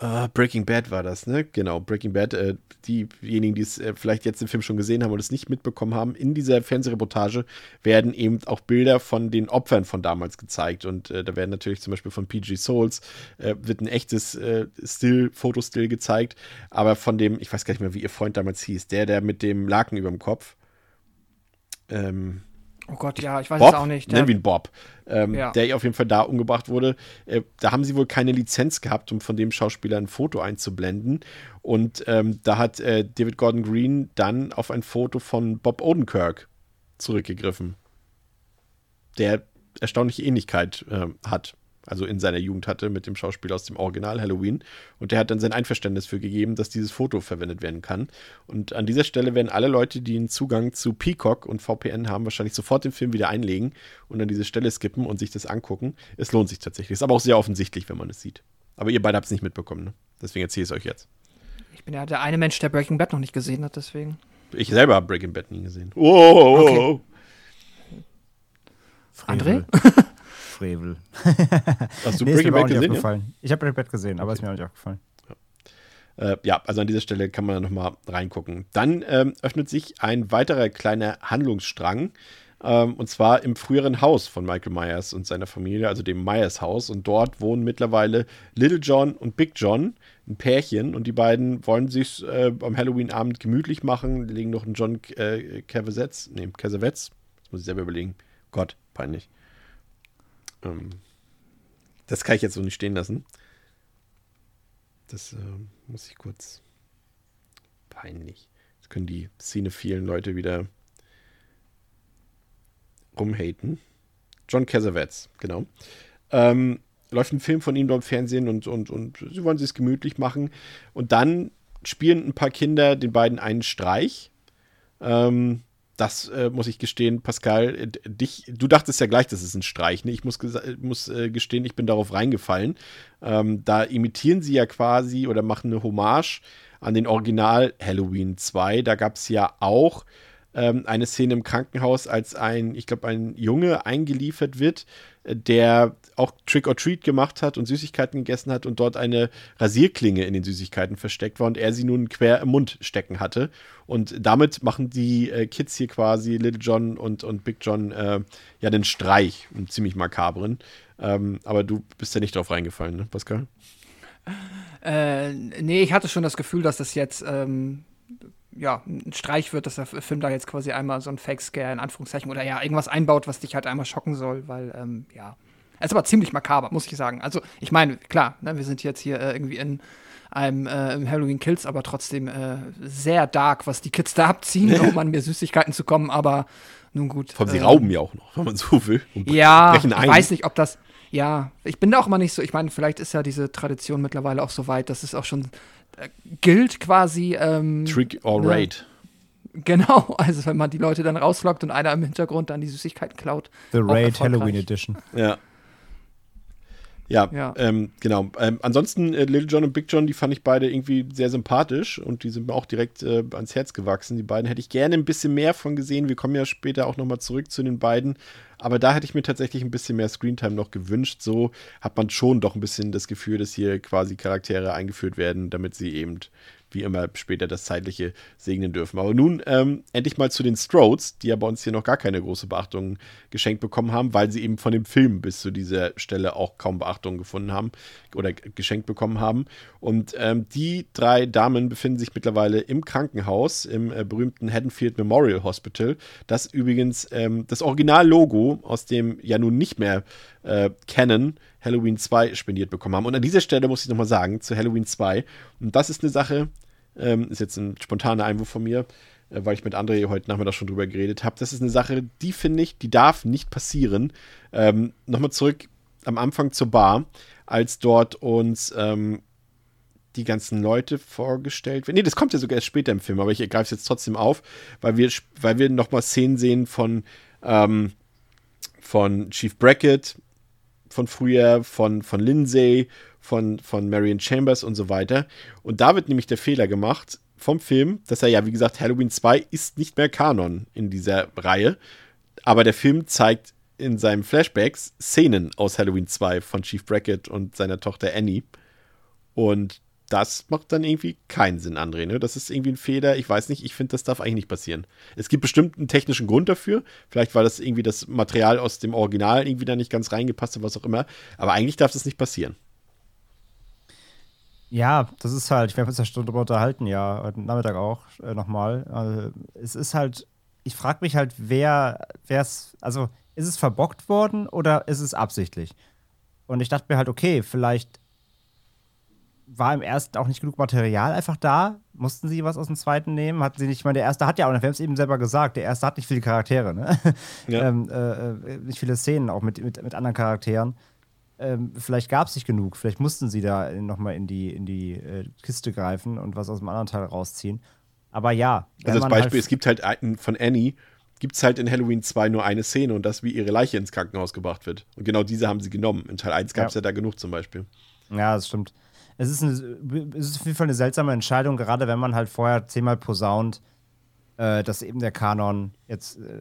äh, Breaking Bad war das, ne? Genau, Breaking Bad. Äh, diejenigen, die es äh, vielleicht jetzt den Film schon gesehen haben und es nicht mitbekommen haben, in dieser Fernsehreportage werden eben auch Bilder von den Opfern von damals gezeigt. Und äh, da werden natürlich zum Beispiel von PG Souls, äh, wird ein echtes äh, Still, Fotostill gezeigt. Aber von dem, ich weiß gar nicht mehr, wie ihr Freund damals hieß, der, der mit dem Laken über dem Kopf. Ähm, Oh Gott, ja, ich weiß Bob, es auch nicht. nennen wir ihn Bob, ähm, Ja. der auf jeden Fall da umgebracht wurde. Äh, da haben sie wohl keine Lizenz gehabt, um von dem Schauspieler ein Foto einzublenden. Und ähm, da hat äh, David Gordon Green dann auf ein Foto von Bob Odenkirk zurückgegriffen, der erstaunliche Ähnlichkeit äh, hat, also in seiner Jugend hatte mit dem Schauspieler aus dem Original Halloween. Und der hat dann sein Einverständnis für gegeben, dass dieses Foto verwendet werden kann. Und an dieser Stelle werden alle Leute, die einen Zugang zu Peacock und VPN haben, wahrscheinlich sofort den Film wieder einlegen und an diese Stelle skippen und sich das angucken. Es lohnt sich tatsächlich. Ist aber auch sehr offensichtlich, wenn man es sieht. Aber ihr beide habt es nicht mitbekommen, ne? Deswegen erzähle ich es euch jetzt. ich bin ja der eine Mensch, der Breaking Bad noch nicht gesehen hat, deswegen. Ich selber habe Breaking Bad nie gesehen. Oh, oh, Okay. oh. André? Frevel. Hast du Nee, Breaking Bad nicht gesehen? Ja? Ich habe Breaking Bad gesehen, aber ist mir auch nicht aufgefallen. Äh, ja, also an dieser Stelle kann man da nochmal reingucken. Dann ähm, öffnet sich ein weiterer kleiner Handlungsstrang. Ähm, und zwar im früheren Haus von Michael Myers und seiner Familie, also dem Myers Haus. Und dort wohnen mittlerweile Little John und Big John, ein Pärchen. Und die beiden wollen sich äh, am Halloween-Abend gemütlich machen, legen noch einen John äh, Cassavetes, nee, Cassavetes, das muss ich selber überlegen. Gott, peinlich. Ähm, das kann ich jetzt so nicht stehen lassen. Das äh, muss ich kurz. Peinlich. Jetzt können die Szene vielen Leute wieder rumhaten. John Cassavetes, genau. Ähm, läuft ein Film von ihm dort im Fernsehen und, und, und sie wollen sich gemütlich machen. Und dann spielen ein paar Kinder den beiden einen Streich. Ähm, das äh, muss ich gestehen, Pascal, äh, dich, du dachtest ja gleich, das ist ein Streich. Ne? Ich muss, muss äh, gestehen, ich bin darauf reingefallen. Ähm, da imitieren sie ja quasi oder machen eine Hommage an den Original Halloween 2. Da gab es ja auch ähm, eine Szene im Krankenhaus, als ein, ich glaube, ein Junge eingeliefert wird, der auch Trick or Treat gemacht hat und Süßigkeiten gegessen hat und dort eine Rasierklinge in den Süßigkeiten versteckt war und er sie nun quer im Mund stecken hatte. Und damit machen die äh, Kids hier quasi, Little John und, und Big John, äh, ja den Streich, einen ziemlich makabren. Ähm, aber du bist ja nicht drauf reingefallen, ne, Pascal? Äh, nee, ich hatte schon das Gefühl, dass das jetzt ähm, ja, ein Streich wird, dass der Film da jetzt quasi einmal so ein Fake-Scare in Anführungszeichen oder ja, irgendwas einbaut, was dich halt einmal schocken soll, weil, ähm, ja. Es ist aber ziemlich makaber, muss ich sagen. Also, ich meine, klar, ne, wir sind jetzt hier äh, irgendwie in einem äh, Halloween Kills, aber trotzdem äh, sehr dark, was die Kids da abziehen, um an mehr Süßigkeiten zu kommen, aber nun gut. Vor allem, sie rauben ja auch noch, wenn man so will. ja, ich weiß nicht, ob das, ja, ich bin da auch immer nicht so, ich meine, vielleicht ist ja diese Tradition mittlerweile auch so weit, dass es auch schon äh, gilt quasi. Ähm, Trick or ne, Raid. Genau, also wenn man die Leute dann rauslockt und einer im Hintergrund dann die Süßigkeiten klaut. The Raid Halloween Edition. Ja. Ja, Ja. Ähm, genau. Ähm, ansonsten, äh, Little John und Big John, die fand ich beide irgendwie sehr sympathisch und die sind mir auch direkt äh, ans Herz gewachsen. Die beiden hätte ich gerne ein bisschen mehr von gesehen. Wir kommen ja später auch nochmal zurück zu den beiden. Aber da hätte ich mir tatsächlich ein bisschen mehr Screentime noch gewünscht. So hat man schon doch ein bisschen das Gefühl, dass hier quasi Charaktere eingeführt werden, damit sie eben wie immer später das Zeitliche segnen dürfen. Aber nun ähm, endlich mal zu den Strodes, die ja bei uns hier noch gar keine große Beachtung geschenkt bekommen haben, weil sie eben von dem Film bis zu dieser Stelle auch kaum Beachtung gefunden haben oder geschenkt bekommen haben. Und ähm, die drei Damen befinden sich mittlerweile im Krankenhaus, im äh, berühmten Haddonfield Memorial Hospital, das übrigens ähm, das Originallogo aus dem ja nun nicht mehr äh, Canon Halloween 2 spendiert bekommen haben. Und an dieser Stelle muss ich nochmal sagen, zu Halloween 2, und das ist eine Sache, ähm, ist jetzt ein spontaner Einwurf von mir, äh, weil ich mit André heute Nachmittag schon drüber geredet habe. Das ist eine Sache, die finde ich, die darf nicht passieren. Ähm, nochmal zurück am Anfang zur Bar, als dort uns ähm, die ganzen Leute vorgestellt werden. Nee, das kommt ja sogar erst später im Film, aber ich greife es jetzt trotzdem auf, weil wir, weil wir nochmal Szenen sehen von, ähm, von Chief Brackett, von früher, von, von Lindsay, von, von Marion Chambers und so weiter. Und da wird nämlich der Fehler gemacht vom Film, dass er ja, wie gesagt, Halloween 2 ist nicht mehr Kanon in dieser Reihe. Aber der Film zeigt in seinen Flashbacks Szenen aus Halloween 2 von Chief Brackett und seiner Tochter Annie. Und das macht dann irgendwie keinen Sinn, André. Ne? Das ist irgendwie ein Fehler. Ich weiß nicht, ich finde, das darf eigentlich nicht passieren. Es gibt bestimmt einen technischen Grund dafür. Vielleicht, weil das irgendwie das Material aus dem Original irgendwie da nicht ganz reingepasst hat, was auch immer. Aber eigentlich darf das nicht passieren. Ja, das ist halt, wir haben uns ja schon darüber unterhalten, ja, heute Nachmittag auch äh, nochmal. Also, es ist halt, ich frage mich halt, wer, wer es, also ist es verbockt worden oder ist es absichtlich? Und ich dachte mir halt, okay, vielleicht war im ersten auch nicht genug Material einfach da. Mussten sie was aus dem zweiten nehmen? Hatten sie nicht, ich meine, der erste hat ja auch, wir haben es eben selber gesagt, der erste hat nicht viele Charaktere, ne? Ja. ähm, äh, äh, nicht viele Szenen auch mit, mit, mit anderen Charakteren. Ähm, vielleicht gab es nicht genug, vielleicht mussten sie da nochmal in die, in die äh, Kiste greifen und was aus dem anderen Teil rausziehen. Aber ja, Also als Beispiel, halt, es gibt halt einen, von Annie, gibt es halt in Halloween 2 nur eine Szene und das, wie ihre Leiche ins Krankenhaus gebracht wird. Und genau diese haben sie genommen. In Teil 1 gab es ja. Ja. da genug zum Beispiel. Ja, das stimmt. Es ist, eine, es ist auf jeden Fall eine seltsame Entscheidung, gerade wenn man halt vorher zehnmal posaunt, äh, dass eben der Kanon jetzt äh,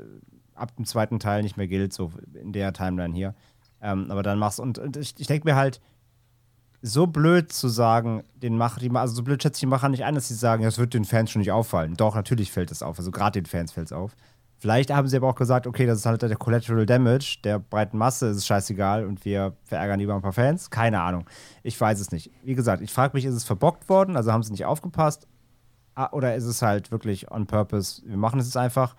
ab dem zweiten Teil nicht mehr gilt, so in der Timeline hier. Ähm, aber dann machst und, und ich, ich denke mir halt, so blöd zu sagen, den Mach, die, also so blöd schätze ich die Macher nicht ein, dass sie sagen, das wird den Fans schon nicht auffallen. Doch, natürlich fällt es auf. Also gerade den Fans fällt es auf. Vielleicht haben sie aber auch gesagt, okay, das ist halt der Collateral Damage, der breiten Masse ist es scheißegal und wir verärgern lieber ein paar Fans. Keine Ahnung. Ich weiß es nicht. Wie gesagt, ich frage mich, ist es verbockt worden? Also haben sie nicht aufgepasst? Ah, oder ist es halt wirklich on purpose? Wir machen es jetzt einfach.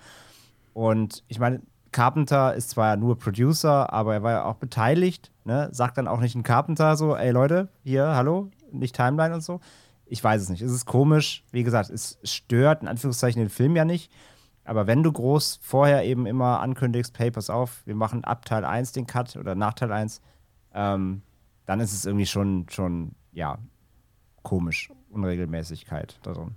Und ich meine, Carpenter ist zwar nur Producer, aber er war ja auch beteiligt. Ne? Sagt dann auch nicht ein Carpenter so, ey Leute, hier, hallo, nicht Timeline und so. Ich weiß es nicht. Es ist komisch. Wie gesagt, es stört in Anführungszeichen den Film ja nicht. Aber wenn du groß vorher eben immer ankündigst, pass auf, wir machen ab Teil 1 den Cut oder nach Teil 1, ähm, dann ist es irgendwie schon, schon, ja, komisch. Unregelmäßigkeit darin.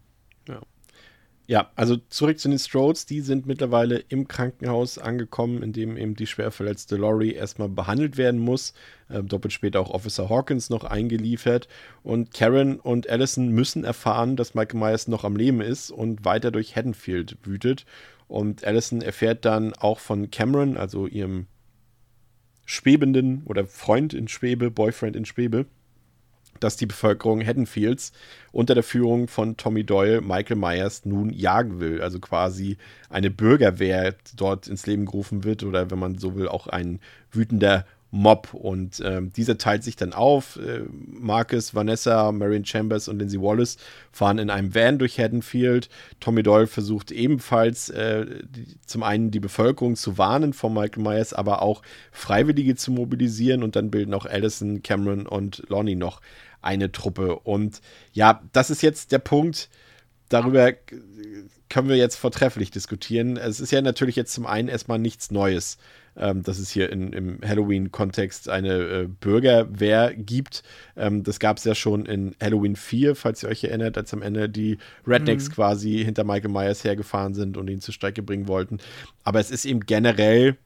Ja, also zurück zu den Strodes. Die sind mittlerweile im Krankenhaus angekommen, in dem eben die schwer verletzte Laurie erstmal behandelt werden muss. Ähm, doppelt später auch Officer Hawkins noch eingeliefert. Und Karen und Allison müssen erfahren, dass Michael Myers noch am Leben ist und weiter durch Haddonfield wütet. Und Allison erfährt dann auch von Cameron, also ihrem Schwebenden oder Freund in Schwebe, Boyfriend in Schwebe, dass die Bevölkerung Haddonfields unter der Führung von Tommy Doyle Michael Myers nun jagen will. Also quasi eine Bürgerwehr dort ins Leben gerufen wird oder wenn man so will, auch ein wütender Mob. Und ähm, dieser teilt sich dann auf. Äh, Marcus, Vanessa, Marion Chambers und Lindsay Wallace fahren in einem Van durch Haddonfield. Tommy Doyle versucht ebenfalls äh, die, zum einen die Bevölkerung zu warnen von Michael Myers, aber auch Freiwillige zu mobilisieren. Und dann bilden auch Allison, Cameron und Lonnie noch eine Truppe. Und ja, das ist jetzt der Punkt, darüber können wir jetzt vortrefflich diskutieren. Es ist ja natürlich jetzt zum einen erstmal nichts Neues, ähm, dass es hier in, im Halloween-Kontext eine äh, Bürgerwehr gibt. Ähm, das gab es ja schon in Halloween 4, falls ihr euch erinnert, als am Ende die Rednecks mhm. quasi hinter Michael Myers hergefahren sind und ihn zur Strecke bringen wollten. Aber es ist eben generell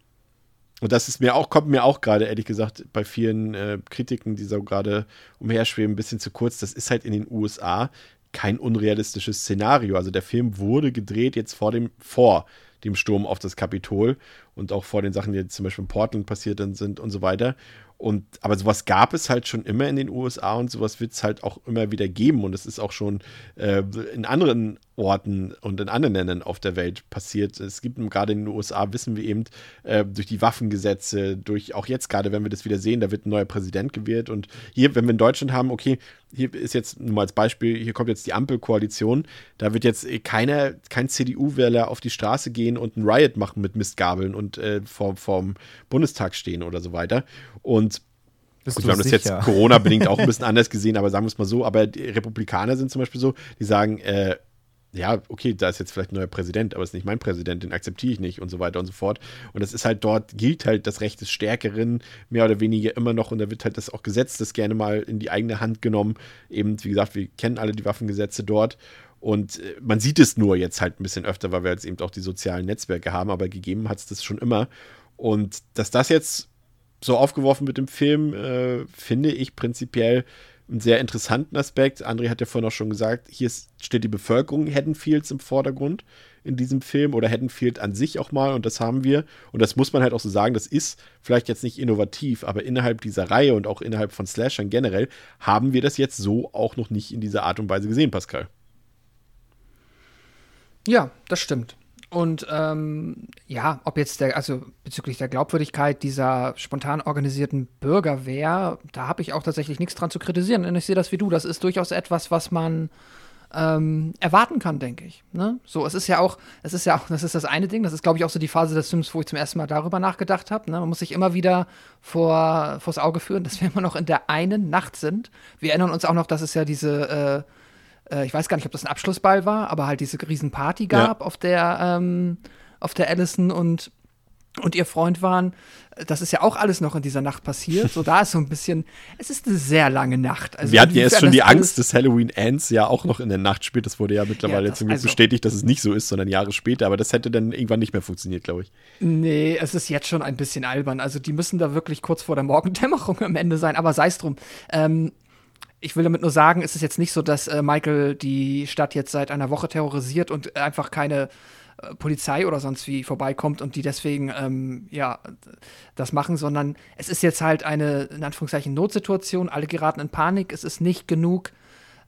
und das ist mir auch, kommt mir auch gerade, ehrlich gesagt, bei vielen äh, Kritiken, die so gerade umherschweben, ein bisschen zu kurz. Das ist halt in den USA kein unrealistisches Szenario. Also der Film wurde gedreht jetzt vor dem, vor dem Sturm auf das Kapitol und auch vor den Sachen, die jetzt zum Beispiel in Portland passiert sind und so weiter. Und, aber sowas gab es halt schon immer in den USA und sowas wird es halt auch immer wieder geben. Und es ist auch schon äh, in anderen Orten und in anderen Ländern auf der Welt passiert. Es gibt gerade in den USA, wissen wir eben, äh, durch die Waffengesetze, durch auch jetzt gerade, wenn wir das wieder sehen, da wird ein neuer Präsident gewählt. Und hier, wenn wir in Deutschland haben, okay, hier ist jetzt nur mal als Beispiel, hier kommt jetzt die Ampelkoalition, da wird jetzt keiner, kein CDU-Wähler auf die Straße gehen und ein Riot machen mit Mistgabeln und äh, vor, vorm Bundestag stehen oder so weiter. Und Gut, wir haben das jetzt Corona-bedingt auch ein bisschen anders gesehen, aber sagen wir es mal so. Aber die Republikaner sind zum Beispiel so, die sagen, äh, ja, okay, da ist jetzt vielleicht ein neuer Präsident, aber es ist nicht mein Präsident, den akzeptiere ich nicht und so weiter und so fort. Und das ist halt dort, gilt halt das Recht des Stärkeren mehr oder weniger immer noch und da wird halt das auch Gesetz, das gerne mal in die eigene Hand genommen. Eben, wie gesagt, wir kennen alle die Waffengesetze dort und äh, man sieht es nur jetzt halt ein bisschen öfter, weil wir jetzt eben auch die sozialen Netzwerke haben, aber gegeben hat es das schon immer. Und dass das jetzt so aufgeworfen wird im Film, äh, finde ich prinzipiell einen sehr interessanten Aspekt. André hat ja vorhin auch schon gesagt, hier steht die Bevölkerung Haddonfields im Vordergrund in diesem Film oder Haddonfield an sich auch mal und das haben wir und das muss man halt auch so sagen, das ist vielleicht jetzt nicht innovativ, aber innerhalb dieser Reihe und auch innerhalb von Slashern generell haben wir das jetzt so auch noch nicht in dieser Art und Weise gesehen, Pascal. Ja, das stimmt. Und ähm, ja, ob jetzt der, also bezüglich der Glaubwürdigkeit dieser spontan organisierten Bürgerwehr, da habe ich auch tatsächlich nichts dran zu kritisieren. Und ich sehe das wie du. Das ist durchaus etwas, was man ähm, erwarten kann, denke ich. Ne? So, es ist ja auch, es ist ja auch, das ist das eine Ding, das ist, glaube ich, auch so die Phase des Films, wo ich zum ersten Mal darüber nachgedacht habe. Ne? Man muss sich immer wieder vor, vors Auge führen, dass wir immer noch in der einen Nacht sind. Wir erinnern uns auch noch, dass es ja diese äh, äh, ich weiß gar nicht, ob das ein Abschlussball war, aber halt diese Riesenparty gab, ja. auf der, ähm, auf der Allison und und ihr Freund waren, das ist ja auch alles noch in dieser Nacht passiert. So, da ist so ein bisschen, es ist eine sehr lange Nacht. Also, Wir hatten ja erst schon die Angst, dass Halloween Ends ja auch noch in der Nacht spielt. Das wurde ja mittlerweile ja, zum Glück also, bestätigt, dass es nicht so ist, sondern Jahre später. Aber das hätte dann irgendwann nicht mehr funktioniert, glaube ich. Nee, es ist jetzt schon ein bisschen albern. Also, die müssen da wirklich kurz vor der Morgendämmerung am Ende sein. Aber sei es drum. Ähm, ich will damit nur sagen, es ist jetzt nicht so, dass äh, Michael die Stadt jetzt seit einer Woche terrorisiert und einfach keine äh, Polizei oder sonst wie vorbeikommt und die deswegen ähm, ja das machen, sondern es ist jetzt halt eine in Anführungszeichen Notsituation. Alle geraten in Panik. Es ist nicht genug.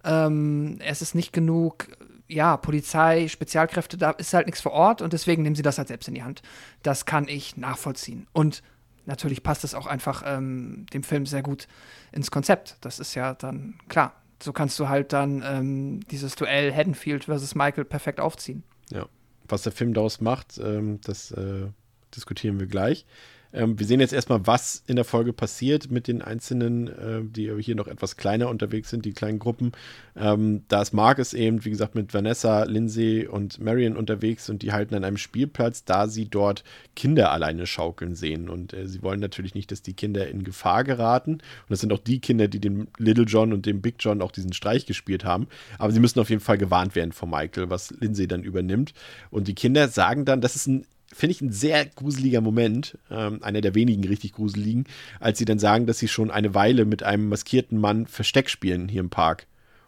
Ähm, es ist nicht genug ja, Polizei, Spezialkräfte, da ist halt nichts vor Ort und deswegen nehmen sie das halt selbst in die Hand. Das kann ich nachvollziehen. Und natürlich passt es auch einfach ähm, dem Film sehr gut ins Konzept. Das ist ja dann klar. So kannst du halt dann ähm, dieses Duell Haddonfield versus Michael perfekt aufziehen. Ja. Was der Film daraus macht, ähm, das äh, diskutieren wir gleich. Ähm, wir sehen jetzt erstmal, was in der Folge passiert mit den einzelnen, äh, die hier noch etwas kleiner unterwegs sind, die kleinen Gruppen. Ähm, da ist Marcus eben, wie gesagt, mit Vanessa, Lindsay und Marion unterwegs und die halten an einem Spielplatz, da sie dort Kinder alleine schaukeln sehen. Und äh, sie wollen natürlich nicht, dass die Kinder in Gefahr geraten. Und das sind auch die Kinder, die dem Little John und dem Big John auch diesen Streich gespielt haben. Aber sie müssen auf jeden Fall gewarnt werden von Michael, was Lindsay dann übernimmt. Und die Kinder sagen dann, das ist ein finde ich ein sehr gruseliger Moment, ähm, einer der wenigen richtig gruseligen, als sie dann sagen, dass sie schon eine Weile mit einem maskierten Mann Versteck spielen hier im Park.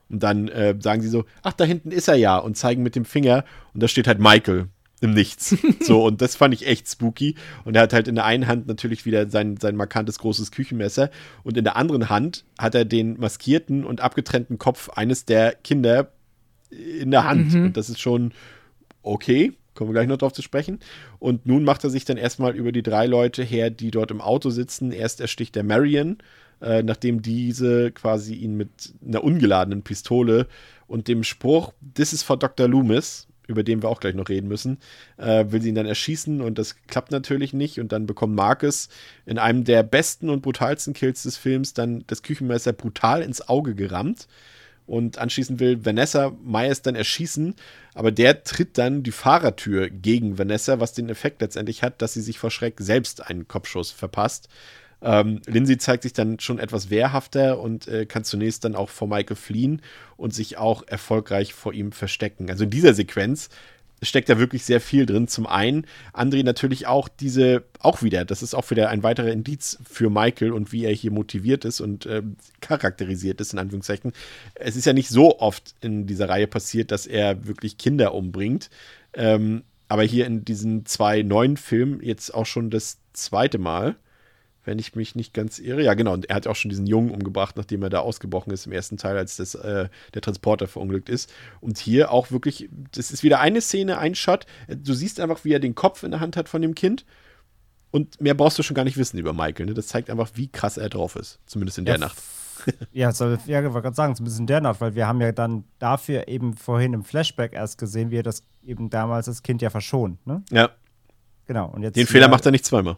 Und dann äh, sagen sie so, ach, da hinten ist er ja und zeigen mit dem Finger und da steht halt Michael im Nichts. so, und das fand ich echt spooky. Und er hat halt in der einen Hand natürlich wieder sein, sein markantes großes Küchenmesser und in der anderen Hand hat er den maskierten und abgetrennten Kopf eines der Kinder in der Hand. Mhm. Und das ist schon okay. Kommen wir gleich noch drauf zu sprechen. Und nun macht er sich dann erstmal über die drei Leute her, die dort im Auto sitzen. Erst ersticht der Marion, äh, nachdem diese quasi ihn mit einer ungeladenen Pistole und dem Spruch, This is for Dr. Loomis, über den wir auch gleich noch reden müssen, äh, will sie ihn dann erschießen und das klappt natürlich nicht. Und dann bekommt Marcus in einem der besten und brutalsten Kills des Films dann das Küchenmesser brutal ins Auge gerammt und anschließend will Vanessa Myers dann erschießen, aber der tritt dann die Fahrertür gegen Vanessa, was den Effekt letztendlich hat, dass sie sich vor Schreck selbst einen Kopfschuss verpasst. Ähm, Lindsay zeigt sich dann schon etwas wehrhafter und äh, kann zunächst dann auch vor Michael fliehen und sich auch erfolgreich vor ihm verstecken. Also in dieser Sequenz steckt da wirklich sehr viel drin. Zum einen, André natürlich auch diese, auch wieder, das ist auch wieder ein weiterer Indiz für Michael und wie er hier motiviert ist und äh, charakterisiert ist, in Anführungszeichen. Es ist ja nicht so oft in dieser Reihe passiert, dass er wirklich Kinder umbringt. Ähm, aber hier in diesen zwei neuen Filmen jetzt auch schon das zweite Mal wenn ich mich nicht ganz irre. Ja, genau. Und er hat auch schon diesen Jungen umgebracht, nachdem er da ausgebrochen ist im ersten Teil, als das, äh, der Transporter verunglückt ist. Und hier auch wirklich, das ist wieder eine Szene, ein Shot. Du siehst einfach, wie er den Kopf in der Hand hat von dem Kind. Und mehr brauchst du schon gar nicht wissen über Michael. Ne? Das zeigt einfach, wie krass er drauf ist. Zumindest in der ja, Nacht. ja, soll, ja, ich wollte gerade sagen, zumindest in der Nacht, weil wir haben ja dann dafür eben vorhin im Flashback erst gesehen, wie er das eben damals das Kind ja verschont. Ne? Ja. Genau. Und jetzt Den Fehler macht er nicht zweimal.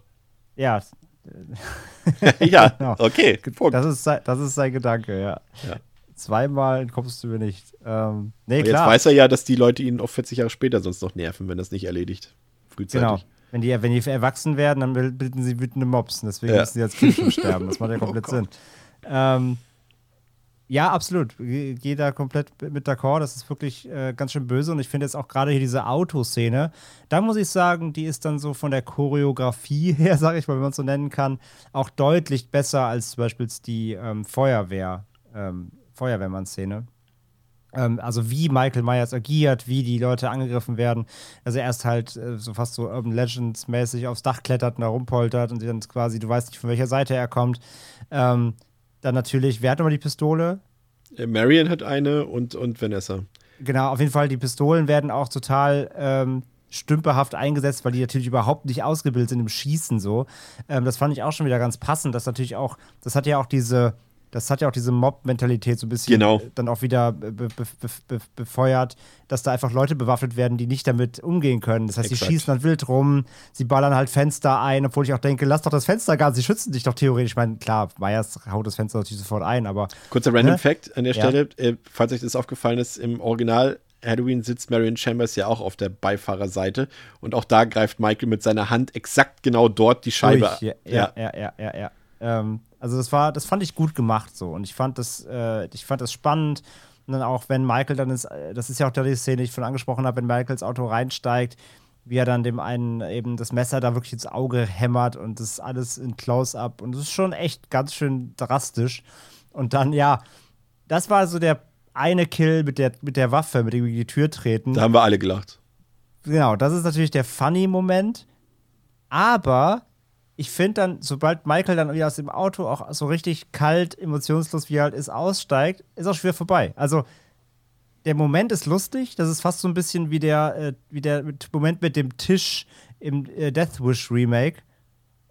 Ja, ja, genau. okay. Das ist, das ist sein Gedanke, ja. ja. Zweimal kommst du mir nicht. Ähm, nee, klar. Jetzt weiß er ja, dass die Leute ihn auch 40 Jahre später sonst noch nerven, wenn das nicht erledigt. Frühzeitig. Genau. Wenn die, wenn die erwachsen werden, dann bilden sie wütende Mobs. Deswegen ja. müssen sie als Kind sterben. Das macht ja oh komplett oh Sinn. Ähm, ja, absolut. Gehe da komplett mit d'accord. Das ist wirklich äh, ganz schön böse. Und ich finde jetzt auch gerade hier diese Autoszene, da muss ich sagen, die ist dann so von der Choreografie her, sage ich mal, wenn man es so nennen kann, auch deutlich besser als zum Beispiel die ähm, Feuerwehr, ähm, Feuerwehrmann-Szene. Ähm, also wie Michael Myers agiert, wie die Leute angegriffen werden. Also er erst halt äh, so fast so Urban Legends-mäßig aufs Dach klettert und da rumpoltert und dann quasi, du weißt nicht, von welcher Seite er kommt. Ähm, dann natürlich, wer hat nochmal die Pistole? Äh, Marion hat eine und, und Vanessa. Genau, auf jeden Fall, die Pistolen werden auch total ähm, stümperhaft eingesetzt, weil die natürlich überhaupt nicht ausgebildet sind im Schießen so. Ähm, das fand ich auch schon wieder ganz passend, dass natürlich auch, das hat ja auch diese, das hat ja auch diese Mob-Mentalität so ein bisschen genau. dann auch wieder be be be befeuert, dass da einfach Leute bewaffnet werden, die nicht damit umgehen können. Das heißt, Exakt. sie schießen dann wild rum, sie ballern halt Fenster ein, obwohl ich auch denke, lass doch das Fenster gar, sie schützen dich doch theoretisch. Ich meine, klar, Meyers haut das Fenster natürlich sofort ein, aber. Kurzer Random ne? Fact an der Stelle, ja. äh, falls euch das aufgefallen ist, im Original Halloween sitzt Marion Chambers ja auch auf der Beifahrerseite und auch da greift Michael mit seiner Hand exakt genau dort die Scheibe. Durch, ja, ja, ja, ja, ja. ja. Ähm, also das war, das fand ich gut gemacht so und ich fand das, äh, ich fand das spannend. Und dann auch, wenn Michael dann ist, äh, das ist ja auch die Szene, die ich von angesprochen habe, wenn Michael ins Auto reinsteigt, wie er dann dem einen eben das Messer da wirklich ins Auge hämmert und das alles in Close-up und das ist schon echt ganz schön drastisch. Und dann, ja, das war so der eine Kill mit der, mit der Waffe, mit dem wir die Tür treten. Da haben wir alle gelacht. Genau, das ist natürlich der funny Moment. Aber ich finde dann, sobald Michael dann wieder aus dem Auto auch so richtig kalt, emotionslos wie er halt ist, aussteigt, ist auch schwer vorbei. Also der Moment ist lustig. Das ist fast so ein bisschen wie der, äh, wie der Moment mit dem Tisch im äh, Death Wish Remake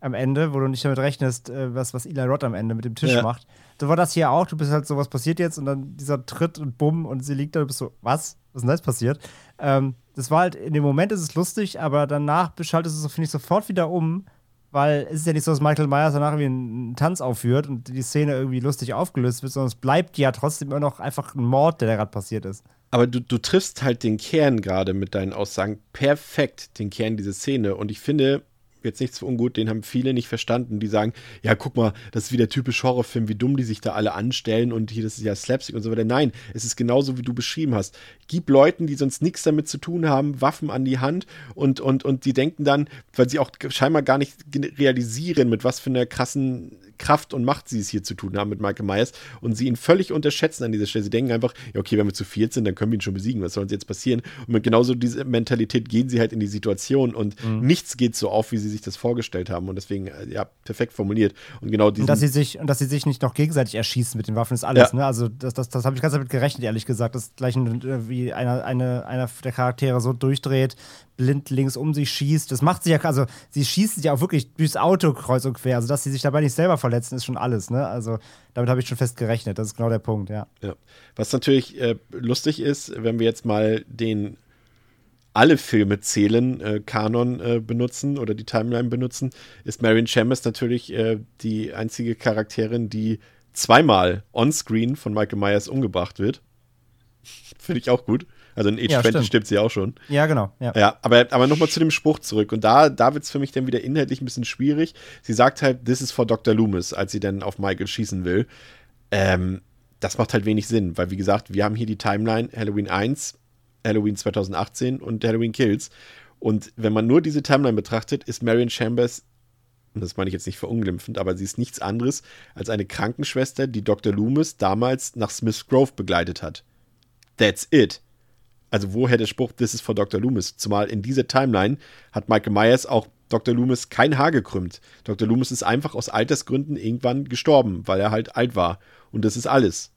am Ende, wo du nicht damit rechnest, äh, was, was Eli Roth am Ende mit dem Tisch Ja. macht. So war das hier auch. Du bist halt so, was passiert jetzt? Und dann dieser Tritt und Bumm und sie liegt da, du bist so, was? Was ist denn jetzt passiert? Ähm, das war halt, in dem Moment ist es lustig, aber danach schaltest du es, finde ich, sofort wieder um, weil es ist ja nicht so, dass Michael Myers danach irgendwie einen Tanz aufführt und die Szene irgendwie lustig aufgelöst wird, sondern es bleibt ja trotzdem immer noch einfach ein Mord, der da gerade passiert ist. Aber du, du triffst halt den Kern gerade mit deinen Aussagen perfekt, den Kern dieser Szene. Und ich finde, jetzt nichts für ungut, den haben viele nicht verstanden, die sagen, ja, guck mal, das ist wieder typisch Horrorfilm, wie dumm die sich da alle anstellen und hier, das ist ja Slapstick und so weiter. Nein, es ist genauso, wie du beschrieben hast. Gib Leuten, die sonst nichts damit zu tun haben, Waffen an die Hand und, und, und die denken dann, weil sie auch scheinbar gar nicht realisieren, mit was für einer krassen Kraft und Macht sie es hier zu tun haben mit Michael Myers und sie ihn völlig unterschätzen an dieser Stelle. Sie denken einfach, ja, okay, wenn wir zu viert sind, dann können wir ihn schon besiegen. Was soll uns jetzt passieren? Und mit genauso dieser Mentalität gehen sie halt in die Situation und nichts geht so auf, wie sie sich das vorgestellt haben. Und deswegen, äh, ja, perfekt formuliert. Und genau diesen. Und dass sie sich, und dass sie sich nicht noch gegenseitig erschießen mit den Waffen ist alles, Ja. ne? Also das, das, das habe ich ganz damit gerechnet, ehrlich gesagt, dass gleich ein, äh, wie einer, eine, einer der Charaktere so durchdreht, blind links um sich schießt. Das macht sie ja, also sie schießt ja auch wirklich durchs Auto kreuz und quer. Also dass sie sich dabei nicht selber verletzen, ist schon alles, ne? Also damit habe ich schon fest gerechnet. Das ist genau der Punkt, ja. Ja. Was natürlich äh, lustig ist, wenn wir jetzt mal den alle Filme zählen, äh, Kanon äh, benutzen oder die Timeline benutzen, ist Marion Chambers natürlich äh, die einzige Charakterin, die zweimal onscreen von Michael Myers umgebracht wird. Finde ich auch gut. Also in Age Ja, 20 stimmt. stirbt sie auch schon. Ja, genau. Ja. Ja, aber, aber nochmal zu dem Spruch zurück. Und da, da wird es für mich dann wieder inhaltlich ein bisschen schwierig. Sie sagt halt, this is for Dr. Loomis, als sie dann auf Michael schießen will. Ähm, das macht halt wenig Sinn, weil wie gesagt, wir haben hier die Timeline Halloween 1, Halloween 2018 und Halloween Kills. Und wenn man nur diese Timeline betrachtet, ist Marion Chambers, und das meine ich jetzt nicht verunglimpfend, aber sie ist nichts anderes als eine Krankenschwester, die Dr. Loomis damals nach Smith Grove begleitet hat. That's it. Also woher der Spruch, this is for Dr. Loomis? Zumal in dieser Timeline hat Michael Myers auch Dr. Loomis kein Haar gekrümmt. Dr. Loomis ist einfach aus Altersgründen irgendwann gestorben, weil er halt alt war. Und das ist alles.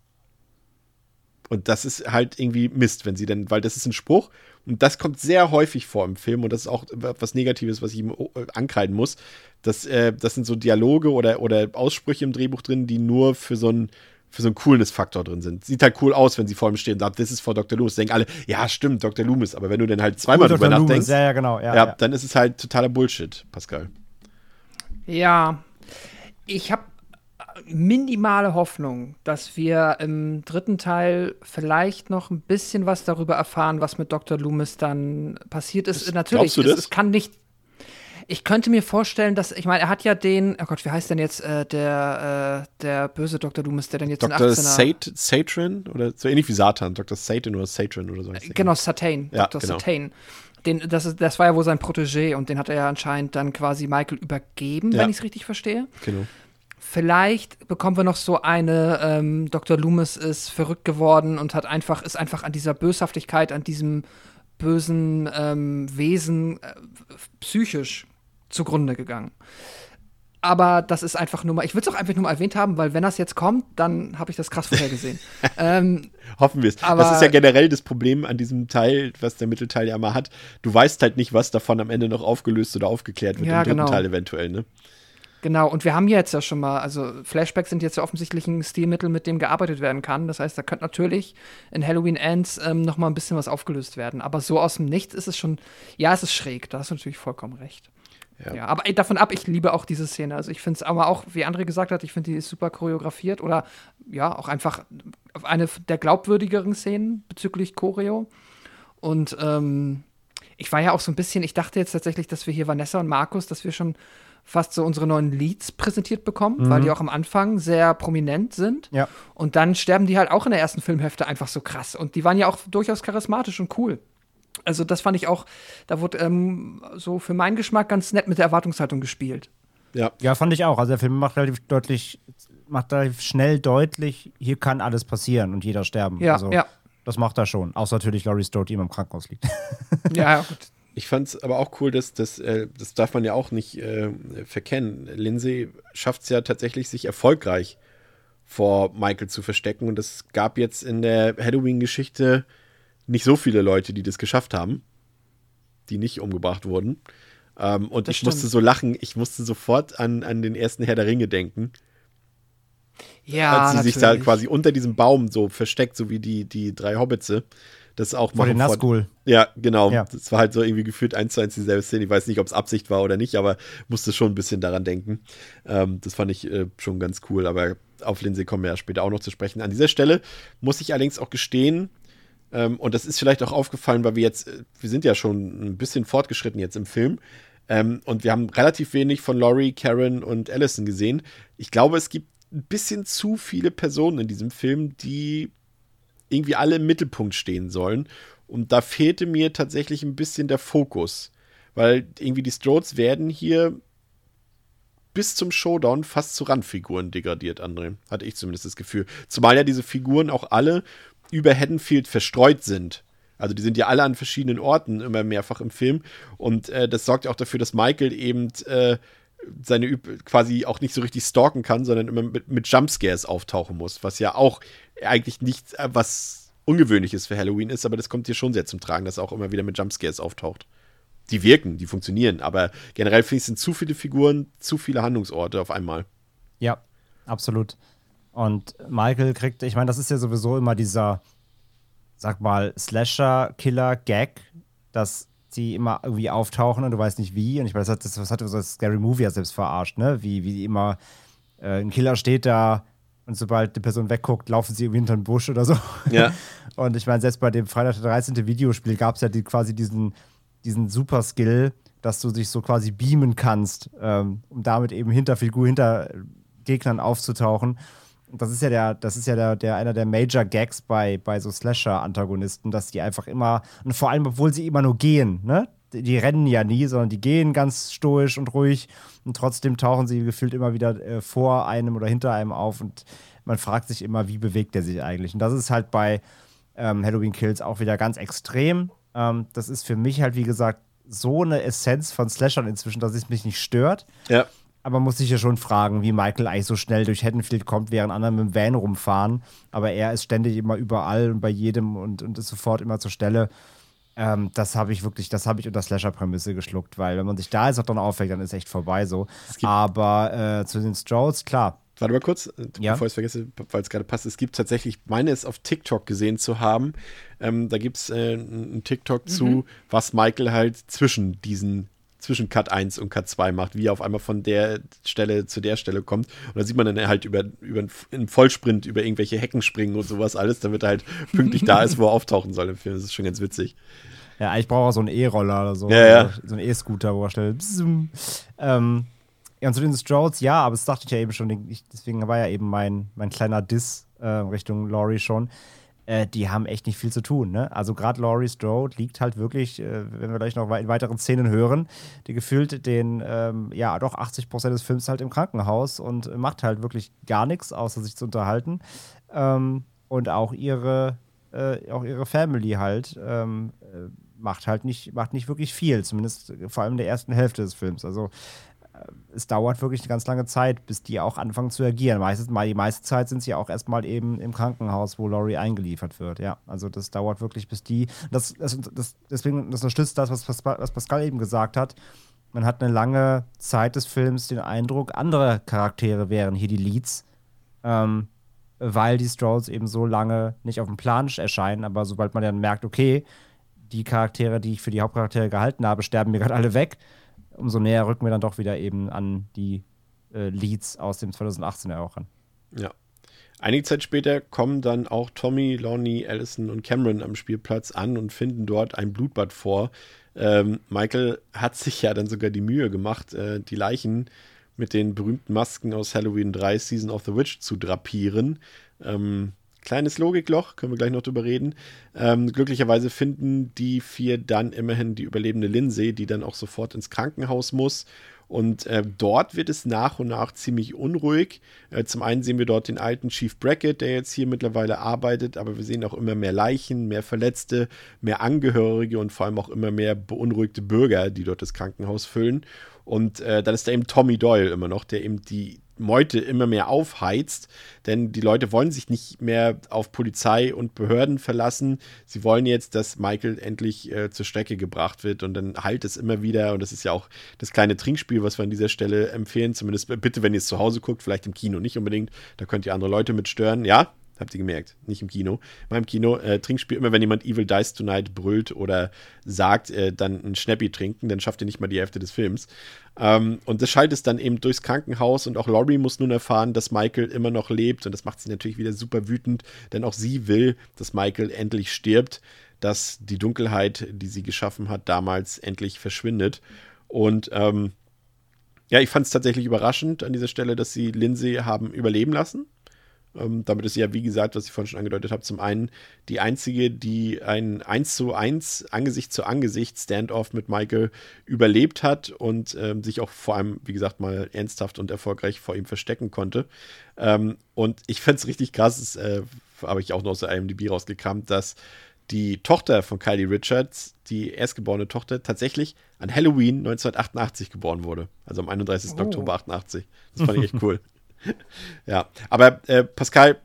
Und das ist halt irgendwie Mist, wenn sie denn, weil das ist ein Spruch und das kommt sehr häufig vor im Film und das ist auch was Negatives, was ich ihm äh, ankreiden muss. Das, äh, das sind so Dialoge oder, oder Aussprüche im Drehbuch drin, die nur für so ein für so einen Coolness-Faktor drin sind. Sieht halt cool aus, wenn sie vor ihm stehen und sagt, this is for Dr. Loomis. Denken alle, ja, stimmt, Dr. Loomis. Aber wenn du dann halt zweimal Dr. drüber Loomis, nachdenkst, Ja, ja, genau. Ja, ja, ja. dann ist es halt totaler Bullshit, Pascal. Ja, ich habe minimale Hoffnung, dass wir im dritten Teil vielleicht noch ein bisschen was darüber erfahren, was mit Dr. Loomis dann passiert ist. Natürlich, glaubst du es, das? es kann nicht. Ich könnte mir vorstellen, dass, ich meine, er hat ja den, oh Gott, wie heißt denn jetzt äh, der, äh, der böse Dr. Loomis, der dann jetzt Dr. in 18er Sat Satran oder so ähnlich wie Satan, Dr. Satan oder Satran oder so. heißt der. Genau, Satane, Ja, Dr. genau. Satane. Den, das, ist, das war ja wohl sein Protégé und den hat er ja anscheinend dann quasi Michael übergeben, Ja. wenn ich es richtig verstehe. Genau. Vielleicht bekommen wir noch so eine, ähm, Dr. Loomis ist verrückt geworden und hat einfach, ist einfach an dieser Böshaftigkeit, an diesem bösen ähm, Wesen äh, psychisch zugrunde gegangen. Aber das ist einfach nur mal, ich will es auch einfach nur mal erwähnt haben, weil wenn das jetzt kommt, dann habe ich das krass vorhergesehen. ähm, Hoffen wir es. Aber- Das ist ja generell das Problem an diesem Teil, was der Mittelteil ja immer hat. Du weißt halt nicht, was davon am Ende noch aufgelöst oder aufgeklärt wird Ja, im dritten genau. Teil eventuell, ne? Genau, und wir haben jetzt ja schon mal, also Flashbacks sind jetzt ja offensichtlich ein Stilmittel, mit dem gearbeitet werden kann. Das heißt, da könnte natürlich in Halloween Ends ähm, noch mal ein bisschen was aufgelöst werden. Aber so aus dem Nichts ist es schon, ja, es ist schräg, da hast du natürlich vollkommen recht. Ja. Ja, aber davon ab, ich liebe auch diese Szene. Also ich finde es aber auch, wie André gesagt hat, ich finde die ist super choreografiert oder ja, auch einfach eine der glaubwürdigeren Szenen bezüglich Choreo. Und ähm, ich war ja auch so ein bisschen, ich dachte jetzt tatsächlich, dass wir hier Vanessa und Markus, dass wir schon fast so unsere neuen Leads präsentiert bekommen, weil die auch am Anfang sehr prominent sind. Ja. Und dann sterben die halt auch in der ersten Filmhälfte einfach so krass. Und die waren ja auch durchaus charismatisch und cool. Also das fand ich auch, da wurde ähm, so für meinen Geschmack ganz nett mit der Erwartungshaltung gespielt. Ja. Ja, fand ich auch. Also der Film macht relativ deutlich, macht relativ schnell deutlich, hier kann alles passieren und jeder sterben. Ja, also, ja. Das macht er schon. Außer natürlich Laurie Strode, die immer im Krankenhaus liegt. Ja, ja, gut. Ich fand es aber auch cool, dass das, äh, das darf man ja auch nicht äh, verkennen. Lindsay schafft es ja tatsächlich, sich erfolgreich vor Michael zu verstecken. Und es gab jetzt in der Halloween-Geschichte nicht so viele Leute, die das geschafft haben, die nicht umgebracht wurden. Ähm, und Das ich musste stimmt. so lachen, ich musste sofort an, an den ersten Herr der Ringe denken. Ja, als sie sich da natürlich. quasi unter diesem Baum so versteckt, so wie die, die drei Hobbitze. Das auch Vor den Nazgul. Ja, genau. Ja. Das war halt so irgendwie gefühlt eins zu eins dieselbe Szene. Ich weiß nicht, ob es Absicht war oder nicht, aber musste schon ein bisschen daran denken. Ähm, das fand ich äh, schon ganz cool, aber auf Lindsay kommen wir ja später auch noch zu sprechen. An dieser Stelle muss ich allerdings auch gestehen, ähm, und das ist vielleicht auch aufgefallen, weil wir jetzt, äh, wir sind ja schon ein bisschen fortgeschritten jetzt im Film. Ähm, und wir haben relativ wenig von Laurie, Karen und Allison gesehen. Ich glaube, es gibt ein bisschen zu viele Personen in diesem Film, die irgendwie alle im Mittelpunkt stehen sollen. Und da fehlte mir tatsächlich ein bisschen der Fokus. Weil irgendwie die Strodes werden hier bis zum Showdown fast zu Randfiguren degradiert, André. Hatte ich zumindest das Gefühl. Zumal ja diese Figuren auch alle über Haddonfield verstreut sind. Also die sind ja alle an verschiedenen Orten immer mehrfach im Film. Und äh, das sorgt ja auch dafür, dass Michael eben äh, seine Üb quasi auch nicht so richtig stalken kann, sondern immer mit, mit Jumpscares auftauchen muss. Was ja auch eigentlich nicht äh, was Ungewöhnliches für Halloween ist, aber das kommt hier schon sehr zum Tragen, dass er auch immer wieder mit Jumpscares auftaucht. Die wirken, die funktionieren, aber generell finde ich, sind zu viele Figuren, zu viele Handlungsorte auf einmal. Ja, absolut. Und Michael kriegt, ich meine, das ist ja sowieso immer dieser, sag mal, Slasher-Killer-Gag, dass die immer irgendwie auftauchen und du weißt nicht wie. Und ich meine, das hat, das, das hat so das Scary Movie ja selbst verarscht, ne? Wie, wie immer äh, ein Killer steht da und sobald die Person wegguckt, laufen sie irgendwie hinter den Busch oder so. Ja. Und ich meine, selbst bei dem Freitag der 13. Videospiel gab es ja die, quasi diesen, diesen Super-Skill, dass du dich so quasi beamen kannst, ähm, um damit eben hinter Figur, hinter Gegnern aufzutauchen. Das ist ja der, das ist ja der, der einer der Major Gags bei, bei so Slasher-Antagonisten, dass die einfach immer, und vor allem, obwohl sie immer nur gehen, ne? Die, die rennen ja nie, sondern die gehen ganz stoisch und ruhig und trotzdem tauchen sie gefühlt immer wieder äh, vor einem oder hinter einem auf und man fragt sich immer, wie bewegt er sich eigentlich. Und das ist halt bei ähm, Halloween Kills auch wieder ganz extrem. Ähm, das ist für mich halt, wie gesagt, so eine Essenz von Slashern inzwischen, dass es mich nicht stört. Ja. Aber man muss sich ja schon fragen, wie Michael eigentlich so schnell durch Haddonfield kommt, während andere mit dem Van rumfahren. Aber er ist ständig immer überall und bei jedem und, und ist sofort immer zur Stelle. Ähm, das habe ich wirklich, das habe ich unter Slasher-Prämisse geschluckt, weil wenn man sich da jetzt noch dran aufweckt, dann ist echt vorbei so. Aber äh, zu den Strolls, klar. Warte mal kurz, äh, Ja. bevor ich es vergesse, weil es gerade passt. Es gibt tatsächlich, ich meine es auf TikTok gesehen zu haben. Ähm, da gibt es äh, einen TikTok zu, was Michael halt zwischen diesen, zwischen Cut 1 und Cut 2 macht, wie er auf einmal von der Stelle zu der Stelle kommt. Und da sieht man dann halt über, über einen Vollsprint über irgendwelche Hecken springen und sowas alles, damit er halt pünktlich da ist, wo er auftauchen soll im Film. Das ist schon ganz witzig. Ja, ich brauche auch so einen E-Roller oder so. Ja, ja. So einen E-Scooter, wo er schnell. Ähm, ja, und zu den Strolls, ja, aber das dachte ich ja eben schon. Ich, deswegen war ja eben mein, mein kleiner Diss äh, Richtung Laurie schon. Äh, die haben echt nicht viel zu tun. Ne? Also gerade Laurie Strode liegt halt wirklich, äh, wenn wir gleich noch in weiteren Szenen hören, die gefühlt den, ähm, ja, doch 80 Prozent des Films halt im Krankenhaus und macht halt wirklich gar nichts, außer sich zu unterhalten. Ähm, und auch ihre, äh, auch ihre Family halt ähm, äh, macht halt nicht, macht nicht wirklich viel, zumindest vor allem in der ersten Hälfte des Films. Also es dauert wirklich eine ganz lange Zeit, bis die auch anfangen zu agieren. Meistens, die meiste Zeit sind sie auch erstmal eben im Krankenhaus, wo Laurie eingeliefert wird. Ja, also das dauert wirklich, bis die. Das, das, das, deswegen, das unterstützt das, was, Pascal- was Pascal eben gesagt hat. Man hat eine lange Zeit des Films den Eindruck, andere Charaktere wären hier die Leads, ähm, weil die Strolls eben so lange nicht auf dem Plan erscheinen. Aber sobald man dann merkt, okay, die Charaktere, die ich für die Hauptcharaktere gehalten habe, sterben mir gerade alle weg, umso näher rücken wir dann doch wieder eben an die äh, Leads aus dem 2018er auch ran. Ja. Einige Zeit später kommen dann auch Tommy, Lonnie, Allison und Cameron am Spielplatz an und finden dort ein Blutbad vor. Ähm, Michael hat sich ja dann sogar die Mühe gemacht, äh, die Leichen mit den berühmten Masken aus Halloween 3 Season of the Witch zu drapieren. Ähm, kleines Logikloch, können wir gleich noch drüber reden. Ähm, glücklicherweise finden die vier dann immerhin die überlebende Lindsay, die dann auch sofort ins Krankenhaus muss. Und äh, dort wird es nach und nach ziemlich unruhig. Äh, zum einen sehen wir dort den alten Chief Brackett, der jetzt hier mittlerweile arbeitet, aber wir sehen auch immer mehr Leichen, mehr Verletzte, mehr Angehörige und vor allem auch immer mehr beunruhigte Bürger, die dort das Krankenhaus füllen. Und äh, dann ist da eben Tommy Doyle immer noch, der eben die Meute immer mehr aufheizt, denn die Leute wollen sich nicht mehr auf Polizei und Behörden verlassen. Sie wollen jetzt, dass Michael endlich äh, zur Strecke gebracht wird und dann halt es immer wieder. Und das ist ja auch das kleine Trinkspiel, was wir an dieser Stelle empfehlen. Zumindest bitte, wenn ihr es zu Hause guckt, vielleicht im Kino nicht unbedingt. Da könnt ihr andere Leute mit stören. Ja, Habt ihr gemerkt? Nicht im Kino. Mal im Kino, äh, Trinkspiel, immer wenn jemand Evil Dies Tonight brüllt oder sagt, äh, dann ein Schnäppi trinken, dann schafft ihr nicht mal die Hälfte des Films. Ähm, und das schaltet es dann eben durchs Krankenhaus und auch Laurie muss nun erfahren, dass Michael immer noch lebt und das macht sie natürlich wieder super wütend, denn auch sie will, dass Michael endlich stirbt, dass die Dunkelheit, die sie geschaffen hat, damals endlich verschwindet. Und ähm, ja, ich fand es tatsächlich überraschend an dieser Stelle, dass sie Lindsay haben überleben lassen. Ähm, damit ist sie ja, wie gesagt, was ich vorhin schon angedeutet habe, zum einen die einzige, die ein 1 zu 1 Angesicht zu Angesicht Standoff mit Michael überlebt hat und ähm, sich auch vor allem, wie gesagt, mal ernsthaft und erfolgreich vor ihm verstecken konnte. Ähm, und ich fände es richtig krass, das äh, habe ich auch noch aus der IMDb rausgekramt, dass die Tochter von Kylie Richards, die erstgeborene Tochter, tatsächlich an Halloween 1988 geboren wurde. Also am 31. Oh. Oktober 88. Das fand ich echt cool. ja, aber äh, Pascal,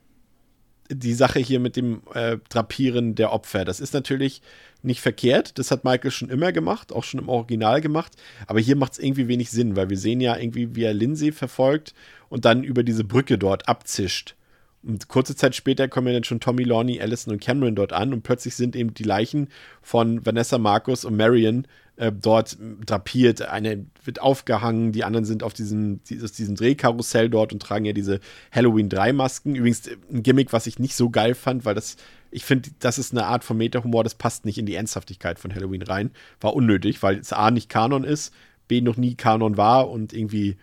die Sache hier mit dem äh, Drapieren der Opfer, das ist natürlich nicht verkehrt. Das hat Michael schon immer gemacht, auch schon im Original gemacht. Aber hier macht es irgendwie wenig Sinn, weil wir sehen ja irgendwie, wie er Lindsay verfolgt und dann über diese Brücke dort abzischt. Und kurze Zeit später kommen ja dann schon Tommy, Lorne, Allison und Cameron dort an und plötzlich sind eben die Leichen von Vanessa Marcus und Marion äh, dort drapiert. Eine wird aufgehangen, die anderen sind auf diesem, dieses, diesem Drehkarussell dort und tragen ja diese Halloween 3 Masken. Übrigens äh, ein Gimmick, was ich nicht so geil fand, weil das, ich finde, das ist eine Art von Meta-Humor, das passt nicht in die Ernsthaftigkeit von Halloween rein. War unnötig, weil es A nicht Kanon ist, B noch nie Kanon war und irgendwie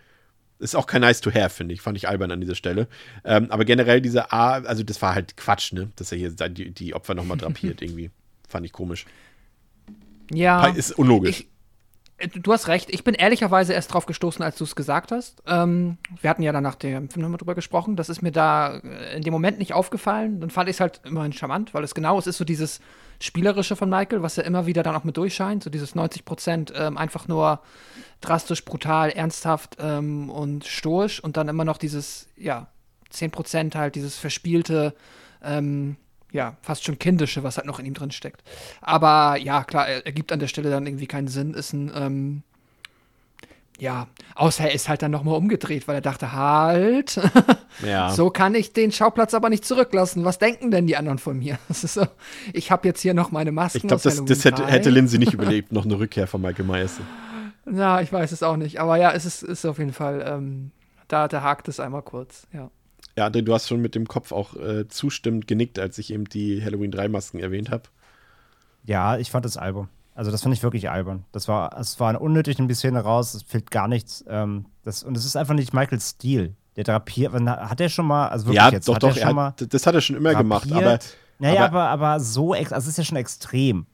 ist auch kein nice to have, finde ich. Fand ich albern an dieser Stelle. Ähm, aber generell diese A, also das war halt Quatsch, ne? Dass er hier die, die Opfer nochmal drapiert, irgendwie. Fand ich komisch. Ja. Ist unlogisch. Ich, äh, du hast recht. Ich bin ehrlicherweise erst drauf gestoßen, als du es gesagt hast. Ähm, wir hatten ja dann nach dem Film nochmal drüber gesprochen. Das ist mir da äh, in dem Moment nicht aufgefallen. Dann fand ich es halt immerhin charmant, weil es genau, es ist so dieses Spielerische von Michael, was ja immer wieder dann auch mit durchscheint. So dieses 90 Prozent ähm, einfach nur drastisch, brutal, ernsthaft ähm, und stoisch und dann immer noch dieses, ja, 10 Prozent halt dieses verspielte, ähm, ja, fast schon kindische, was halt noch in ihm drin steckt. Aber ja, klar, er, er gibt an der Stelle dann irgendwie keinen Sinn. Ist ein, ähm, ja, außer er ist halt dann nochmal umgedreht, weil er dachte, halt, ja. so kann ich den Schauplatz aber nicht zurücklassen. Was denken denn die anderen von mir? So, ich habe jetzt hier noch meine Masken. Ich glaube, das, das hätte, hätte Lindsay nicht überlebt, noch eine Rückkehr von Michael Myers. Ja, ich weiß es auch nicht. Aber ja, es ist, ist auf jeden Fall, ähm, da, da hakt es einmal kurz, ja. Ja, du hast schon mit dem Kopf auch äh, zustimmend genickt, als ich eben die Halloween 3 Masken erwähnt habe. Ja, ich fand das Album. Also das fand ich wirklich albern. Das war, es war unnötig in die Szene raus, es fehlt gar nichts. Ähm, das, und es ist einfach nicht Michaels Stil. Der drapiert, hat er schon mal, also wirklich ja, jetzt, doch, doch, er hat, das hat er schon immer drapiert. gemacht, aber. Naja, aber, aber, aber so, also es ist ja schon extrem.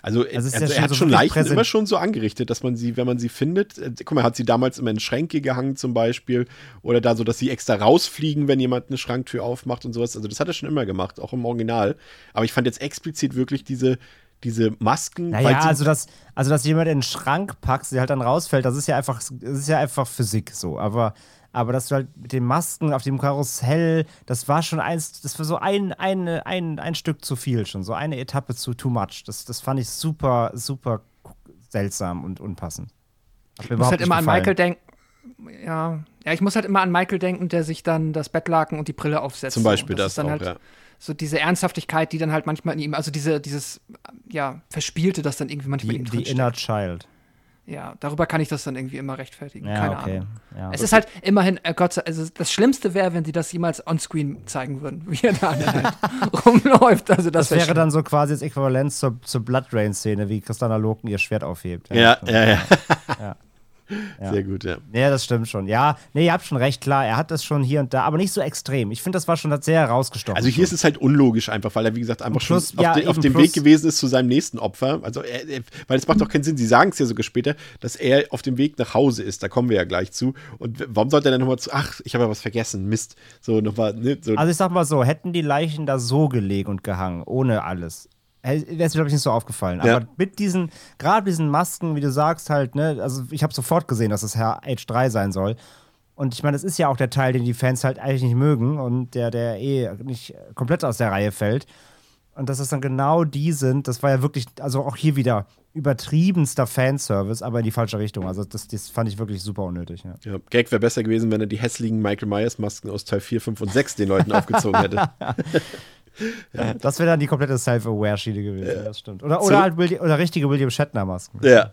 Also, also, also ja er hat so schon Leichen präsent. immer schon so angerichtet, dass man sie, wenn man sie findet, äh, guck mal, hat sie damals immer in Schränke gehangen zum Beispiel oder da so, dass sie extra rausfliegen, wenn jemand eine Schranktür aufmacht und sowas. Also das hat er schon immer gemacht, auch im Original. Aber ich fand jetzt explizit wirklich diese, diese Masken. Naja, also dass, also dass jemand in den Schrank packt, sie halt dann rausfällt, das ist ja einfach, das ist ja einfach Physik so. Aber aber dass du halt mit den Masken auf dem Karussell, das war schon eins, das war so ein, ein, ein, ein Stück zu viel schon, so eine Etappe zu too much. Das, das fand ich super, super seltsam und unpassend. ich muss halt immer gefallen. an Michael denken. Ja. ja, ich muss halt immer an Michael denken, der sich dann das Bettlaken und die Brille aufsetzt. Zum Beispiel das, das auch, halt, ja so diese Ernsthaftigkeit, die dann halt manchmal in ihm, also diese, dieses, ja, Verspielte, das dann irgendwie manchmal die, in ihm Die Inner Child ja, darüber kann ich das dann irgendwie immer rechtfertigen. Ja, Keine okay. Ahnung. Ja. Es ist halt immerhin, äh Gott sei also das Schlimmste wäre, wenn sie das jemals onscreen zeigen würden, wie er da halt rumläuft. Also das, das wäre dann so quasi das Äquivalent zur, zur Blood Rain-Szene, wie Christiana Loken ihr Schwert aufhebt. Ja, ja, ja. ja. ja. Sehr gut, ja. Ja, das stimmt schon. Ja, nee, ihr habt schon recht, klar. Er hat das schon hier und da, aber nicht so extrem. Ich finde, das war schon sehr herausgestochen. Also hier ist es halt unlogisch einfach, weil er, wie gesagt, einfach plus, schon auf, de, auf dem Weg gewesen ist zu seinem nächsten Opfer. Also, er, er, weil es macht doch keinen Sinn. Sie sagen es ja sogar später, dass er auf dem Weg nach Hause ist. Da kommen wir ja gleich zu. Und warum sollte er dann nochmal zu, ach, ich habe ja was vergessen, Mist. So, nochmal, ne, so. Also ich sag mal so, hätten die Leichen da so gelegen und gehangen, ohne alles, wäre es mir, glaube ich, nicht so aufgefallen. Ja. Aber mit diesen, gerade diesen Masken, wie du sagst, halt, ne, also ich habe sofort gesehen, dass es Herr H3 sein soll. Und ich meine, das ist ja auch der Teil, den die Fans halt eigentlich nicht mögen und der, der eh nicht komplett aus der Reihe fällt. Und dass es dann genau die sind, das war ja wirklich, also auch hier wieder übertriebenster Fanservice, aber in die falsche Richtung. Also das, das fand ich wirklich super unnötig. Ja. Ja, Gag wäre besser gewesen, wenn er die hässlichen Michael Myers Masken aus Teil 4, 5 und 6 den Leuten aufgezogen hätte. Ja. Das wäre dann die komplette Self-Aware-Schiene gewesen, ja. das stimmt. Oder, oder halt William, oder richtige William Shatner-Masken. Ja.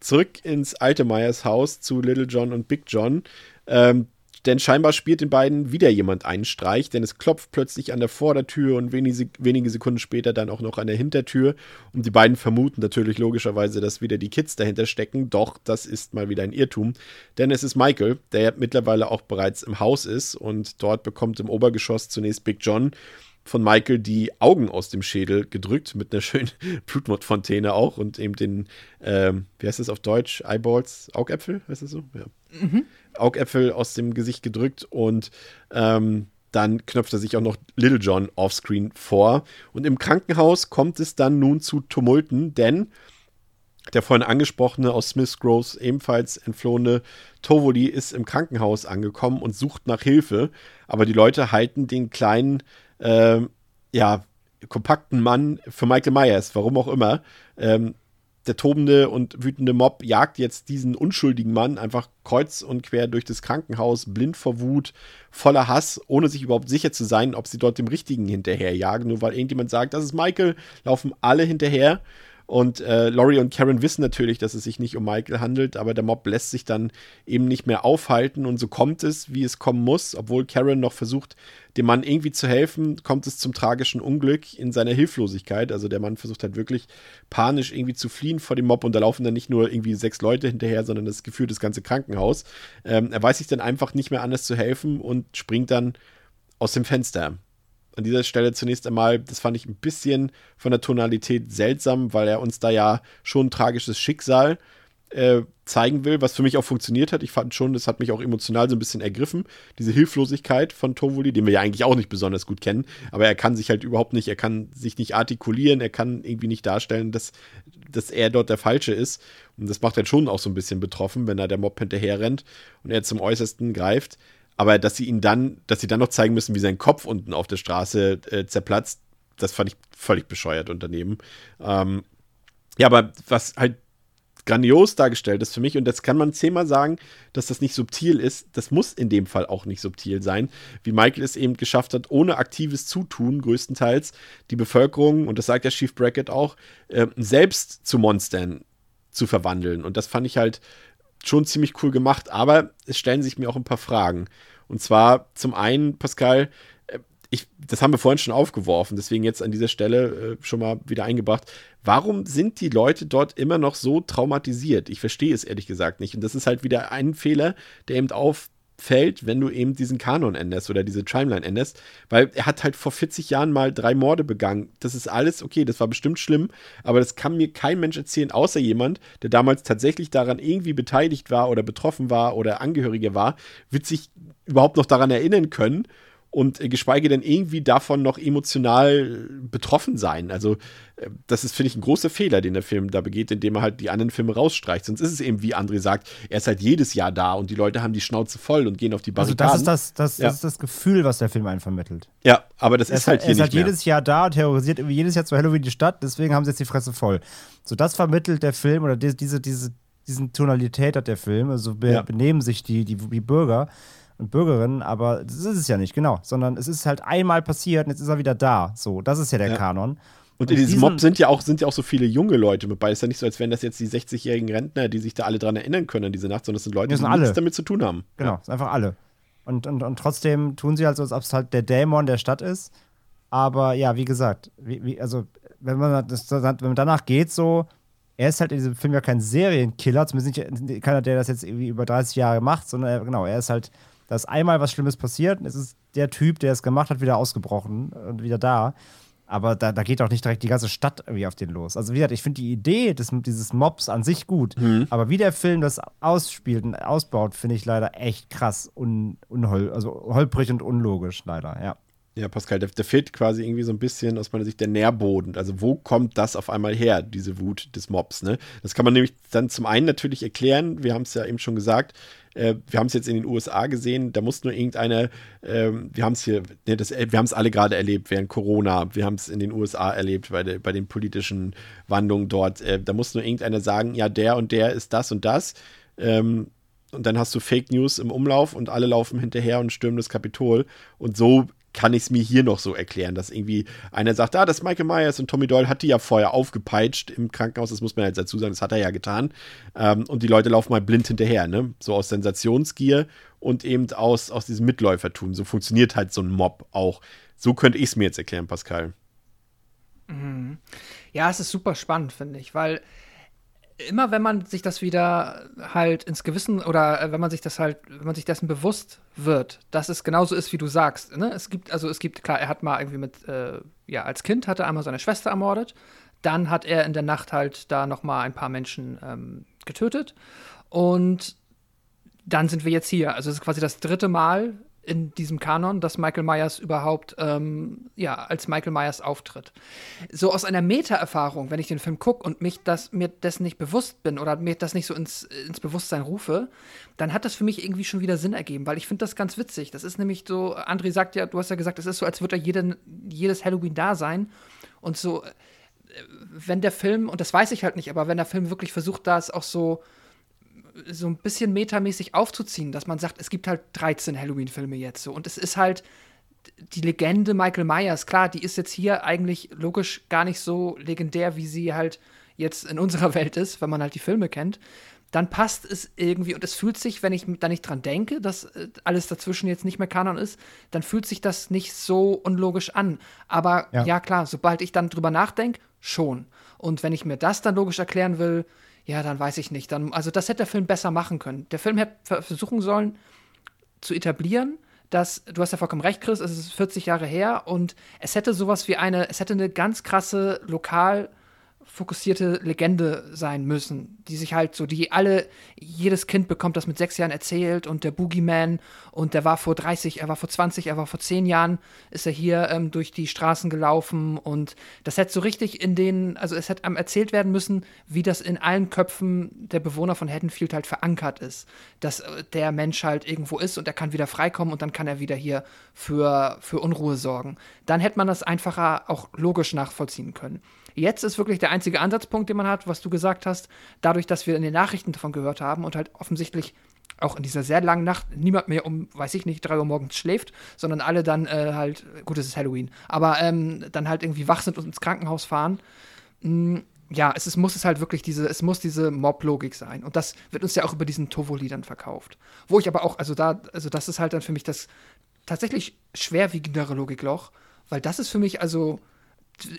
Zurück ins alte Myers Haus zu Little John und Big John. Ähm, denn scheinbar spielt den beiden wieder jemand einen Streich, denn es klopft plötzlich an der Vordertür und wenige, wenige Sekunden später dann auch noch an der Hintertür. Und die beiden vermuten natürlich logischerweise, dass wieder die Kids dahinter stecken. Doch das ist mal wieder ein Irrtum. Denn es ist Michael, der mittlerweile auch bereits im Haus ist und dort bekommt im Obergeschoss zunächst Big John von Michael die Augen aus dem Schädel gedrückt, mit einer schönen Blutmordfontäne auch und eben den, ähm, wie heißt das auf Deutsch? Eyeballs, Augäpfel, heißt das so? Ja. Mhm. Augäpfel aus dem Gesicht gedrückt und ähm, dann knöpft er sich auch noch Little John offscreen vor. Und im Krankenhaus kommt es dann nun zu Tumulten, denn der vorhin angesprochene aus Smith Groves ebenfalls entflohene Tovoli ist im Krankenhaus angekommen und sucht nach Hilfe. Aber die Leute halten den kleinen, äh, ja, kompakten Mann für Michael Myers, warum auch immer. Ähm, der tobende und wütende Mob jagt jetzt diesen unschuldigen Mann einfach kreuz und quer durch das Krankenhaus, blind vor Wut, voller Hass, ohne sich überhaupt sicher zu sein, ob sie dort dem Richtigen hinterherjagen. Nur weil irgendjemand sagt, das ist Michael, laufen alle hinterher. Und äh, Laurie und Karen wissen natürlich, dass es sich nicht um Michael handelt, aber der Mob lässt sich dann eben nicht mehr aufhalten und so kommt es, wie es kommen muss. Obwohl Karen noch versucht, dem Mann irgendwie zu helfen, kommt es zum tragischen Unglück in seiner Hilflosigkeit. Also der Mann versucht halt wirklich panisch irgendwie zu fliehen vor dem Mob und da laufen dann nicht nur irgendwie sechs Leute hinterher, sondern das gefühlt das ganze Krankenhaus. Ähm, er weiß sich dann einfach nicht mehr anders zu helfen und springt dann aus dem Fenster an dieser Stelle zunächst einmal, das fand ich ein bisschen von der Tonalität seltsam, weil er uns da ja schon ein tragisches Schicksal äh, zeigen will, was für mich auch funktioniert hat. Ich fand schon, das hat mich auch emotional so ein bisschen ergriffen, diese Hilflosigkeit von Tovoli, den wir ja eigentlich auch nicht besonders gut kennen, aber er kann sich halt überhaupt nicht, er kann sich nicht artikulieren, er kann irgendwie nicht darstellen, dass, dass er dort der Falsche ist. Und das macht dann schon auch so ein bisschen betroffen, wenn er der Mob hinterher rennt und er zum Äußersten greift. Aber dass sie ihn dann, dass sie dann noch zeigen müssen, wie sein Kopf unten auf der Straße äh, zerplatzt, das fand ich völlig bescheuert unternehmen. Ähm, ja, aber was halt grandios dargestellt ist für mich, und das kann man zehnmal sagen, dass das nicht subtil ist, das muss in dem Fall auch nicht subtil sein, wie Michael es eben geschafft hat, ohne aktives Zutun größtenteils die Bevölkerung, und das sagt der Chief Brackett auch, äh, selbst zu Monstern zu verwandeln. Und das fand ich halt schon ziemlich cool gemacht, aber es stellen sich mir auch ein paar Fragen. Und zwar zum einen, Pascal, äh, ich, das haben wir vorhin schon aufgeworfen, deswegen jetzt an dieser Stelle äh, schon mal wieder eingebracht. Warum sind die Leute dort immer noch so traumatisiert? Ich verstehe es ehrlich gesagt nicht. Und das ist halt wieder ein Fehler, der eben auf fällt, wenn du eben diesen Kanon änderst oder diese Timeline änderst, weil er hat halt vor 40 Jahren mal drei Morde begangen. Das ist alles okay, das war bestimmt schlimm, aber das kann mir kein Mensch erzählen, außer jemand, der damals tatsächlich daran irgendwie beteiligt war oder betroffen war oder Angehörige war, wird sich überhaupt noch daran erinnern können und äh, geschweige denn irgendwie davon noch emotional betroffen sein. Also, äh, das ist, finde ich, ein großer Fehler, den der Film da begeht, indem er halt die anderen Filme rausstreicht. Sonst ist es eben, wie André sagt, er ist halt jedes Jahr da und die Leute haben die Schnauze voll und gehen auf die Barrikaden. Also, das ist das, das, ja. das, ist das Gefühl, was der Film einen vermittelt. Ja, aber das er ist halt hier er ist nicht halt mehr. jedes Jahr da und terrorisiert jedes Jahr zu Halloween die Stadt, deswegen haben sie jetzt die Fresse voll. So, das vermittelt der Film oder diese, diese, diesen Tonalität hat der Film. Also, be ja. benehmen sich die, die, die Bürger und Bürgerinnen, aber das ist es ja nicht, genau. Sondern es ist halt einmal passiert und jetzt ist er wieder da. So, das ist ja der ja. Kanon. Und in diesem Mob sind ja, auch, sind ja auch so viele junge Leute mit bei. Es ist ja nicht so, als wären das jetzt die 60-jährigen Rentner, die sich da alle dran erinnern können an diese Nacht, sondern es sind Leute, die alle. nichts damit zu tun haben. Genau, es sind einfach alle. Und, und, und trotzdem tun sie halt so, als ob es halt der Dämon der Stadt ist. Aber ja, wie gesagt, wie, wie, also wenn man, das, wenn man danach geht, so, er ist halt in diesem Film ja kein Serienkiller, zumindest nicht keiner, der das jetzt irgendwie über 30 Jahre macht, sondern er, genau, er ist halt da ist einmal was Schlimmes passiert und es ist der Typ, der es gemacht hat, wieder ausgebrochen und wieder da. Aber da, da geht auch nicht direkt die ganze Stadt irgendwie auf den los. Also, wie gesagt, ich finde die Idee des, dieses Mobs an sich gut. Mhm. Aber wie der Film das ausspielt und ausbaut, finde ich leider echt krass un, unhol, also holprig und unlogisch, leider, ja. Ja, Pascal, da, da fehlt quasi irgendwie so ein bisschen aus meiner Sicht der Nährboden. Also, wo kommt das auf einmal her, diese Wut des Mobs? Ne? Das kann man nämlich dann zum einen natürlich erklären. Wir haben es ja eben schon gesagt äh, wir haben es jetzt in den USA gesehen, da muss nur irgendeine, äh, wir haben es hier, ne, das, wir haben es alle gerade erlebt während Corona, wir haben es in den USA erlebt bei, de, bei den politischen Wandlungen dort, äh, da muss nur irgendeiner sagen, ja, der und der ist das und das. Ähm, und dann hast du Fake News im Umlauf und alle laufen hinterher und stürmen das Kapitol. Und so kann ich es mir hier noch so erklären, dass irgendwie einer sagt, ah, das Michael Myers und Tommy Doyle hat die ja vorher aufgepeitscht im Krankenhaus, das muss man jetzt dazu sagen, das hat er ja getan. Ähm, und die Leute laufen mal blind hinterher, ne? So aus Sensationsgier und eben aus, aus diesem Mitläufertum. So funktioniert halt so ein Mob auch. So könnte ich es mir jetzt erklären, Pascal. Mhm. Ja, es ist super spannend, finde ich, weil immer wenn man sich das wieder halt ins Gewissen oder äh, wenn man sich das halt, wenn man sich dessen bewusst wird, dass es genauso ist, wie du sagst. Ne? Es gibt, also es gibt, klar, er hat mal irgendwie mit, äh, ja, als Kind hat er einmal seine Schwester ermordet. Dann hat er in der Nacht halt da noch mal ein paar Menschen ähm, getötet. Und dann sind wir jetzt hier. Also es ist quasi das dritte Mal in diesem Kanon, dass Michael Myers überhaupt ähm, ja, als Michael Myers auftritt. So aus einer Meta-Erfahrung, wenn ich den Film gucke und mich das, mir dessen nicht bewusst bin oder mir das nicht so ins, ins Bewusstsein rufe, dann hat das für mich irgendwie schon wieder Sinn ergeben, weil ich finde das ganz witzig. Das ist nämlich so, André sagt ja, du hast ja gesagt, es ist so, als würde da jede, jedes Halloween da sein. Und so, äh, wenn der Film, und das weiß ich halt nicht, aber wenn der Film wirklich versucht, da es auch so so ein bisschen metamäßig aufzuziehen, dass man sagt, es gibt halt 13 Halloween-Filme jetzt so. Und es ist halt die Legende Michael Myers, klar, die ist jetzt hier eigentlich logisch gar nicht so legendär, wie sie halt jetzt in unserer Welt ist, wenn man halt die Filme kennt. Dann passt es irgendwie und es fühlt sich, wenn ich da nicht dran denke, dass äh, alles dazwischen jetzt nicht mehr Kanon ist, dann fühlt sich das nicht so unlogisch an. Aber ja, ja klar, sobald ich dann drüber nachdenke, schon. Und wenn ich mir das dann logisch erklären will, ja, dann weiß ich nicht. Dann, also das hätte der Film besser machen können. Der Film hätte versuchen sollen zu etablieren, dass, du hast ja vollkommen recht, Chris, es ist 40 Jahre her und es hätte sowas wie eine, es hätte eine ganz krasse lokal fokussierte Legende sein müssen, die sich halt so, die alle, jedes Kind bekommt das mit sechs Jahren erzählt und der Boogeyman und der war vor 30, er war vor 20, er war vor 10 Jahren, ist er hier ähm, durch die Straßen gelaufen und das hätte so richtig in den, also es hätte erzählt werden müssen, wie das in allen Köpfen der Bewohner von Haddonfield halt verankert ist, dass äh, der Mensch halt irgendwo ist und er kann wieder freikommen und dann kann er wieder hier für, für Unruhe sorgen. Dann hätte man das einfacher auch logisch nachvollziehen können. Jetzt ist wirklich der einzige Ansatzpunkt, den man hat, was du gesagt hast, dadurch, dass wir in den Nachrichten davon gehört haben und halt offensichtlich auch in dieser sehr langen Nacht niemand mehr um, weiß ich nicht, drei Uhr morgens schläft, sondern alle dann äh, halt, gut, es ist Halloween, aber ähm, dann halt irgendwie wach sind und ins Krankenhaus fahren. Mhm, ja, es ist, muss es halt wirklich diese, es muss diese Mob-Logik sein. Und das wird uns ja auch über diesen Tovoli dann verkauft. Wo ich aber auch, also da, also das ist halt dann für mich das tatsächlich schwerwiegendere Logikloch, weil das ist für mich also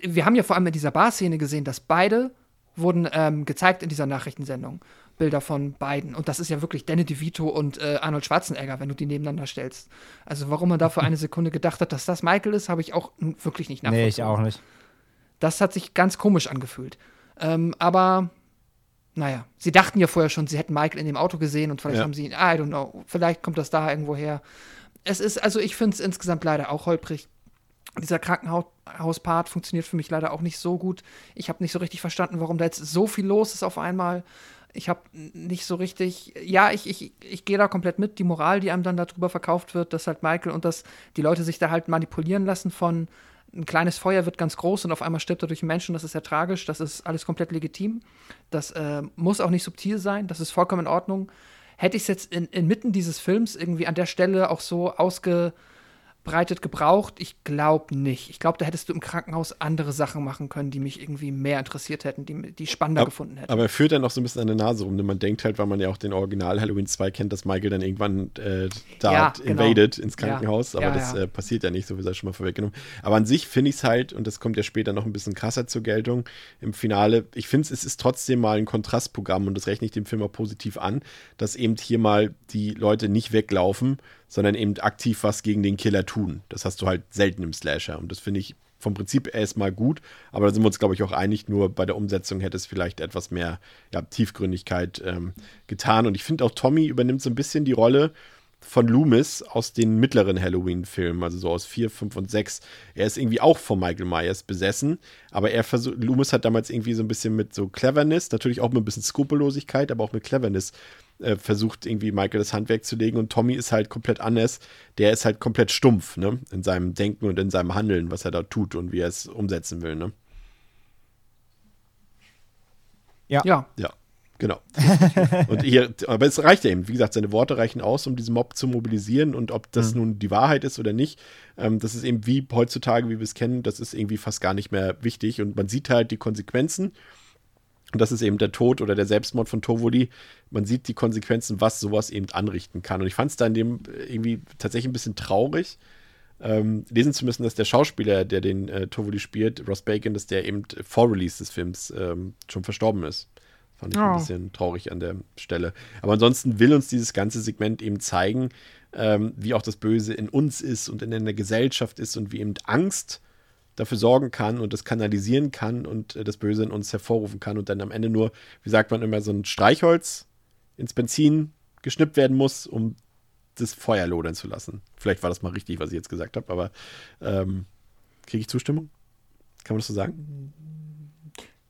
wir haben ja vor allem in dieser Bar-Szene gesehen, dass beide wurden ähm, gezeigt in dieser Nachrichtensendung. Bilder von beiden. Und das ist ja wirklich Danny DeVito und äh, Arnold Schwarzenegger, wenn du die nebeneinander stellst. Also warum man da für eine Sekunde gedacht hat, dass das Michael ist, habe ich auch wirklich nicht nachvollzogen. Nee, ich auch nicht. Das hat sich ganz komisch angefühlt. Ähm, aber naja, sie dachten ja vorher schon, sie hätten Michael in dem Auto gesehen und vielleicht ja. haben sie ihn, I don't know, vielleicht kommt das da irgendwo her. Es ist, also ich finde es insgesamt leider auch holprig dieser Krankenhauspart funktioniert für mich leider auch nicht so gut. Ich habe nicht so richtig verstanden, warum da jetzt so viel los ist auf einmal. Ich habe nicht so richtig, ja, ich, ich, ich gehe da komplett mit. Die Moral, die einem dann darüber verkauft wird, dass halt Michael und dass die Leute sich da halt manipulieren lassen von ein kleines Feuer wird ganz groß und auf einmal stirbt er durch einen Menschen, das ist ja tragisch, das ist alles komplett legitim. Das äh, muss auch nicht subtil sein, das ist vollkommen in Ordnung. Hätte ich es jetzt in, inmitten dieses Films irgendwie an der Stelle auch so ausge breitet gebraucht? Ich glaube nicht. Ich glaube, da hättest du im Krankenhaus andere Sachen machen können, die mich irgendwie mehr interessiert hätten, die, die spannender aber, gefunden hätten. Aber er führt dann noch so ein bisschen an der Nase rum, denn man denkt halt, weil man ja auch den Original Halloween 2 kennt, dass Michael dann irgendwann äh, da ja, genau. invaded ins Krankenhaus, ja. aber ja, das äh, passiert ja nicht, so wie es schon mal vorweggenommen. Aber an sich finde ich es halt, und das kommt ja später noch ein bisschen krasser zur Geltung im Finale, ich finde es ist trotzdem mal ein Kontrastprogramm und das rechne ich dem Film auch positiv an, dass eben hier mal die Leute nicht weglaufen, sondern eben aktiv was gegen den Killer tun. Das hast du halt selten im Slasher. Und das finde ich vom Prinzip erstmal gut, aber da sind wir uns, glaube ich, auch einig. Nur bei der Umsetzung hätte es vielleicht etwas mehr ja, Tiefgründigkeit ähm, getan. Und ich finde auch, Tommy übernimmt so ein bisschen die Rolle von Loomis aus den mittleren Halloween-Filmen, also so aus 4, 5 und 6. Er ist irgendwie auch von Michael Myers besessen, aber er versucht, Loomis hat damals irgendwie so ein bisschen mit so Cleverness, natürlich auch mit ein bisschen Skrupellosigkeit, aber auch mit Cleverness äh, versucht irgendwie Michael das Handwerk zu legen und Tommy ist halt komplett anders. Der ist halt komplett stumpf, ne? In seinem Denken und in seinem Handeln, was er da tut und wie er es umsetzen will, ne? Ja. Ja. Ja, genau. und hier, aber es reicht ja eben. Wie gesagt, seine Worte reichen aus, um diesen Mob zu mobilisieren. Und ob das nun die Wahrheit ist oder nicht, ähm, das ist eben wie heutzutage, wie wir es kennen, das ist irgendwie fast gar nicht mehr wichtig. Und man sieht halt die Konsequenzen. Und das ist eben der Tod oder der Selbstmord von Tovoli. Man sieht die Konsequenzen, was sowas eben anrichten kann. Und ich fand es da in dem irgendwie tatsächlich ein bisschen traurig, ähm, lesen zu müssen, dass der Schauspieler, der den äh, Tovoli spielt, Ross Bacon, dass der eben vor Release des Films ähm, schon verstorben ist. Fand ich ein Oh. bisschen traurig an der Stelle. Aber ansonsten will uns dieses ganze Segment eben zeigen, ähm, wie auch das Böse in uns ist und in der Gesellschaft ist und wie eben Angst dafür sorgen kann und das kanalisieren kann und äh, das Böse in uns hervorrufen kann und dann am Ende nur, wie sagt man immer, so ein Streichholz ins Benzin geschnippt werden muss, um das Feuer lodern zu lassen. Vielleicht war das mal richtig, was ich jetzt gesagt habe, aber ähm, kriege ich Zustimmung? Kann man das so sagen?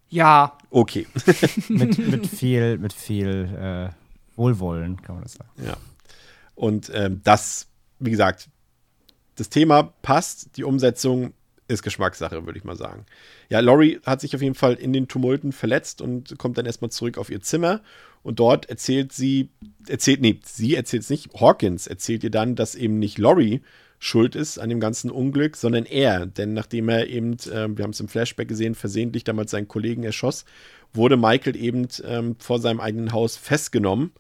Ja, Okay. mit, mit viel, mit viel äh, Wohlwollen, kann man das sagen. Ja. Und ähm, das, wie gesagt, das Thema passt, die Umsetzung ist Geschmackssache, würde ich mal sagen. Ja, Laurie hat sich auf jeden Fall in den Tumulten verletzt und kommt dann erstmal zurück auf ihr Zimmer. Und dort erzählt sie, erzählt, nee, sie erzählt es nicht, Hawkins erzählt ihr dann, dass eben nicht Laurie schuld ist an dem ganzen Unglück, sondern er. Denn nachdem er eben, ähm, wir haben es im Flashback gesehen, versehentlich damals seinen Kollegen erschoss, wurde Michael eben ähm, vor seinem eigenen Haus festgenommen.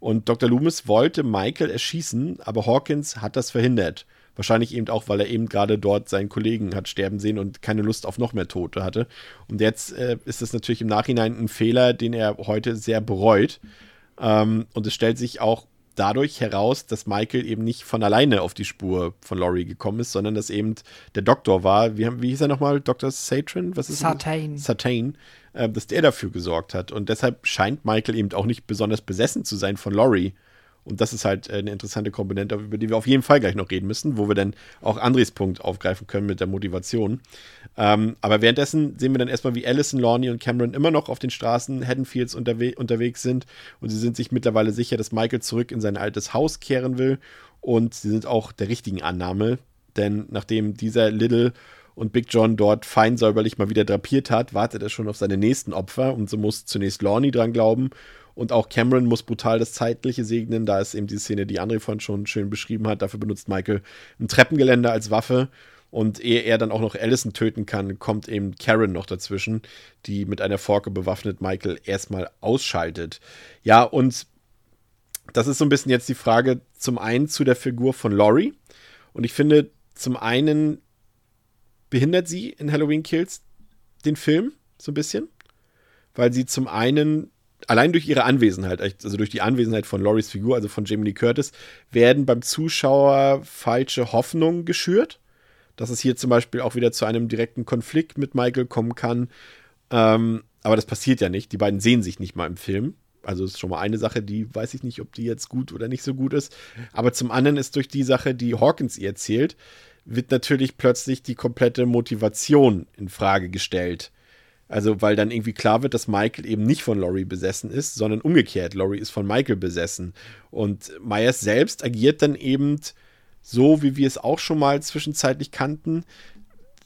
Und Dr. Loomis wollte Michael erschießen, aber Hawkins hat das verhindert. Wahrscheinlich eben auch, weil er eben gerade dort seinen Kollegen hat sterben sehen und keine Lust auf noch mehr Tote hatte. Und jetzt äh, ist das natürlich im Nachhinein ein Fehler, den er heute sehr bereut. Ähm, und es stellt sich auch dadurch heraus, dass Michael eben nicht von alleine auf die Spur von Laurie gekommen ist, sondern dass eben der Doktor war. Wie, wie hieß er nochmal? Dr. Satrin? Was ist Sartain. Sartain, äh, dass der dafür gesorgt hat. Und deshalb scheint Michael eben auch nicht besonders besessen zu sein von Laurie. Und das ist halt äh, eine interessante Komponente, über die wir auf jeden Fall gleich noch reden müssen, wo wir dann auch Andres Punkt aufgreifen können mit der Motivation. Ähm, aber währenddessen sehen wir dann erstmal, wie Allison, Lorne und Cameron immer noch auf den Straßen Haddonfields unterwe unterwegs sind. Und sie sind sich mittlerweile sicher, dass Michael zurück in sein altes Haus kehren will. Und sie sind auch der richtigen Annahme, denn nachdem dieser Little und Big John dort fein säuberlich mal wieder drapiert hat, wartet er schon auf seine nächsten Opfer und so muss zunächst Lorne dran glauben und auch Cameron muss brutal das Zeitliche segnen. Da ist eben die Szene, die André vorhin schon schön beschrieben hat. Dafür benutzt Michael ein Treppengeländer als Waffe. Und ehe er dann auch noch Allison töten kann, kommt eben Karen noch dazwischen, die mit einer Forke bewaffnet Michael erstmal ausschaltet. Ja, und das ist so ein bisschen jetzt die Frage zum einen zu der Figur von Laurie. Und ich finde, zum einen behindert sie in Halloween Kills den Film so ein bisschen, weil sie zum einen allein durch ihre Anwesenheit, also durch die Anwesenheit von Loris Figur, also von Jamie Lee Curtis, werden beim Zuschauer falsche Hoffnungen geschürt. Dass es hier zum Beispiel auch wieder zu einem direkten Konflikt mit Michael kommen kann. Ähm, aber das passiert ja nicht. Die beiden sehen sich nicht mal im Film. Also ist schon mal eine Sache, die weiß ich nicht, ob die jetzt gut oder nicht so gut ist. Aber zum anderen ist durch die Sache, die Hawkins ihr erzählt, wird natürlich plötzlich die komplette Motivation in Frage gestellt. Also, weil dann irgendwie klar wird, dass Michael eben nicht von Laurie besessen ist, sondern umgekehrt. Laurie ist von Michael besessen. Und Myers selbst agiert dann eben so, wie wir es auch schon mal zwischenzeitlich kannten.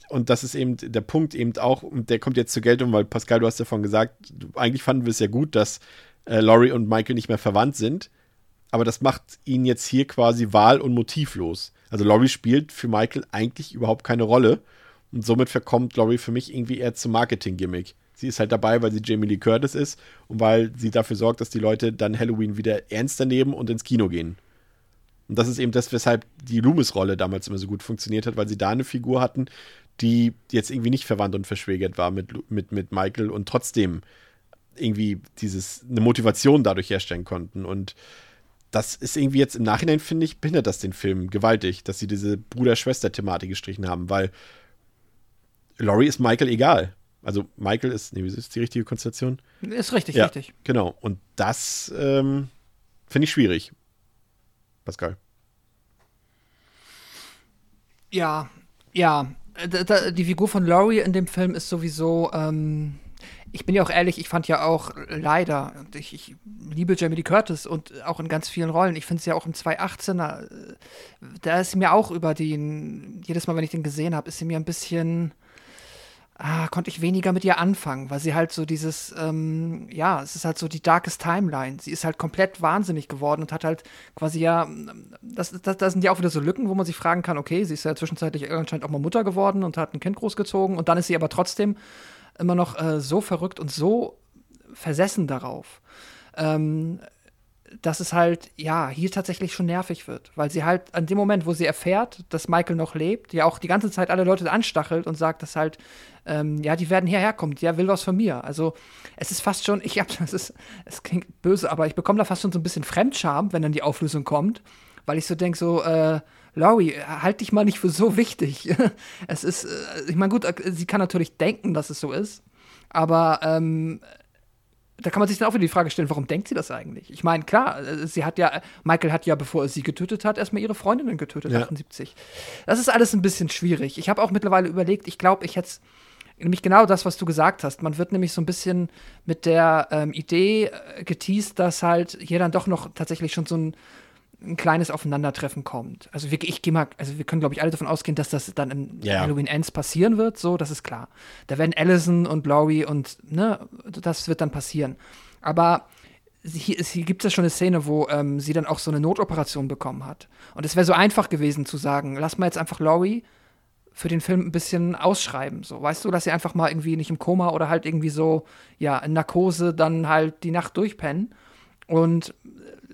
Und das ist eben der Punkt eben auch, und der kommt jetzt zur Geltung, weil Pascal, du hast davon gesagt, eigentlich fanden wir es ja gut, dass äh, Laurie und Michael nicht mehr verwandt sind. Aber das macht ihn jetzt hier quasi wahl- und motivlos. Also Laurie spielt für Michael eigentlich überhaupt keine Rolle. Und somit verkommt Laurie für mich irgendwie eher zum Marketing-Gimmick. Sie ist halt dabei, weil sie Jamie Lee Curtis ist und weil sie dafür sorgt, dass die Leute dann Halloween wieder ernster nehmen und ins Kino gehen. Und das ist eben das, weshalb die Loomis-Rolle damals immer so gut funktioniert hat, weil sie da eine Figur hatten, die jetzt irgendwie nicht verwandt und verschwägert war mit, mit, mit Michael und trotzdem irgendwie dieses, eine Motivation dadurch herstellen konnten. Und das ist irgendwie jetzt im Nachhinein, finde ich, behindert das den Film gewaltig, dass sie diese Bruder-Schwester-Thematik gestrichen haben, weil Laurie ist Michael egal. Also Michael ist, nee, ist die richtige Konstellation? Ist richtig, Ja. richtig. Genau. Und das ähm, finde ich schwierig. Pascal. Ja, ja. Die Figur von Laurie in dem Film ist sowieso, ähm, ich bin ja auch ehrlich, ich fand ja auch leider, ich, ich liebe Jamie Lee Curtis und auch in ganz vielen Rollen. Ich finde es ja auch im 218er, äh, da ist sie mir auch über den, jedes Mal, wenn ich den gesehen habe, ist sie mir ein bisschen, ah, konnte ich weniger mit ihr anfangen, weil sie halt so dieses, ähm, ja, es ist halt so die darkest Timeline. Sie ist halt komplett wahnsinnig geworden und hat halt quasi ja, das, das, das sind ja auch wieder so Lücken, wo man sich fragen kann, okay, sie ist ja zwischenzeitlich anscheinend auch mal Mutter geworden und hat ein Kind großgezogen und dann ist sie aber trotzdem immer noch äh, so verrückt und so versessen darauf, ähm, dass es halt, ja, hier tatsächlich schon nervig wird. Weil sie halt an dem Moment, wo sie erfährt, dass Michael noch lebt, ja auch die ganze Zeit alle Leute anstachelt und sagt, dass halt, ähm, ja, die werden hierher kommen, der will was von mir. Also es ist fast schon, ich hab, das ist, es klingt böse, aber ich bekomme da fast schon so ein bisschen Fremdscham, wenn dann die Auflösung kommt, weil ich so denke, so, äh, Laurie, halt dich mal nicht für so wichtig. es ist, äh, ich meine, gut, äh, sie kann natürlich denken, dass es so ist, aber ähm, da kann man sich dann auch wieder die Frage stellen, warum denkt sie das eigentlich? Ich meine, klar, äh, sie hat ja, Michael hat ja, bevor er sie getötet hat, erstmal ihre Freundinnen getötet, ja. 78. Das ist alles ein bisschen schwierig. Ich habe auch mittlerweile überlegt, ich glaube, ich hätte nämlich genau das, was du gesagt hast. Man wird nämlich so ein bisschen mit der ähm, Idee geteased, dass halt hier dann doch noch tatsächlich schon so ein ein kleines Aufeinandertreffen kommt. Also wir, ich gehe mal, also wir können, glaube ich, alle davon ausgehen, dass das dann im yeah. Halloween Ends passieren wird, so, das ist klar. Da werden Allison und Laurie und, ne, das wird dann passieren. Aber hier, hier gibt es ja schon eine Szene, wo ähm, sie dann auch so eine Notoperation bekommen hat. Und es wäre so einfach gewesen zu sagen, lass mal jetzt einfach Laurie für den Film ein bisschen ausschreiben. So, weißt du, dass sie einfach mal irgendwie nicht im Koma oder halt irgendwie so, ja, in Narkose dann halt die Nacht durchpennen. Und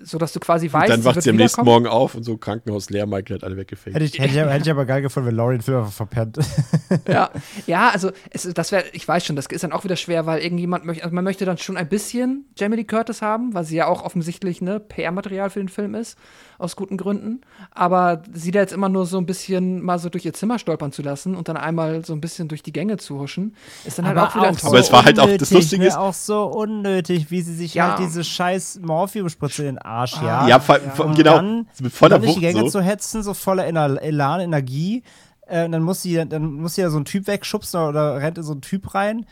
so dass du quasi weißt, und dann wacht sie am nächsten Morgen auf und so Krankenhaus leer, Michael hat alle weggefegt. Hätte ich, hätte, ich, hätte ich aber geil gefunden, wenn Laurie den Film einfach verpennt. ja, ja, also es, das wäre, ich weiß schon, das ist dann auch wieder schwer, weil irgendjemand möchte, also man möchte dann schon ein bisschen Jamie Lee Curtis haben, weil sie ja auch offensichtlich ne PR-Material für den Film ist aus guten Gründen. Aber sie da jetzt immer nur so ein bisschen mal so durch ihr Zimmer stolpern zu lassen und dann einmal so ein bisschen durch die Gänge zu huschen, ist dann halt aber halt auch wieder ein Aber es war halt auch das Lustige. Ist auch so unnötig, wie sie sich ja. halt diese scheiß Morphium-Spritze in den Arsch ah, ja. Ja, ja. genau. Dann, mit voller dann durch die Gänge so. zu hetzen, so voller Elan, Energie. Äh, dann muss sie, dann muss sie ja so einen Typ wegschubsen oder rennt in so einen Typ rein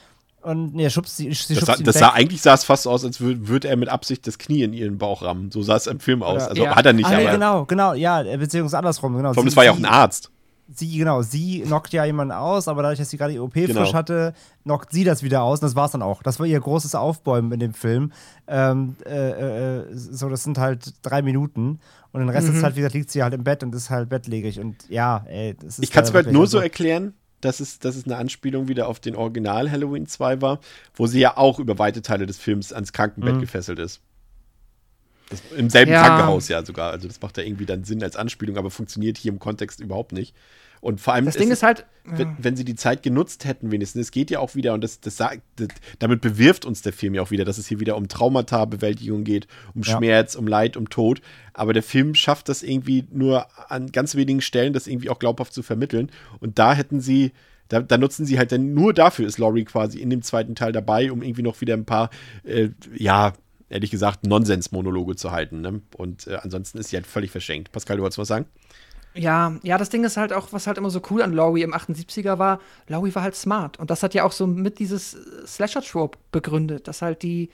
und nee, schubst sie, sie das, sah, das sah, eigentlich sah es fast aus, als würde würd er mit Absicht das Knie in ihren Bauch rammen. So sah es im Film aus. Also ja. hat er nicht, ah, nee, genau, genau, ja, beziehungsweise andersrum, genau. Vor allem, es war ja auch ein Arzt. Sie, genau, sie knockt ja jemanden aus, aber dadurch, dass sie gerade die OP genau. frisch hatte, knockt sie das wieder aus und das war's dann auch. Das war ihr großes Aufbäumen in dem Film. Ähm, äh, äh, so, das sind halt drei Minuten und den Rest mhm. der Zeit, wie gesagt, liegt sie halt im Bett und ist halt bettlägerig und ja, ey, das ist. Ich kann es mir halt nur so erklären, dass es, dass es eine Anspielung wieder auf den Original Halloween 2 war, wo sie ja auch über weite Teile des Films ans Krankenbett mhm. gefesselt ist. Das, Im selben ja. Krankenhaus ja sogar. Also das macht ja irgendwie dann Sinn als Anspielung, aber funktioniert hier im Kontext überhaupt nicht. Und vor allem, das Ding ist, ist halt, wenn, wenn, sie die Zeit genutzt hätten, wenigstens, es geht ja auch wieder, und das, das sagt, das, damit bewirft uns der Film ja auch wieder, dass es hier wieder um Traumata-Bewältigung geht, um ja. Schmerz, um Leid, um Tod. Aber der Film schafft das irgendwie nur an ganz wenigen Stellen, das irgendwie auch glaubhaft zu vermitteln. Und da hätten sie, da, da, nutzen sie halt dann nur dafür ist Laurie quasi in dem zweiten Teil dabei, um irgendwie noch wieder ein paar, äh, ja, ehrlich gesagt, Nonsens-Monologe zu halten. Ne? Und äh, ansonsten ist sie halt völlig verschenkt. Pascal, du wolltest was sagen? Ja, ja, das Ding ist halt auch, was halt immer so cool an Laurie im 78er war, Laurie war halt smart. Und das hat ja auch so mit dieses Slasher-Trope begründet, dass halt die,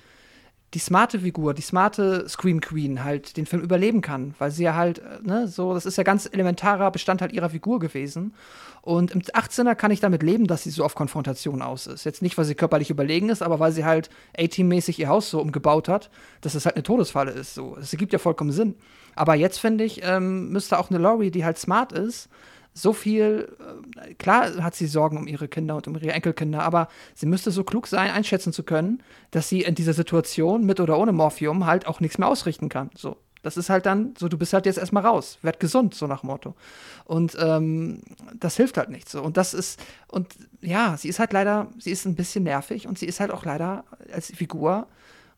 die smarte Figur, die smarte Scream Queen halt den Film überleben kann, weil sie ja halt, äh, ne, so, das ist ja ganz elementarer Bestandteil ihrer Figur gewesen. Und im 18er kann ich damit leben, dass sie so auf Konfrontation aus ist. Jetzt nicht, weil sie körperlich überlegen ist, aber weil sie halt A-Team-mäßig ihr Haus so umgebaut hat, dass es halt eine Todesfalle ist. So. Das ergibt ja vollkommen Sinn. Aber jetzt finde ich, ähm, müsste auch eine Laurie, die halt smart ist, so viel, äh, klar hat sie Sorgen um ihre Kinder und um ihre Enkelkinder, aber sie müsste so klug sein, einschätzen zu können, dass sie in dieser Situation mit oder ohne Morphium halt auch nichts mehr ausrichten kann. So. Das ist halt dann so, du bist halt jetzt erstmal raus, werd gesund, so nach Motto. Und ähm, das hilft halt nicht so. Und das ist, und ja, sie ist halt leider, sie ist ein bisschen nervig und sie ist halt auch leider als Figur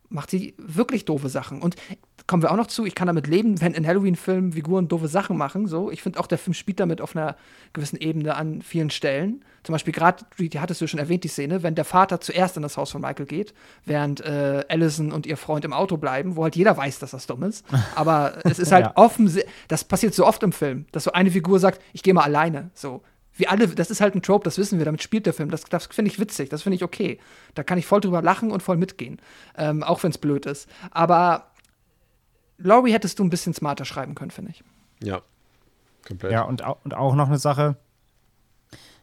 macht sie wirklich doofe Sachen. Und kommen wir auch noch zu, ich kann damit leben, wenn in Halloween-Filmen Figuren doofe Sachen machen. So. Ich finde auch, der Film spielt damit auf einer gewissen Ebene an vielen Stellen. Zum Beispiel gerade, die hattest du schon erwähnt, die Szene, wenn der Vater zuerst in das Haus von Michael geht, während äh, Allison und ihr Freund im Auto bleiben, wo halt jeder weiß, dass das dumm ist. Aber es ist halt ja. offen, das passiert so oft im Film, dass so eine Figur sagt, ich gehe mal alleine. So, wie alle, das ist halt ein Trope, das wissen wir, damit spielt der Film. Das, das finde ich witzig, das finde ich okay. Da kann ich voll drüber lachen und voll mitgehen. Ähm, auch wenn es blöd ist. Aber Laurie hättest du ein bisschen smarter schreiben können, finde ich. Ja, komplett. Ja, und, und auch noch eine Sache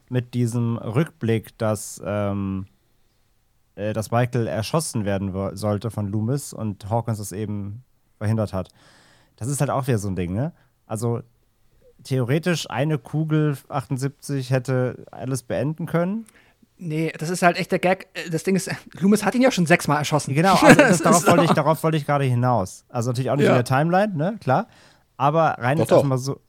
mit diesem Rückblick, dass, ähm, äh, dass Michael erschossen werden sollte von Loomis und Hawkins das eben verhindert hat. Das ist halt auch wieder so ein Ding, ne? Also theoretisch eine Kugel 78 hätte alles beenden können. Nee, das ist halt echt der Gag. Äh, Das Ding ist, Loomis hat ihn ja schon sechsmal erschossen. Genau, also das, darauf, wollte ich, darauf wollte ich gerade hinaus. Also natürlich auch nicht Ja. in der Timeline, ne? Klar. Aber rein Doch, doch. erstmal so.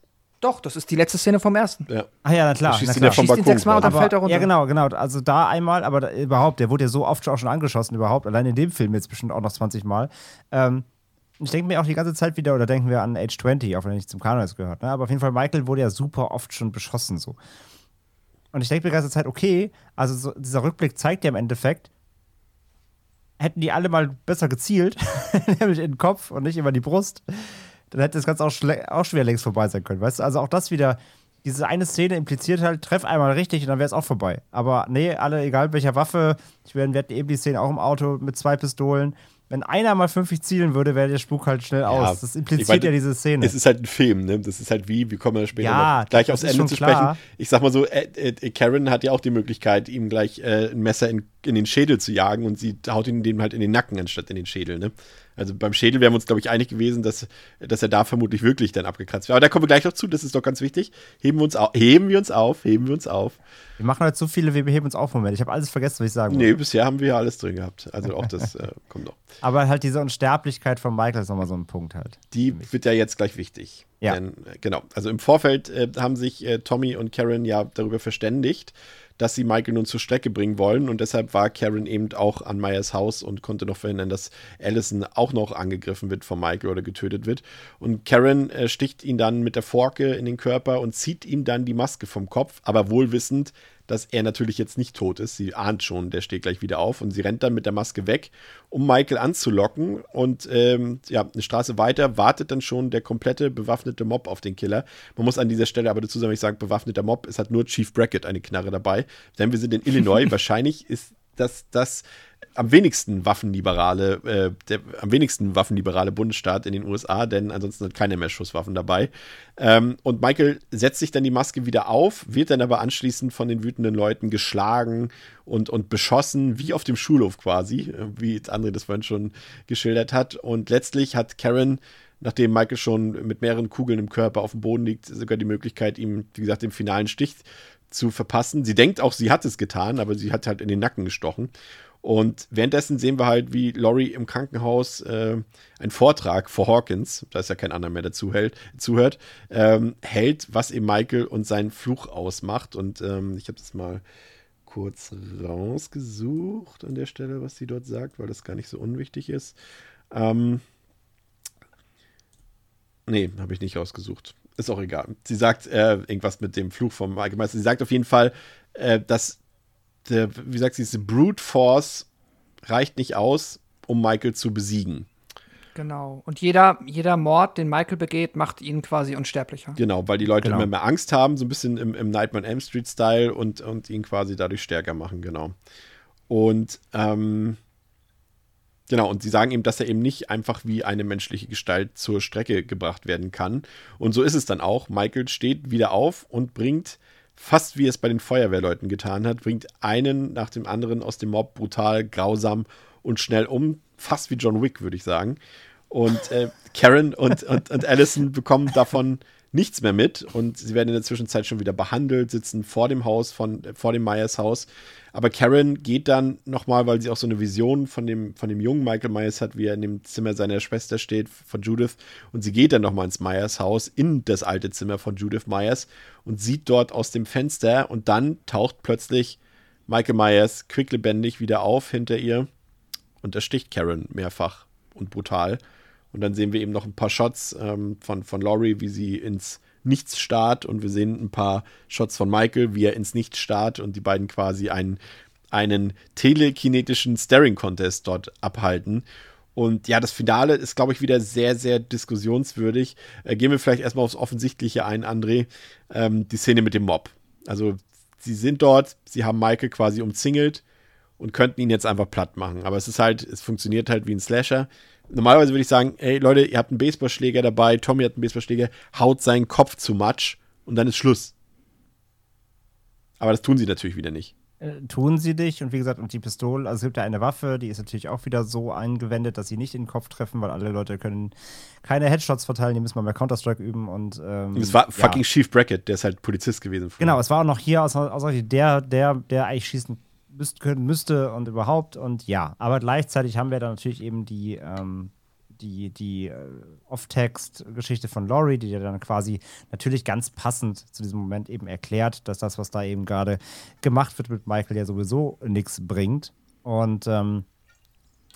Doch, das ist die letzte Szene vom ersten. Ja. Ah ja, na klar. Da schießt na ihn klar. ja vom Schießt ihn sechsmal und dann fällt er runter. Ja, genau, genau. Also da einmal, aber da, überhaupt, der wurde ja so oft auch schon angeschossen, überhaupt. Allein in dem Film jetzt bestimmt auch noch 20 Mal. Ähm, ich denke mir auch die ganze Zeit wieder, oder denken wir an Age 20, auch wenn er nicht zum Kanon gehört. Ne? Aber auf jeden Fall, Michael wurde ja super oft schon beschossen so. Und ich denke mir die ganze Zeit, okay, also so, dieser Rückblick zeigt ja im Endeffekt, hätten die alle mal besser gezielt, nämlich in den Kopf und nicht immer die Brust, dann hätte das Ganze auch, auch schwer längst vorbei sein können. Weißt du, also auch das wieder, diese eine Szene impliziert halt, treff einmal richtig und dann wäre es auch vorbei. Aber nee, alle, egal welcher Waffe, ich wir hatten eben die Szene auch im Auto mit zwei Pistolen. Wenn einer mal 50 zielen würde, wäre der Spuk halt schnell aus. Das impliziert meine, ja diese Szene. Es ist halt ein Film, ne? Das ist halt wie, wir kommen ja später Ja, gleich aufs Ende zu klar. sprechen. Ich sag mal so, äh, äh, Karen hat ja auch die Möglichkeit, ihm gleich äh, ein Messer in, in den Schädel zu jagen und sie haut ihn dem halt in den Nacken anstatt in den Schädel, ne? Also beim Schädel wären wir uns, glaube ich, einig gewesen, dass, dass er da vermutlich wirklich dann abgekratzt wäre. Aber da kommen wir gleich noch zu, das ist doch ganz wichtig. Heben wir uns auf, heben wir uns auf, heben wir uns auf. wir machen halt so viele, wir beheben uns auf Moment. Ich habe alles vergessen, was ich sagen Nee, wollte. bisher haben wir ja alles drin gehabt. Also auch das äh, kommt noch. Aber halt diese Unsterblichkeit von Michael ist nochmal so ein Punkt halt. Die wird ja jetzt gleich wichtig. Ja. Denn, äh, genau. Also im Vorfeld äh, haben sich äh, Tommy und Karen ja darüber verständigt, dass sie Michael nun zur Strecke bringen wollen. Und deshalb war Karen eben auch an Meyers Haus und konnte noch verhindern, dass Allison auch noch angegriffen wird von Michael oder getötet wird. Und Karen äh, sticht ihn dann mit der Forke in den Körper und zieht ihm dann die Maske vom Kopf, aber wohl wissend, dass er natürlich jetzt nicht tot ist. Sie ahnt schon, der steht gleich wieder auf und sie rennt dann mit der Maske weg, um Michael anzulocken. Und ähm, ja, eine Straße weiter wartet dann schon der komplette bewaffnete Mob auf den Killer. Man muss an dieser Stelle aber dazu sagen, ich sage bewaffneter Mob, es hat nur Chief Brackett eine Knarre dabei, denn wir sind in Illinois. Wahrscheinlich ist das das am wenigsten waffenliberale, äh, der am wenigsten waffenliberale Bundesstaat in den USA, denn ansonsten hat keiner mehr Schusswaffen dabei. Ähm, und Michael setzt sich dann die Maske wieder auf, wird dann aber anschließend von den wütenden Leuten geschlagen und, und beschossen, wie auf dem Schulhof quasi, äh, wie André das vorhin schon geschildert hat. Und letztlich hat Karen nachdem Michael schon mit mehreren Kugeln im Körper auf dem Boden liegt, sogar die Möglichkeit, ihm, wie gesagt, den finalen Stich zu verpassen. Sie denkt auch, sie hat es getan, aber sie hat halt in den Nacken gestochen. Und währenddessen sehen wir halt, wie Laurie im Krankenhaus äh, einen Vortrag vor Hawkins, da ist ja kein anderer mehr dazu hält, zuhört, ähm, hält, was eben Michael und seinen Fluch ausmacht. Und ähm, ich habe das mal kurz rausgesucht an der Stelle, was sie dort sagt, weil das gar nicht so unwichtig ist. Ähm, nee, habe ich nicht rausgesucht. Ist auch egal. Sie sagt äh, irgendwas mit dem Fluch vom Allgemeister. Sie sagt auf jeden Fall, äh, dass der, wie sagt sie, diese Brute Force reicht nicht aus, um Michael zu besiegen. Genau. Und jeder, jeder Mord, den Michael begeht, macht ihn quasi unsterblicher. Genau, weil die Leute Genau. immer mehr Angst haben, so ein bisschen im, im Nightmare on Elm Street-Style und, und ihn quasi dadurch stärker machen, genau. Und ähm, genau, und sie sagen ihm, dass er eben nicht einfach wie eine menschliche Gestalt zur Strecke gebracht werden kann. Und so ist es dann auch. Michael steht wieder auf und bringt, fast wie es bei den Feuerwehrleuten getan hat, bringt einen nach dem anderen aus dem Mob brutal, grausam und schnell um. Fast wie John Wick, würde ich sagen. Und äh, Karen und, und, und Allison bekommen davon nichts mehr mit und sie werden in der Zwischenzeit schon wieder behandelt, sitzen vor dem Haus, von, vor dem Myers Haus. Aber Karen geht dann nochmal, weil sie auch so eine Vision von dem, von dem jungen Michael Myers hat, wie er in dem Zimmer seiner Schwester steht, von Judith. Und sie geht dann nochmal ins Myers Haus, in das alte Zimmer von Judith Myers und sieht dort aus dem Fenster und dann taucht plötzlich Michael Myers quicklebendig wieder auf hinter ihr und ersticht Karen mehrfach und brutal. Und dann sehen wir eben noch ein paar Shots ähm, von, von Laurie, wie sie ins Nichts starrt. Und wir sehen ein paar Shots von Michael, wie er ins Nichts starrt und die beiden quasi einen, einen telekinetischen Staring-Contest dort abhalten. Und ja, das Finale ist, glaube ich, wieder sehr, sehr diskussionswürdig. Äh, gehen wir vielleicht erstmal aufs Offensichtliche ein, André. Ähm, die Szene mit dem Mob. Also sie sind dort, sie haben Michael quasi umzingelt und könnten ihn jetzt einfach platt machen. Aber es ist halt, es funktioniert halt wie ein Slasher. Normalerweise würde ich sagen, hey Leute, ihr habt einen Baseballschläger dabei, Tommy hat einen Baseballschläger, haut seinen Kopf zu Matsch und dann ist Schluss. Aber das tun sie natürlich wieder nicht. Äh, tun sie dich und wie gesagt, und die Pistole, also es gibt ja eine Waffe, die ist natürlich auch wieder so eingewendet, dass sie nicht in den Kopf treffen, weil alle Leute können keine Headshots verteilen, die müssen mal mehr Counter-Strike üben und ähm, Es war ja. fucking Chief Brackett, der ist halt Polizist gewesen. früher. Genau, es war auch noch hier aus, aus der, der, der eigentlich schießen müsst, können müsste und überhaupt und ja, aber gleichzeitig haben wir dann natürlich eben die, ähm, die, die äh, Off-Text-Geschichte von Laurie, die dir dann quasi natürlich ganz passend zu diesem Moment eben erklärt, dass das, was da eben gerade gemacht wird mit Michael, ja sowieso nichts bringt. Und ähm,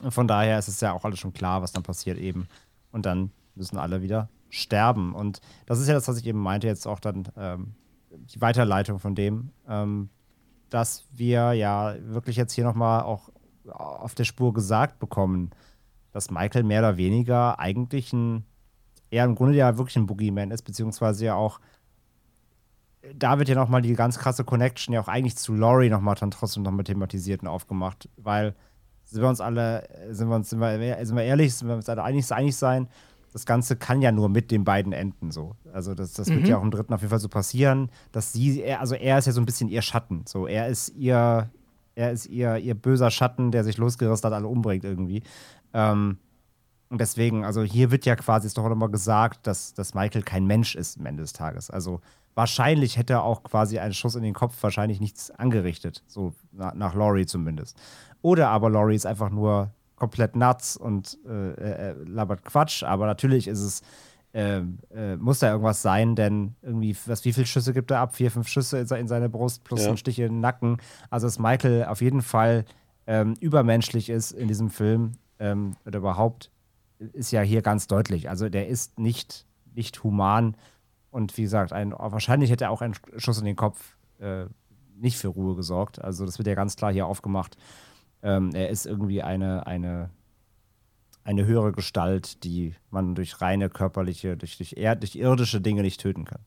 von daher ist es ja auch alles schon klar, was dann passiert eben. Und dann müssen alle wieder sterben. Und das ist ja das, was ich eben meinte, jetzt auch dann ähm, die Weiterleitung von dem, ähm, dass wir ja wirklich jetzt hier nochmal auch auf der Spur gesagt bekommen, dass Michael mehr oder weniger eigentlich ein, eher im Grunde ja wirklich ein Boogeyman ist, beziehungsweise ja auch, da wird ja nochmal die ganz krasse Connection ja auch eigentlich zu Laurie nochmal dann trotzdem nochmal thematisiert und aufgemacht, weil sind wir uns alle, sind wir uns, sind wir, sind wir ehrlich, sind wir uns alle einig, einig sein, das Ganze kann ja nur mit den beiden enden so. Also das, das wird Mhm. ja auch im dritten auf jeden Fall so passieren, dass sie, er, also er ist ja so ein bisschen ihr Schatten. So, er ist ihr, er ist ihr, ihr böser Schatten, der sich losgerissen hat, alle umbringt irgendwie. Ähm, und deswegen, also hier wird ja quasi ist doch auch nochmal gesagt, dass, dass Michael kein Mensch ist am Ende des Tages. Also wahrscheinlich hätte er auch quasi einen Schuss in den Kopf wahrscheinlich nichts angerichtet, so na, nach Laurie zumindest. Oder aber Laurie ist einfach nur komplett nuts und äh, labert Quatsch, aber natürlich ist es, äh, äh, muss da irgendwas sein, denn irgendwie, was, wie viele Schüsse gibt er ab? Vier, fünf Schüsse in, se- in seine Brust plus Ja. ein Stich in den Nacken. Also dass Michael auf jeden Fall ähm, übermenschlich ist in diesem Film ähm, oder überhaupt, ist ja hier ganz deutlich. Also der ist nicht, nicht human und wie gesagt, ein, wahrscheinlich hätte auch ein Schuss in den Kopf äh, nicht für Ruhe gesorgt. Also das wird ja ganz klar hier aufgemacht. Ähm, er ist irgendwie eine, eine, eine höhere Gestalt, die man durch reine körperliche, durch, durch, er, durch irdische Dinge nicht töten kann.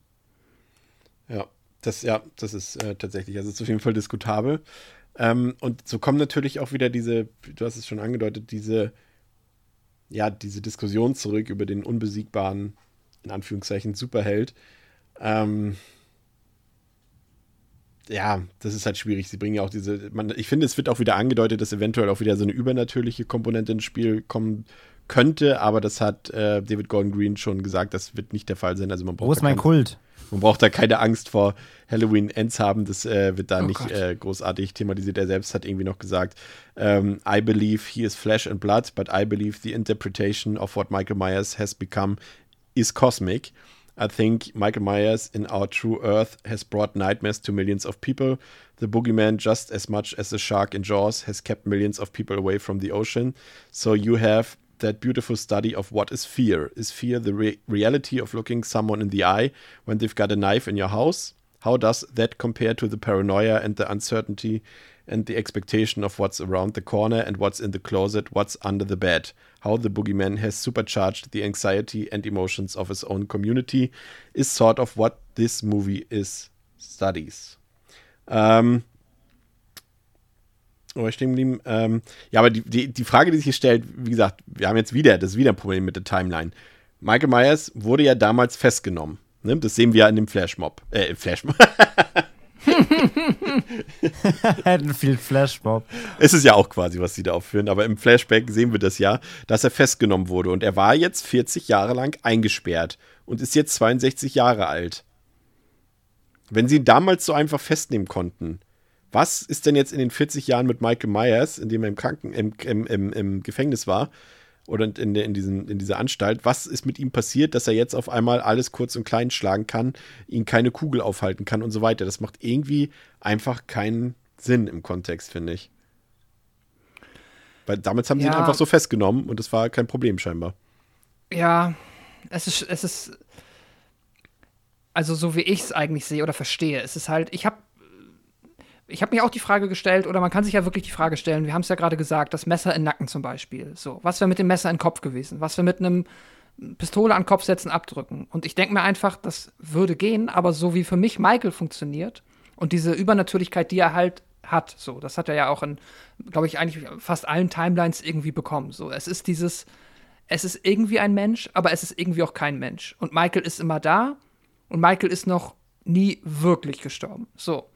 Ja, das, ja, das ist äh, tatsächlich, also ist auf jeden Fall diskutabel. Ähm, und so kommen natürlich auch wieder diese, du hast es schon angedeutet, diese, ja, diese Diskussion zurück über den unbesiegbaren, in Anführungszeichen, Superheld. Ähm, ja, das ist halt schwierig. Sie bringen ja auch diese, man, ich finde, es wird auch wieder angedeutet, dass eventuell auch wieder so eine übernatürliche Komponente ins Spiel kommen könnte, aber das hat äh, David Gordon Green schon gesagt, das wird nicht der Fall sein. Also man braucht Wo ist da mein keine- Kult? man braucht da keine Angst vor Halloween Ends haben. Das äh, wird da Oh nicht äh, großartig thematisiert. Er selbst hat irgendwie noch gesagt, ähm, I believe he is flesh and blood, but I believe the interpretation of what Michael Myers has become is cosmic. I think Michael Myers in our true earth has brought nightmares to millions of people. The boogeyman, just as much as the shark in Jaws, has kept millions of people away from the ocean. So you have that beautiful study of what is fear. Is fear the re- reality of looking someone in the eye when they've got a knife in your house? How does that compare to the paranoia and the uncertainty and the expectation of what's around the corner and what's in the closet, what's under the bed? How the boogeyman has supercharged the anxiety and emotions of his own community is sort of what this movie is studies. Ähm, war ich stehen geblieben? Ähm, ja, aber die, die, die Frage, die sich hier stellt, wie gesagt, wir haben jetzt wieder, das ist wieder ein Problem mit der Timeline. Michael Myers wurde ja damals festgenommen. Ne? Das sehen wir ja in dem Flashmob. Äh, im Flashmob. Haddonfield Flashmob. es ist ja auch quasi, was sie da aufführen, aber im Flashback sehen wir das ja, dass er festgenommen wurde. Und er war jetzt 40 Jahre lang eingesperrt und ist jetzt 62 Jahre alt. Wenn sie ihn damals so einfach festnehmen konnten, was ist denn jetzt in den 40 Jahren mit Michael Myers, in dem er im Kranken, im, im, im, im Gefängnis war, oder in, in, diesen, in dieser Anstalt, was ist mit ihm passiert, dass er jetzt auf einmal alles kurz und klein schlagen kann, ihn keine Kugel aufhalten kann und so weiter. Das macht irgendwie einfach keinen Sinn im Kontext, finde ich. Weil damals haben sie ihn Ja. einfach so festgenommen und das war kein Problem scheinbar. Ja, es ist, es ist, also so wie ich es eigentlich sehe oder verstehe, es ist halt, ich habe ich habe mir auch die Frage gestellt, oder man kann sich ja wirklich die Frage stellen, wir haben es ja gerade gesagt, das Messer in Nacken zum Beispiel. So, was wäre mit dem Messer in Kopf gewesen? Was wäre mit einem Pistole an Kopf setzen, abdrücken? Und ich denke mir einfach, das würde gehen, aber so wie für mich Michael funktioniert Und diese Übernatürlichkeit, die er halt hat, so, das hat er ja auch in, glaube ich, eigentlich fast allen Timelines irgendwie bekommen. So, es ist dieses, es ist irgendwie ein Mensch, aber es ist irgendwie auch kein Mensch. Und Michael ist immer da und Michael ist noch nie wirklich gestorben. So.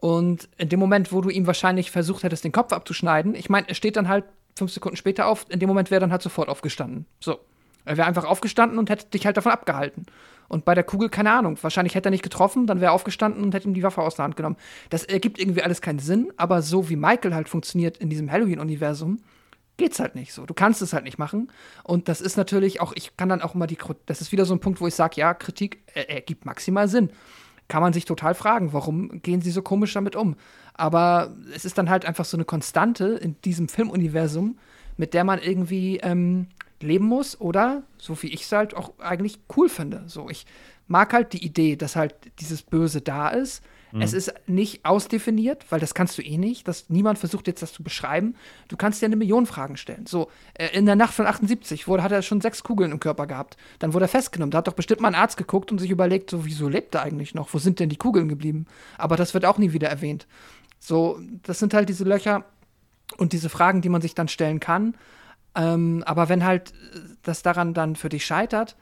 Und in dem Moment, wo du ihm wahrscheinlich versucht hättest, den Kopf abzuschneiden, ich meine, er steht dann halt fünf Sekunden später auf, in dem Moment wäre er dann halt sofort aufgestanden. So. Er wäre einfach aufgestanden und hätte dich halt davon abgehalten. Und bei der Kugel, keine Ahnung, wahrscheinlich hätte er nicht getroffen, dann wäre er aufgestanden und hätte ihm die Waffe aus der Hand genommen. Das ergibt irgendwie alles keinen Sinn, aber so wie Michael halt funktioniert in diesem Halloween-Universum, geht's halt nicht so. Du kannst es halt nicht machen. Und das ist natürlich auch, ich kann dann auch immer die, das ist wieder so ein Punkt, wo ich sage, ja, Kritik ergibt maximal Sinn. Kann man sich total fragen, warum gehen sie so komisch damit um? Aber es ist dann halt einfach so eine Konstante in diesem Filmuniversum, mit der man irgendwie ähm, leben muss oder, so wie ich es halt auch eigentlich cool finde. So, ich mag halt die Idee, dass halt dieses Böse da ist. Mhm. Es ist nicht ausdefiniert, weil das kannst du eh nicht. Das, niemand versucht jetzt das zu beschreiben. Du kannst dir eine Million Fragen stellen. So, äh, in der Nacht von 78 wurde, hat er schon sechs Kugeln im Körper gehabt. Dann wurde er festgenommen. Da hat doch bestimmt mal ein Arzt geguckt und sich überlegt, so, wieso lebt er eigentlich noch? Wo sind denn die Kugeln geblieben? Aber das wird auch nie wieder erwähnt. So, das sind halt diese Löcher und diese Fragen, die man sich dann stellen kann. Ähm, aber wenn halt das daran dann für dich scheitert,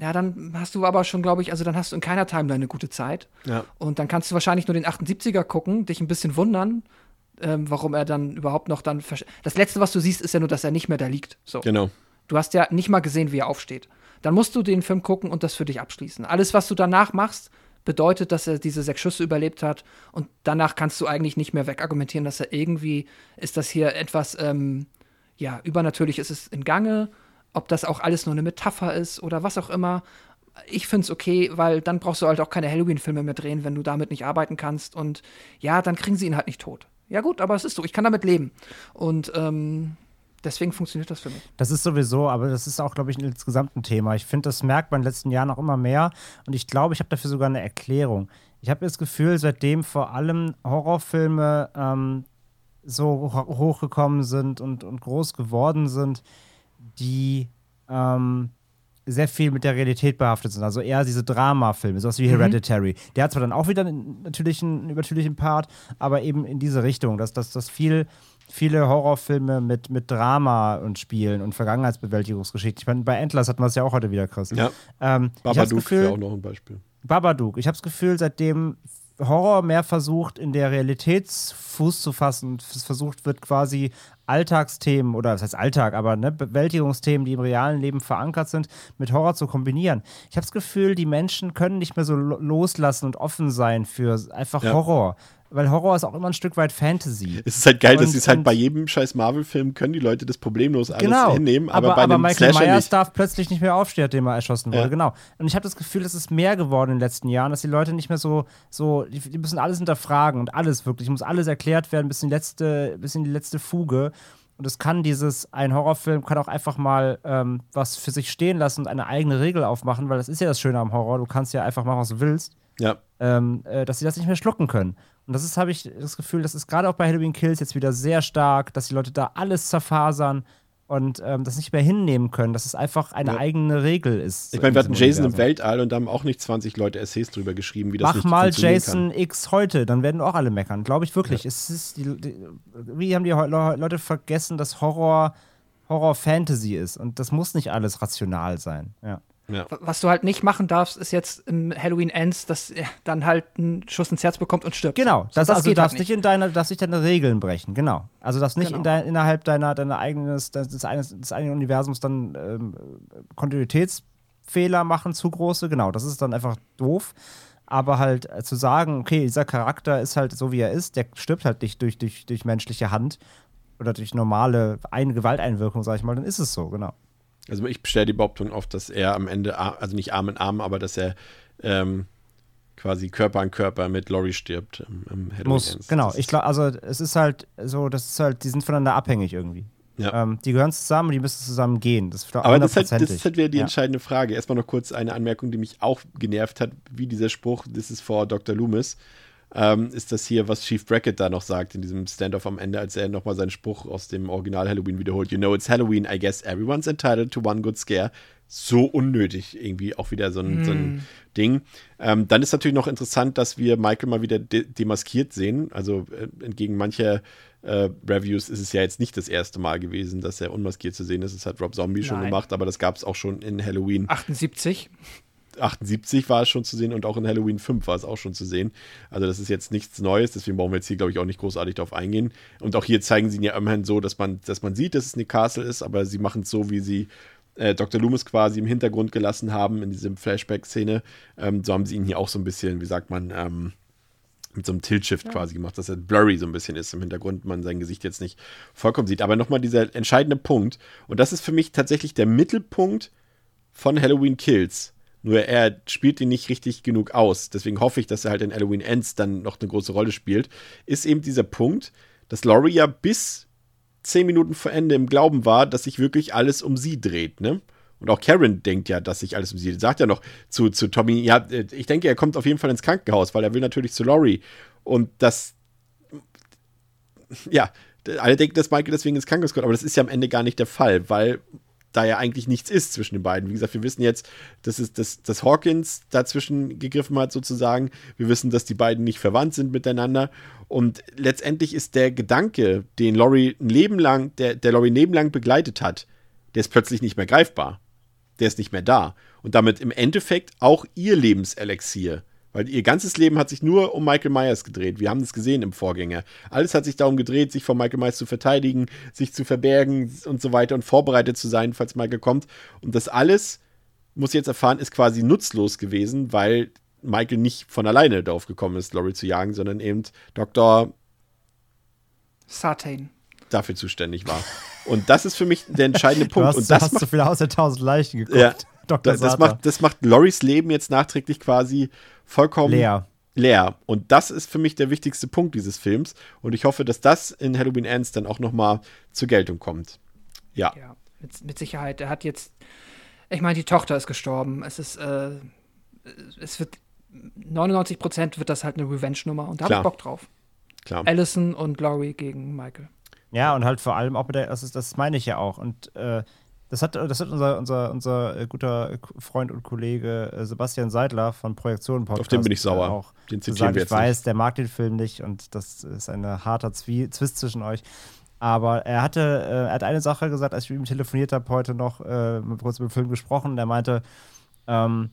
ja, dann hast du aber schon, glaube ich, also dann hast du in keiner Timeline eine gute Zeit. Ja. Und dann kannst du wahrscheinlich nur den 78er gucken, dich ein bisschen wundern, ähm, warum er dann überhaupt noch dann. Das letzte, was du siehst, ist ja nur, dass er nicht mehr da liegt. So. Genau. Du hast ja nicht mal gesehen, wie er aufsteht. Dann musst du den Film gucken und das für dich abschließen. Alles, was du danach machst, bedeutet, dass er diese sechs Schüsse überlebt hat und danach kannst du eigentlich nicht mehr wegargumentieren, dass er irgendwie ist das hier etwas ähm, ja, übernatürlich ist es in Gange, ob das auch alles nur eine Metapher ist oder was auch immer. Ich finde es okay, weil dann brauchst du halt auch keine Halloween-Filme mehr drehen, wenn du damit nicht arbeiten kannst. Und ja, dann kriegen sie ihn halt nicht tot. Ja, gut, aber es ist so, ich kann damit leben. Und ähm, deswegen funktioniert das für mich. Das ist sowieso, aber das ist auch, glaube ich, insgesamt ein Thema. Ich finde, das merkt man in den letzten Jahren auch immer mehr. Und ich glaube, ich habe dafür sogar eine Erklärung. Ich habe das Gefühl, seitdem vor allem Horrorfilme ähm, so hochgekommen sind und, und groß geworden sind, die ähm, sehr viel mit der Realität behaftet sind. Also eher diese Drama-Filme, sowas wie mhm. Hereditary. Der hat zwar dann auch wieder natürlich einen übertürlichen Part, aber eben in diese Richtung, dass, dass, dass viel, viele Horrorfilme mit, mit Drama und Spielen und Vergangenheitsbewältigungsgeschichten. Ich meine, bei Endless hatten wir es ja auch heute wieder, Chris. Ja. Ähm, Babadook wäre auch noch ein Beispiel. Babadook. Ich habe das Gefühl, seitdem Horror mehr versucht, in der Realität Fuß zu fassen. Es versucht wird quasi Alltagsthemen oder das heißt Alltag, aber ne, Bewältigungsthemen, die im realen Leben verankert sind, mit Horror zu kombinieren. Ich habe das Gefühl, die Menschen können nicht mehr so loslassen und offen sein für einfach ja. Horror weil Horror ist auch immer ein Stück weit Fantasy. Es ist halt geil, und, dass sie es halt bei jedem scheiß Marvel-Film können die Leute das problemlos alles genau, hinnehmen, aber, aber bei aber Michael Slasher Myers nicht. darf plötzlich nicht mehr aufstehen, dem er erschossen wurde, ja. genau. Und ich habe das Gefühl, es ist mehr geworden in den letzten Jahren, dass die Leute nicht mehr so, so, die müssen alles hinterfragen und alles wirklich, muss alles erklärt werden, bis in die letzte, bis in die letzte Fuge. Und es kann dieses, ein Horrorfilm kann auch einfach mal ähm, was für sich stehen lassen und eine eigene Regel aufmachen, weil das ist ja das Schöne am Horror, du kannst ja einfach machen, was du willst. Ja. Ähm, äh, dass sie das nicht mehr schlucken können. Und das ist, habe ich das Gefühl, das ist gerade auch bei Halloween Kills jetzt wieder sehr stark, dass die Leute da alles zerfasern und ähm, das nicht mehr hinnehmen können, dass es einfach eine ja. eigene Regel ist. Ich meine, wir hatten Jason im Weltall und da haben auch nicht 20 Leute Essays drüber geschrieben, wie das Mach nicht mal Jason kann. X heute, dann werden auch alle meckern. Glaube ich wirklich. Ja. Es ist die, die, wie haben die Leute vergessen, dass Horror Horror Fantasy ist und das muss nicht alles rational sein. Ja. Ja. Was du halt nicht machen darfst, ist jetzt im Halloween Ends, dass er dann halt einen Schuss ins Herz bekommt und stirbt. Genau, das, so, das also du darfst halt nicht in deine, darfst nicht deine Regeln brechen, genau. Also darfst nicht genau. in dein, innerhalb deiner, deiner eigenes, des, eines, des eigenen Universums dann ähm, Kontinuitätsfehler machen, zu große, genau, das ist dann einfach doof. Aber halt äh, zu sagen, okay, dieser Charakter ist halt so, wie er ist, der stirbt halt nicht durch, durch, durch menschliche Hand oder durch normale Ein Gewalteinwirkung, sag ich mal, dann ist es so, genau. Also ich stelle die Behauptung auf, dass er am Ende, also nicht Arm in Arm, aber dass er ähm, quasi Körper an Körper mit Laurie stirbt im, im Muss, genau. Ich glaube, also es ist halt so, das ist halt, die sind voneinander abhängig irgendwie. Ja. Ähm, die gehören zusammen und die müssen zusammen gehen. Das Aber das ist, halt, das ist halt wieder die ja. entscheidende Frage. Erstmal noch kurz eine Anmerkung, die mich auch genervt hat, wie dieser Spruch, this is for Dr. Loomis ähm, ist das hier, was Chief Brackett da noch sagt in diesem Standoff am Ende, als er nochmal seinen Spruch aus dem Original Halloween wiederholt. You know it's Halloween, I guess everyone's entitled to one good scare. so unnötig irgendwie auch wieder so ein, so ein Ding. Ähm, dann ist natürlich noch interessant, dass wir Michael mal wieder de demaskiert sehen. Also äh, entgegen mancher äh, Reviews ist es ja jetzt nicht das erste Mal gewesen, dass er unmaskiert zu sehen ist. Das hat Rob Zombie schon Nein. gemacht, aber das gab es auch schon in Halloween 78. 78 war es schon zu sehen und auch in Halloween 5 war es auch schon zu sehen. Also das ist jetzt nichts Neues, deswegen brauchen wir jetzt hier, glaube ich, auch nicht großartig darauf eingehen. Und auch hier zeigen sie ihn ja immerhin so, dass man, dass man sieht, dass es Nick Castle ist, aber sie machen es so, wie sie äh, Dr. Loomis quasi im Hintergrund gelassen haben in diesem Flashback-Szene. Ähm, so haben sie ihn hier auch so ein bisschen, wie sagt man, ähm, mit so einem Tilt-Shift quasi gemacht, dass er blurry so ein bisschen ist im Hintergrund, man sein Gesicht jetzt nicht vollkommen sieht. Aber nochmal dieser entscheidende Punkt, und das ist für mich tatsächlich der Mittelpunkt von Halloween Kills. Nur er spielt ihn nicht richtig genug aus. Deswegen hoffe ich, dass er halt in Halloween Ends dann noch eine große Rolle spielt. Ist eben dieser Punkt, dass Laurie ja bis zehn Minuten vor Ende im Glauben war, dass sich wirklich alles um sie dreht, ne? Und auch Karen denkt ja, dass sich alles um sie dreht. Sagt ja noch zu, zu Tommy, ja, äh, ich denke, er kommt auf jeden Fall ins Krankenhaus, weil er will natürlich zu Laurie. Und das, ja, alle denken, dass Michael deswegen ins Krankenhaus kommt, aber das ist ja am Ende gar nicht der Fall, weil da ja eigentlich nichts ist zwischen den beiden. Wie gesagt, wir wissen jetzt, dass, es, dass, dass Hawkins dazwischen gegriffen hat, sozusagen. Wir wissen, dass die beiden nicht verwandt sind miteinander. Und letztendlich ist der Gedanke, den Laurie ein Leben lang, der, der Laurie ein Leben lang begleitet hat, der ist plötzlich nicht mehr greifbar. Der ist nicht mehr da. Und damit im Endeffekt auch ihr Lebenselixier. Weil ihr ganzes Leben hat sich nur um Michael Myers gedreht. Wir haben das gesehen im Vorgänger. Alles hat sich darum gedreht, sich vor Michael Myers zu verteidigen, sich zu verbergen und so weiter und vorbereitet zu sein, falls Michael kommt. Und das alles, muss ich jetzt erfahren, ist quasi nutzlos gewesen, weil Michael nicht von alleine darauf gekommen ist, Laurie zu jagen, sondern eben Dr. Sartain. dafür zuständig war. Und das ist für mich der entscheidende Du Punkt. hast, und das hast macht so viele aus der tausend Leichen geguckt. Ja, Dr. das, macht, das macht Loris Leben jetzt nachträglich quasi vollkommen leer. leer. Und das ist für mich der wichtigste Punkt dieses Films. Und ich hoffe, dass das in Halloween Ends dann auch noch mal zur Geltung kommt. Ja, Ja, mit, mit Sicherheit. Er hat jetzt, ich meine, die Tochter ist gestorben. Es ist, äh, es wird, 99 Prozent wird das halt eine Revenge-Nummer und da habe ich Bock drauf. klar. Allison und Laurie gegen Michael. Ja, und halt vor allem auch mit der, das, ist, das meine ich ja auch. Und äh, das hat, das hat unser, unser, unser äh, guter Freund und Kollege äh, Sebastian Seidler von Projektion Podcast Auf den bin ich sauer. äh, auch Den zitieren gesagt. wir Ich jetzt weiß, der mag den Film nicht und das ist ein harter Zwie Zwist zwischen euch. Aber er hatte, er hat eine Sache gesagt, als ich mit ihm telefoniert habe heute noch, äh, kurz über den Film gesprochen. Der meinte, ähm,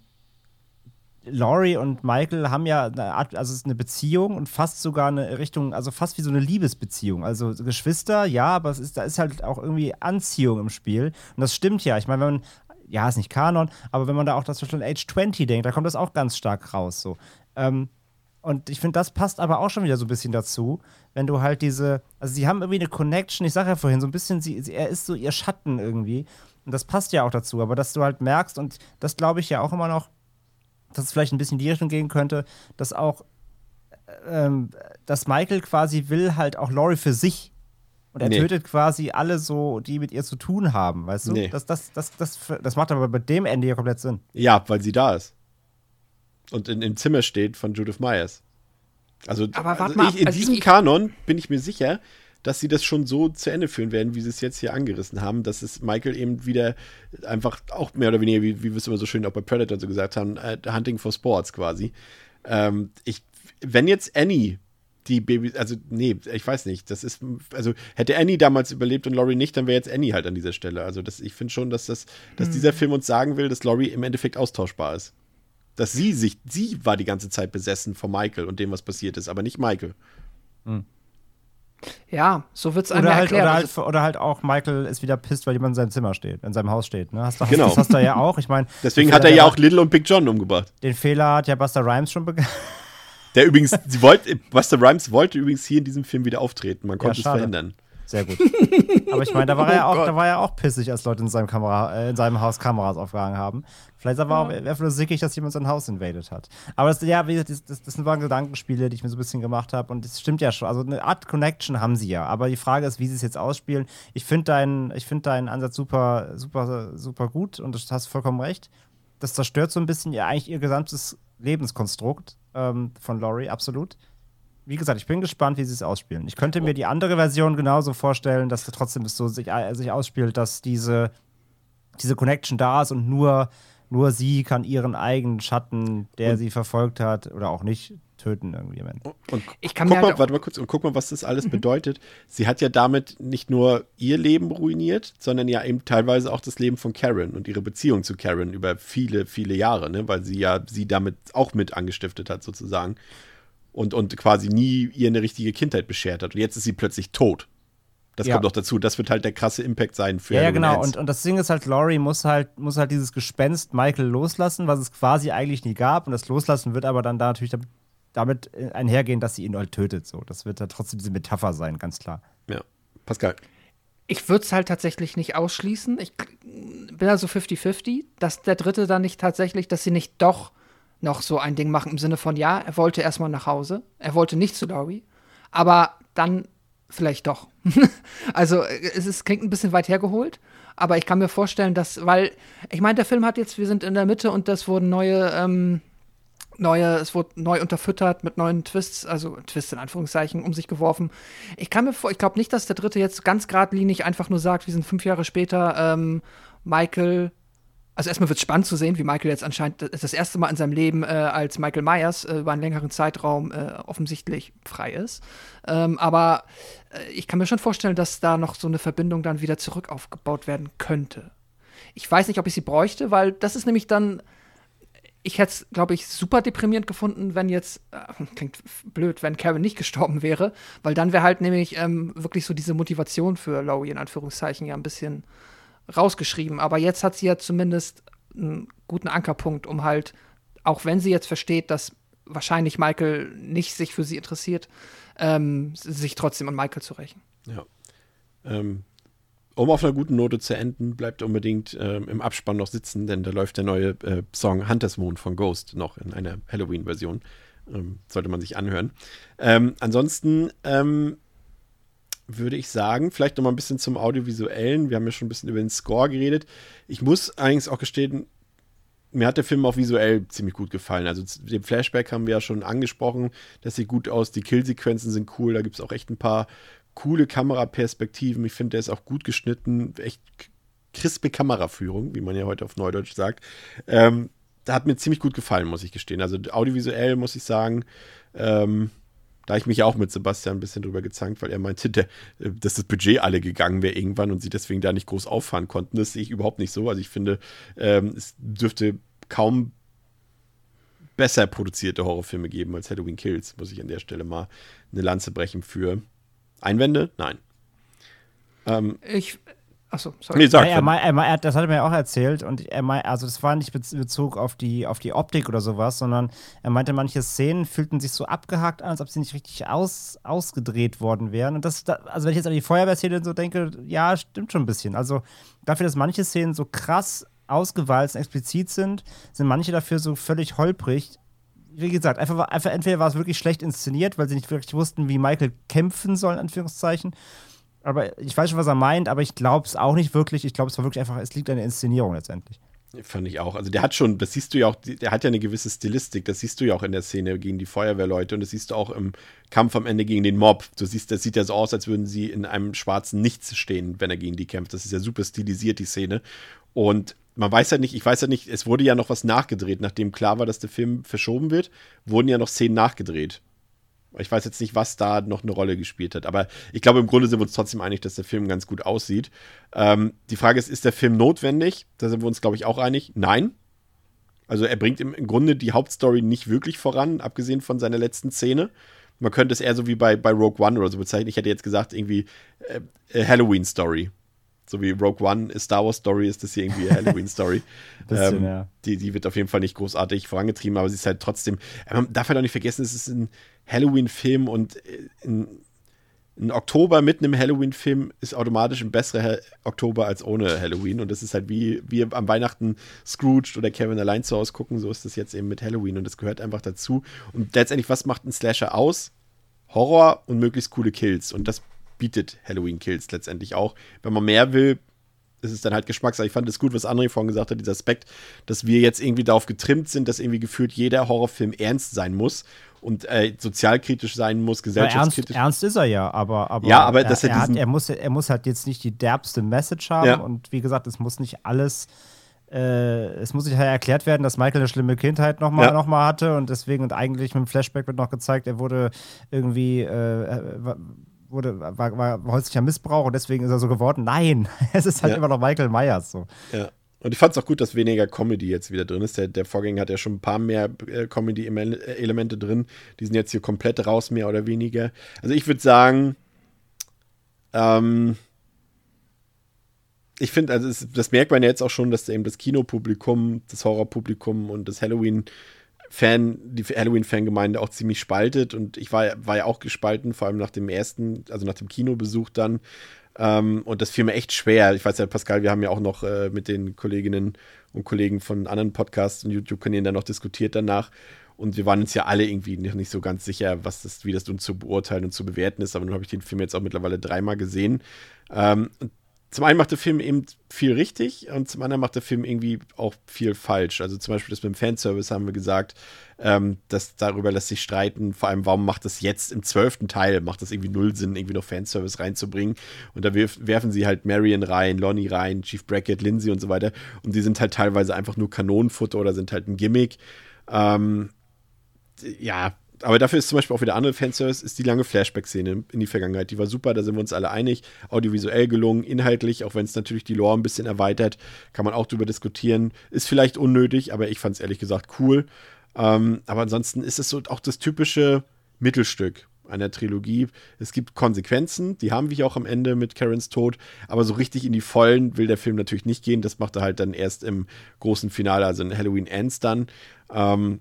Laurie und Michael haben ja eine Art, also es ist eine Beziehung und fast sogar eine Richtung, also fast wie so eine Liebesbeziehung. Also Geschwister, ja, aber es ist, da ist halt auch irgendwie Anziehung im Spiel. Und das stimmt ja. Ich meine, wenn man, ja, ist nicht Kanon, aber wenn man da auch das an Age 20 denkt, da kommt das auch ganz stark raus. So. Ähm, und ich finde, das passt aber auch schon wieder so ein bisschen dazu, wenn du halt diese, also sie haben irgendwie eine Connection, ich sage ja vorhin, so ein bisschen, sie, sie, er ist so ihr Schatten irgendwie. Und das passt ja auch dazu, aber dass du halt merkst, und das glaube ich ja auch immer noch, dass es vielleicht ein bisschen in die Richtung gehen könnte, dass auch, ähm, dass Michael quasi will halt auch Laurie für sich. Und er Nee. tötet quasi alle so, die mit ihr zu tun haben, weißt du? Nee. Das, das, das, das, das macht aber bei dem Ende ja komplett Sinn. Ja, weil sie da ist. Und in, im Zimmer steht von Judith Myers. Also, also mal ich, in also diesem ich- Kanon bin ich mir sicher, dass sie das schon so zu Ende führen werden, wie sie es jetzt hier angerissen haben, dass es Michael eben wieder einfach auch mehr oder weniger, wie, wie wir es immer so schön auch bei Predator so gesagt haben, äh, Hunting for Sports quasi. Ähm, ich, wenn jetzt Annie die Baby, also nee, ich weiß nicht, das ist, also hätte Annie damals überlebt und Laurie nicht, dann wäre jetzt Annie halt an dieser Stelle. Also das, ich finde schon, dass das, dass dieser Film uns sagen will, dass Laurie im Endeffekt austauschbar ist. Dass sie sich, sie war die ganze Zeit besessen von Michael und dem, was passiert ist, aber nicht Michael. Ja, so wird es einem Oder ja halt, erklärt. oder, Also, halt, oder halt auch Michael ist wieder pisst, weil jemand in seinem Zimmer steht, in seinem Haus steht. Ne? Hast du, Genau. Das hast du ja auch. Ich meine, Deswegen hat er ja auch Little und Big John umgebracht. Den Fehler hat ja Buster Rhymes schon begangen. Der übrigens, sie wollte, Buster Rhymes wollte übrigens hier in diesem Film wieder auftreten. Man konnte es schade. verhindern. Sehr gut. Aber ich meine, da war Oh er auch, Gott. da war er auch pissig, als Leute in seinem, Kamera, äh, in seinem Haus Kameras aufgehangen haben. Vielleicht war er auch einfach nur sickig, dass jemand sein Haus invaded hat. Aber das, ja, wie gesagt, das, das, das waren Gedankenspiele, die ich mir so ein bisschen gemacht habe. Und das stimmt ja schon. Also eine Art Connection haben sie ja. Aber die Frage ist, wie sie es jetzt ausspielen. Ich finde deinen, ich find deinen Ansatz super, super, super gut und du hast vollkommen recht. Das zerstört so ein bisschen ihr eigentlich ihr gesamtes Lebenskonstrukt ähm, von Laurie, absolut wie gesagt, ich bin gespannt, wie sie es ausspielen. Ich könnte mir die andere Version genauso vorstellen, dass trotzdem es so sich, äh, sich ausspielt, dass diese diese Connection da ist und nur, nur sie kann ihren eigenen Schatten, der Und- sie verfolgt hat oder auch nicht, töten irgendwie. Und Ich kann guck mir mal, halt warte mal kurz, und guck mal, was das alles bedeutet. Sie hat ja damit nicht nur ihr Leben ruiniert, sondern ja eben teilweise auch das Leben von Karen und ihre Beziehung zu Karen über viele, viele Jahre, ne? weil sie ja sie damit auch mit angestiftet hat, sozusagen. Und, und quasi nie ihr eine richtige Kindheit beschert hat. Und jetzt ist sie plötzlich tot. Das Ja. kommt noch dazu. Das wird halt der krasse Impact sein für Ja, ja, genau. Und, und das Ding ist halt, Laurie muss halt, muss halt dieses Gespenst Michael loslassen, was es quasi eigentlich nie gab. Und das Loslassen wird aber dann da natürlich damit, einhergehen, dass sie ihn halt tötet. So, das wird dann trotzdem diese Metapher sein, ganz klar. ja. Pascal. Ich würde es halt tatsächlich nicht ausschließen. Ich bin da so 50-50, dass der Dritte dann nicht tatsächlich, dass sie nicht doch noch so ein Ding machen im Sinne von, ja, er wollte erstmal nach Hause, er wollte nicht zu Laurie, aber dann vielleicht doch. also es ist, klingt ein bisschen weit hergeholt, aber ich kann mir vorstellen, dass, weil, ich meine, der Film hat jetzt, wir sind in der Mitte und das wurden neue, ähm, neue, es wurde neu unterfüttert mit neuen Twists, also Twists in Anführungszeichen, um sich geworfen. Ich kann mir vor, ich glaube nicht, dass der dritte jetzt ganz geradlinig einfach nur sagt, wir sind fünf Jahre später, ähm, Michael. Also erstmal wird es spannend zu sehen, wie Michael jetzt anscheinend das erste Mal in seinem Leben äh, als Michael Myers äh, über einen längeren Zeitraum äh, offensichtlich frei ist. Ähm, aber äh, ich kann mir schon vorstellen, dass da noch so eine Verbindung dann wieder zurück aufgebaut werden könnte. Ich weiß nicht, ob ich sie bräuchte, weil das ist nämlich dann ich hätte es, glaube ich, super deprimierend gefunden, wenn jetzt, äh, klingt blöd, wenn Karen nicht gestorben wäre, weil dann wäre halt nämlich ähm, wirklich so diese Motivation für Laurie in Anführungszeichen ja ein bisschen rausgeschrieben. Aber jetzt hat sie ja zumindest einen guten Ankerpunkt, um halt, auch wenn sie jetzt versteht, dass wahrscheinlich Michael nicht sich für sie interessiert, ähm, sich trotzdem an Michael zu rächen. Ja. Ähm, um auf einer guten Note zu enden, bleibt unbedingt ähm, im Abspann noch sitzen, denn da läuft der neue äh, Song Hunters Moon von Ghost noch in einer Halloween-Version. Ähm, sollte man sich anhören. Ähm, ansonsten ähm, würde ich sagen, vielleicht noch mal ein bisschen zum Audiovisuellen. Wir haben ja schon ein bisschen über den Score geredet. Ich muss allerdings auch gestehen, mir hat der Film auch visuell ziemlich gut gefallen. Also den Flashback haben wir ja schon angesprochen. Das sieht gut aus. Die Killsequenzen sind cool. Da gibt es auch echt ein paar coole Kameraperspektiven. Ich finde, der ist auch gut geschnitten. Echt crispe Kameraführung, wie man ja heute auf Neudeutsch sagt. Ähm, hat mir ziemlich gut gefallen, muss ich gestehen. Also audiovisuell muss ich sagen, ähm, da ich mich auch mit Sebastian ein bisschen drüber gezankt, weil er meinte, der, äh, dass das Budget alle gegangen wäre irgendwann und sie deswegen da nicht groß auffahren konnten. Das sehe ich überhaupt nicht so. Also ich finde, ähm, es dürfte kaum besser produzierte Horrorfilme geben als Halloween Kills, muss ich an der Stelle mal eine Lanze brechen für Einwände? Nein. Ähm, Ich, achso, sorry. nee, sag. Ja, er, er, er, das hat er mir auch erzählt und er also das war nicht bez- Bezug auf die, auf die Optik oder sowas, sondern er meinte, manche Szenen fühlten sich so abgehakt an, als ob sie nicht richtig aus, ausgedreht worden wären. Und das, da, also wenn ich jetzt an die Feuerwehrszene so denke, ja, stimmt schon ein bisschen. Also dafür, dass manche Szenen so krass ausgewalzt, und explizit sind, sind manche dafür so völlig holprig. Wie gesagt, einfach, einfach entweder war es wirklich schlecht inszeniert, weil sie nicht wirklich wussten, wie Michael kämpfen soll, in Anführungszeichen. Aber ich weiß schon, was er meint, aber ich glaube es auch nicht wirklich. Ich glaube, es war wirklich einfach, es liegt an der Inszenierung letztendlich. Fand ich auch. Also der hat schon, das siehst du ja auch, der hat ja eine gewisse Stilistik, das siehst du ja auch in der Szene gegen die Feuerwehrleute und das siehst du auch im Kampf am Ende gegen den Mob. Du siehst, das sieht ja so aus, als würden sie in einem schwarzen Nichts stehen, wenn er gegen die kämpft. Das ist ja super stilisiert, die Szene. Und man weiß ja nicht, ich weiß ja nicht, es wurde ja noch was nachgedreht, nachdem klar war, dass der Film verschoben wird, wurden ja noch Szenen nachgedreht. Ich weiß jetzt nicht, was da noch eine Rolle gespielt hat, aber ich glaube, im Grunde sind wir uns trotzdem einig, dass der Film ganz gut aussieht. Ähm, die Frage ist, ist der Film notwendig? Da sind wir uns, glaube ich, auch einig. Nein. Also er bringt im, Grunde die Hauptstory nicht wirklich voran, abgesehen von seiner letzten Szene. Man könnte es eher so wie bei, bei Rogue One oder so bezeichnen. Ich hätte jetzt gesagt, irgendwie äh, äh, Halloween-Story. So wie Rogue One ist Star Wars Story, ist das hier irgendwie eine Halloween-Story. Bisschen, ähm, ja. die, die wird auf jeden Fall nicht großartig vorangetrieben, aber sie ist halt trotzdem. äh, Man darf halt auch nicht vergessen, es ist ein Halloween-Film und äh, ein, ein Oktober mit einem Halloween-Film ist automatisch ein besserer Ha- Oktober als ohne Halloween. Und das ist halt wie wir am Weihnachten Scrooge oder Kevin allein zu Hause gucken, so ist das jetzt eben mit Halloween und das gehört einfach dazu. Und letztendlich, was macht ein Slasher aus? Horror und möglichst coole Kills. Und das bietet Halloween Kills letztendlich auch. Wenn man mehr will, ist es dann halt Geschmackssache. Ich fand es gut, was André vorhin gesagt hat, dieser Aspekt, dass wir jetzt irgendwie darauf getrimmt sind, dass irgendwie gefühlt jeder Horrorfilm ernst sein muss. Und äh, sozialkritisch sein muss, Ja, gesellschaftskritisch. ernst, ernst ist er ja, aber, aber, Ja, aber er, dass er er, hat, er, muss, er muss halt jetzt nicht die derbste Message haben Ja. und wie gesagt, es muss nicht alles, äh, es muss nicht halt erklärt werden, dass Michael eine schlimme Kindheit nochmal Ja. noch mal hatte und deswegen und eigentlich mit dem Flashback wird noch gezeigt, er wurde irgendwie, äh, äh, wurde, war, war, war häuslicher Missbrauch und deswegen ist er so geworden. Nein, es ist halt Ja. immer noch Michael Myers so. Ja. Und ich fand es auch gut, dass weniger Comedy jetzt wieder drin ist. Der, der Vorgänger hat ja schon ein paar mehr äh, Comedy-Elemente drin. Die sind jetzt hier komplett raus, mehr oder weniger. Also ich würde sagen, ähm, ich finde, also es, das merkt man ja jetzt auch schon, dass eben das Kinopublikum, das Horrorpublikum und das Halloween-Fan, die Halloween-Fangemeinde auch ziemlich spaltet. Und ich war, war ja auch gespalten, vor allem nach dem ersten, also nach dem Kinobesuch dann. Ähm, und das fiel mir echt schwer. Ich weiß ja, Pascal, wir haben ja auch noch äh, mit den Kolleginnen und Kollegen von anderen Podcasts und YouTube-Kanälen dann noch diskutiert danach. Und wir waren uns ja alle irgendwie nicht so ganz sicher, was das, wie das nun zu beurteilen und zu bewerten ist. Aber nun habe ich den Film jetzt auch mittlerweile dreimal gesehen. Ähm, und zum einen macht der Film eben viel richtig und zum anderen macht der Film irgendwie auch viel falsch. Also zum Beispiel das mit dem Fanservice haben wir gesagt, ähm, dass darüber lässt sich streiten. Vor allem, warum macht das jetzt im zwölften Teil, macht das irgendwie null Sinn, irgendwie noch Fanservice reinzubringen. Und da wirf, werfen sie halt Marion rein, Lonnie rein, Chief Brackett, Lindsay und so weiter. Und die sind halt teilweise einfach nur Kanonenfutter oder sind halt ein Gimmick. Ähm, ja, aber dafür ist zum Beispiel auch wieder andere Fanservice, ist die lange Flashback-Szene in die Vergangenheit. Die war super, da sind wir uns alle einig. Audiovisuell gelungen, inhaltlich, auch wenn es natürlich die Lore ein bisschen erweitert, kann man auch drüber diskutieren. Ist vielleicht unnötig, aber ich fand es ehrlich gesagt cool. Ähm, aber ansonsten ist es so auch das typische Mittelstück einer Trilogie. Es gibt Konsequenzen, die haben wir auch am Ende mit Karens Tod, aber so richtig in die Vollen will der Film natürlich nicht gehen. Das macht er halt dann erst im großen Finale, also in Halloween Ends dann. Ähm,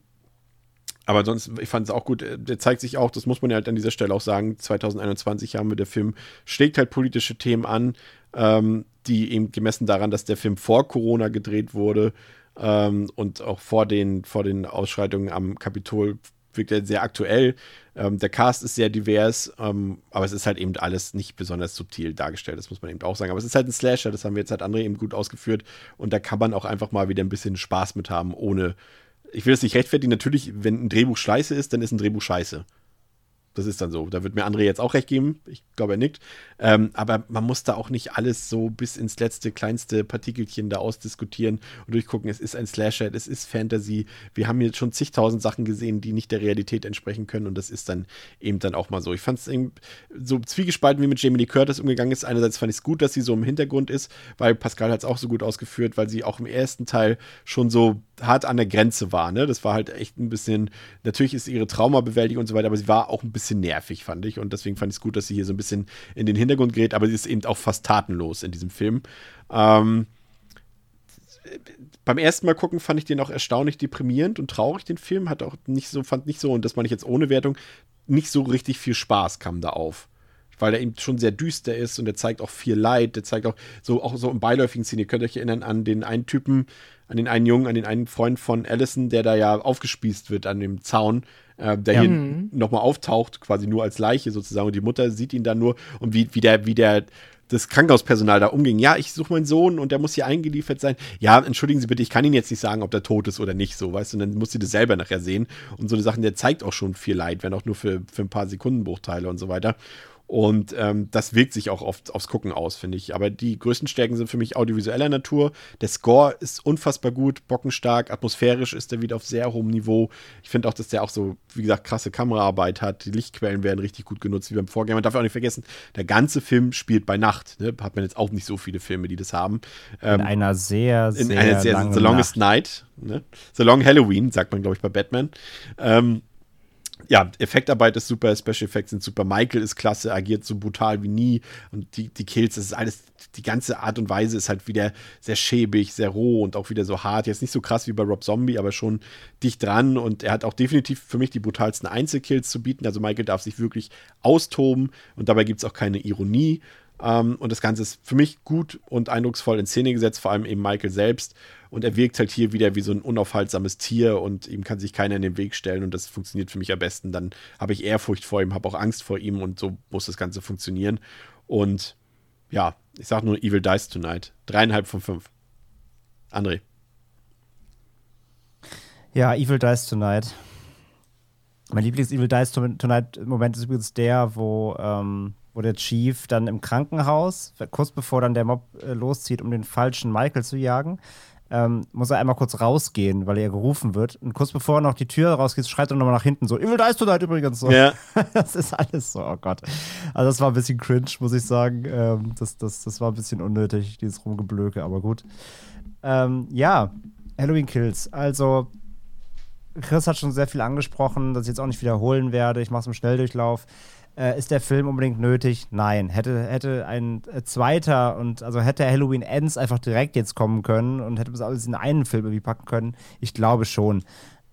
aber sonst, ich fand es auch gut. äh, Der zeigt sich auch, das muss man ja halt an dieser Stelle auch sagen, 2021 haben wir, der Film schlägt halt politische Themen an, ähm, die eben gemessen daran, dass der Film vor Corona gedreht wurde ähm, und auch vor den, vor den Ausschreitungen am Kapitol wirkt er sehr aktuell. Ähm, der Cast ist sehr divers, ähm, aber es ist halt eben alles nicht besonders subtil dargestellt, das muss man eben auch sagen. Aber es ist halt ein Slasher, das haben wir jetzt halt André eben gut ausgeführt und da kann man auch einfach mal wieder ein bisschen Spaß mit haben, ohne ich will es nicht rechtfertigen, natürlich, wenn ein Drehbuch scheiße ist, dann ist ein Drehbuch scheiße. Das ist dann so. Da wird mir André jetzt auch recht geben. Ich glaube, er nickt. Ähm, aber man muss da auch nicht alles so bis ins letzte, kleinste Partikelchen da ausdiskutieren und durchgucken. Es ist ein Slasher, es ist Fantasy. Wir haben jetzt schon zigtausend Sachen gesehen, die nicht der Realität entsprechen können. Und das ist dann eben dann auch mal so. Ich fand es so zwiegespalten, wie mit Jamie Lee Curtis umgegangen ist. Einerseits fand ich es gut, dass sie so im Hintergrund ist, weil Pascal hat es auch so gut ausgeführt, weil sie auch im ersten Teil schon so hart an der Grenze war. Ne? Das war halt echt ein bisschen, natürlich ist ihre Traumabewältigung und so weiter, aber sie war auch ein bisschen nervig, fand ich. Und deswegen fand ich es gut, dass sie hier so ein bisschen in den Hintergrund gerät, aber sie ist eben auch fast tatenlos in diesem Film. Ähm, beim ersten Mal gucken fand ich den auch erstaunlich deprimierend und traurig, den Film. Hat auch nicht so, fand nicht so, und das meine ich jetzt ohne Wertung, nicht so richtig viel Spaß kam da auf. Weil er eben schon sehr düster ist und er zeigt auch viel Leid. Der zeigt auch so, auch so im beiläufigen Szene. Ihr könnt euch erinnern an den einen Typen, an den einen Jungen, an den einen Freund von Allison, der da ja aufgespießt wird an dem Zaun, äh, der Ja. hier nochmal auftaucht, quasi nur als Leiche sozusagen. Und die Mutter sieht ihn dann nur und wie, wie der, wie der das Krankenhauspersonal da umging. Ja, ich suche meinen Sohn und der muss hier eingeliefert sein. Ja, entschuldigen Sie bitte, ich kann Ihnen jetzt nicht sagen, ob der tot ist oder nicht, so, weißt du, und dann muss sie das selber nachher sehen. Und so eine Sachen, der zeigt auch schon viel Leid, wenn auch nur für, für ein paar Sekundenbruchteile und so weiter. Und ähm, das wirkt sich auch oft aufs Gucken aus, finde ich. Aber die größten Stärken sind für mich audiovisueller Natur. Der Score ist unfassbar gut, bockenstark, atmosphärisch ist er wieder auf sehr hohem Niveau. Ich finde auch, dass der auch so, wie gesagt, krasse Kameraarbeit hat. Die Lichtquellen werden richtig gut genutzt, wie beim Vorgänger. Man darf auch nicht vergessen, der ganze Film spielt bei Nacht. Ne? Hat man jetzt auch nicht so viele Filme, die das haben. In einer sehr, sehr in einer sehr, langen The Longest Nacht. Night. Ne? The Long Halloween, sagt man, glaube ich, bei Batman. Ähm, ja, Effektarbeit ist super, Special Effects sind super. Michael ist klasse, agiert so brutal wie nie. Und die, die Kills, das ist alles, die ganze Art und Weise ist halt wieder sehr schäbig, sehr roh und auch wieder so hart. Jetzt nicht so krass wie bei Rob Zombie, aber schon dicht dran. Und er hat auch definitiv für mich die brutalsten Einzelkills zu bieten. Also Michael darf sich wirklich austoben und dabei gibt es auch keine Ironie. Ähm, und das Ganze ist für mich gut und eindrucksvoll in Szene gesetzt, vor allem eben Michael selbst. Und er wirkt halt hier wieder wie so ein unaufhaltsames Tier und ihm kann sich keiner in den Weg stellen und das funktioniert für mich am besten. Dann habe ich Ehrfurcht vor ihm, habe auch Angst vor ihm und so muss das Ganze funktionieren. Und ja, ich sage nur Evil Dies Tonight. Dreieinhalb von fünf. André. Ja, Evil Dies Tonight. Mein Lieblings-Evil Dies Tonight-Moment ist übrigens der, wo, ähm, wo der Chief dann im Krankenhaus, kurz bevor dann der Mob äh, loszieht, um den falschen Michael zu jagen, ähm, muss er einmal kurz rausgehen, weil er gerufen wird. Und kurz bevor er noch die Tür rausgeht, schreit er nochmal nach hinten so, Evil Dies Tonight übrigens so. Ja. das ist alles so, oh Gott. Also das war ein bisschen cringe, muss ich sagen. Ähm, das, das, das war ein bisschen unnötig, dieses Rumgeblöke, aber gut. Ähm, ja, Halloween Kills. Also Chris hat schon sehr viel angesprochen, das ich jetzt auch nicht wiederholen werde. Ich mache es im Schnelldurchlauf. Äh, ist der Film unbedingt nötig? Nein. Hätte, hätte ein äh, zweiter und also hätte Halloween Ends einfach direkt jetzt kommen können und hätte das alles in einen Film irgendwie packen können? Ich glaube schon.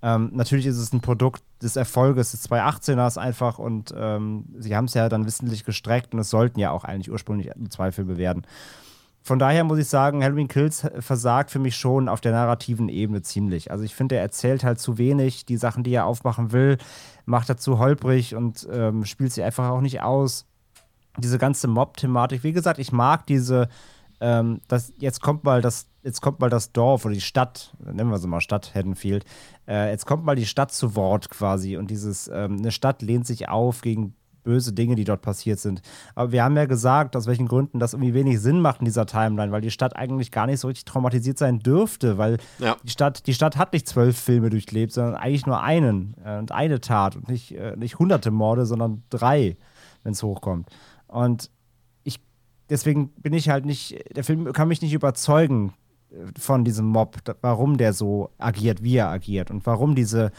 Ähm, natürlich ist es ein Produkt des Erfolges des 2018ers einfach und ähm, sie haben es ja dann wissentlich gestreckt und es sollten ja auch eigentlich ursprünglich zwei Filme werden. Von daher muss ich sagen, Halloween Kills versagt für mich schon auf der narrativen Ebene ziemlich. Also ich finde, er erzählt halt zu wenig. Die Sachen, die er aufmachen will, macht er zu holprig und ähm, spielt sie einfach auch nicht aus. Diese ganze Mob-Thematik, wie gesagt, ich mag diese, ähm, das, jetzt kommt mal das, jetzt kommt mal das Dorf oder die Stadt, nennen wir sie mal Stadt Haddonfield, äh, jetzt kommt mal die Stadt zu Wort quasi und dieses, ähm, eine Stadt lehnt sich auf gegen böse Dinge, die dort passiert sind. Aber wir haben ja gesagt, aus welchen Gründen das irgendwie wenig Sinn macht in dieser Timeline, weil die Stadt eigentlich gar nicht so richtig traumatisiert sein dürfte, weil ja. die, Stadt, die Stadt hat nicht zwölf Filme durchlebt, sondern eigentlich nur einen äh, und eine Tat und nicht, äh, nicht hunderte Morde, sondern drei, wenn es hochkommt. Und ich, deswegen bin ich halt nicht, der Film kann mich nicht überzeugen äh, von diesem Mob, warum der so agiert, wie er agiert und warum diese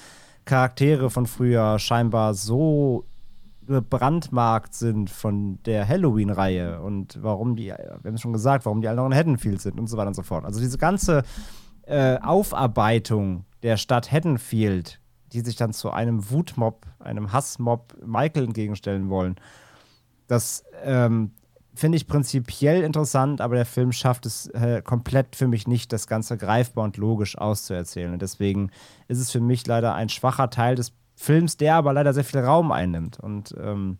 Charaktere von früher scheinbar so gebrandmarkt sind von der Halloween-Reihe und warum die, wir haben es schon gesagt, warum die alle noch in Haddonfield sind und so weiter und so fort. Also diese ganze äh, Aufarbeitung der Stadt Haddonfield, die sich dann zu einem Wutmob, einem Hassmob Michael entgegenstellen wollen, das ähm, finde ich prinzipiell interessant, aber der Film schafft es äh, komplett für mich nicht, das Ganze greifbar und logisch auszuerzählen. Und deswegen ist es für mich leider ein schwacher Teil des Films, der aber leider sehr viel Raum einnimmt. Und ähm,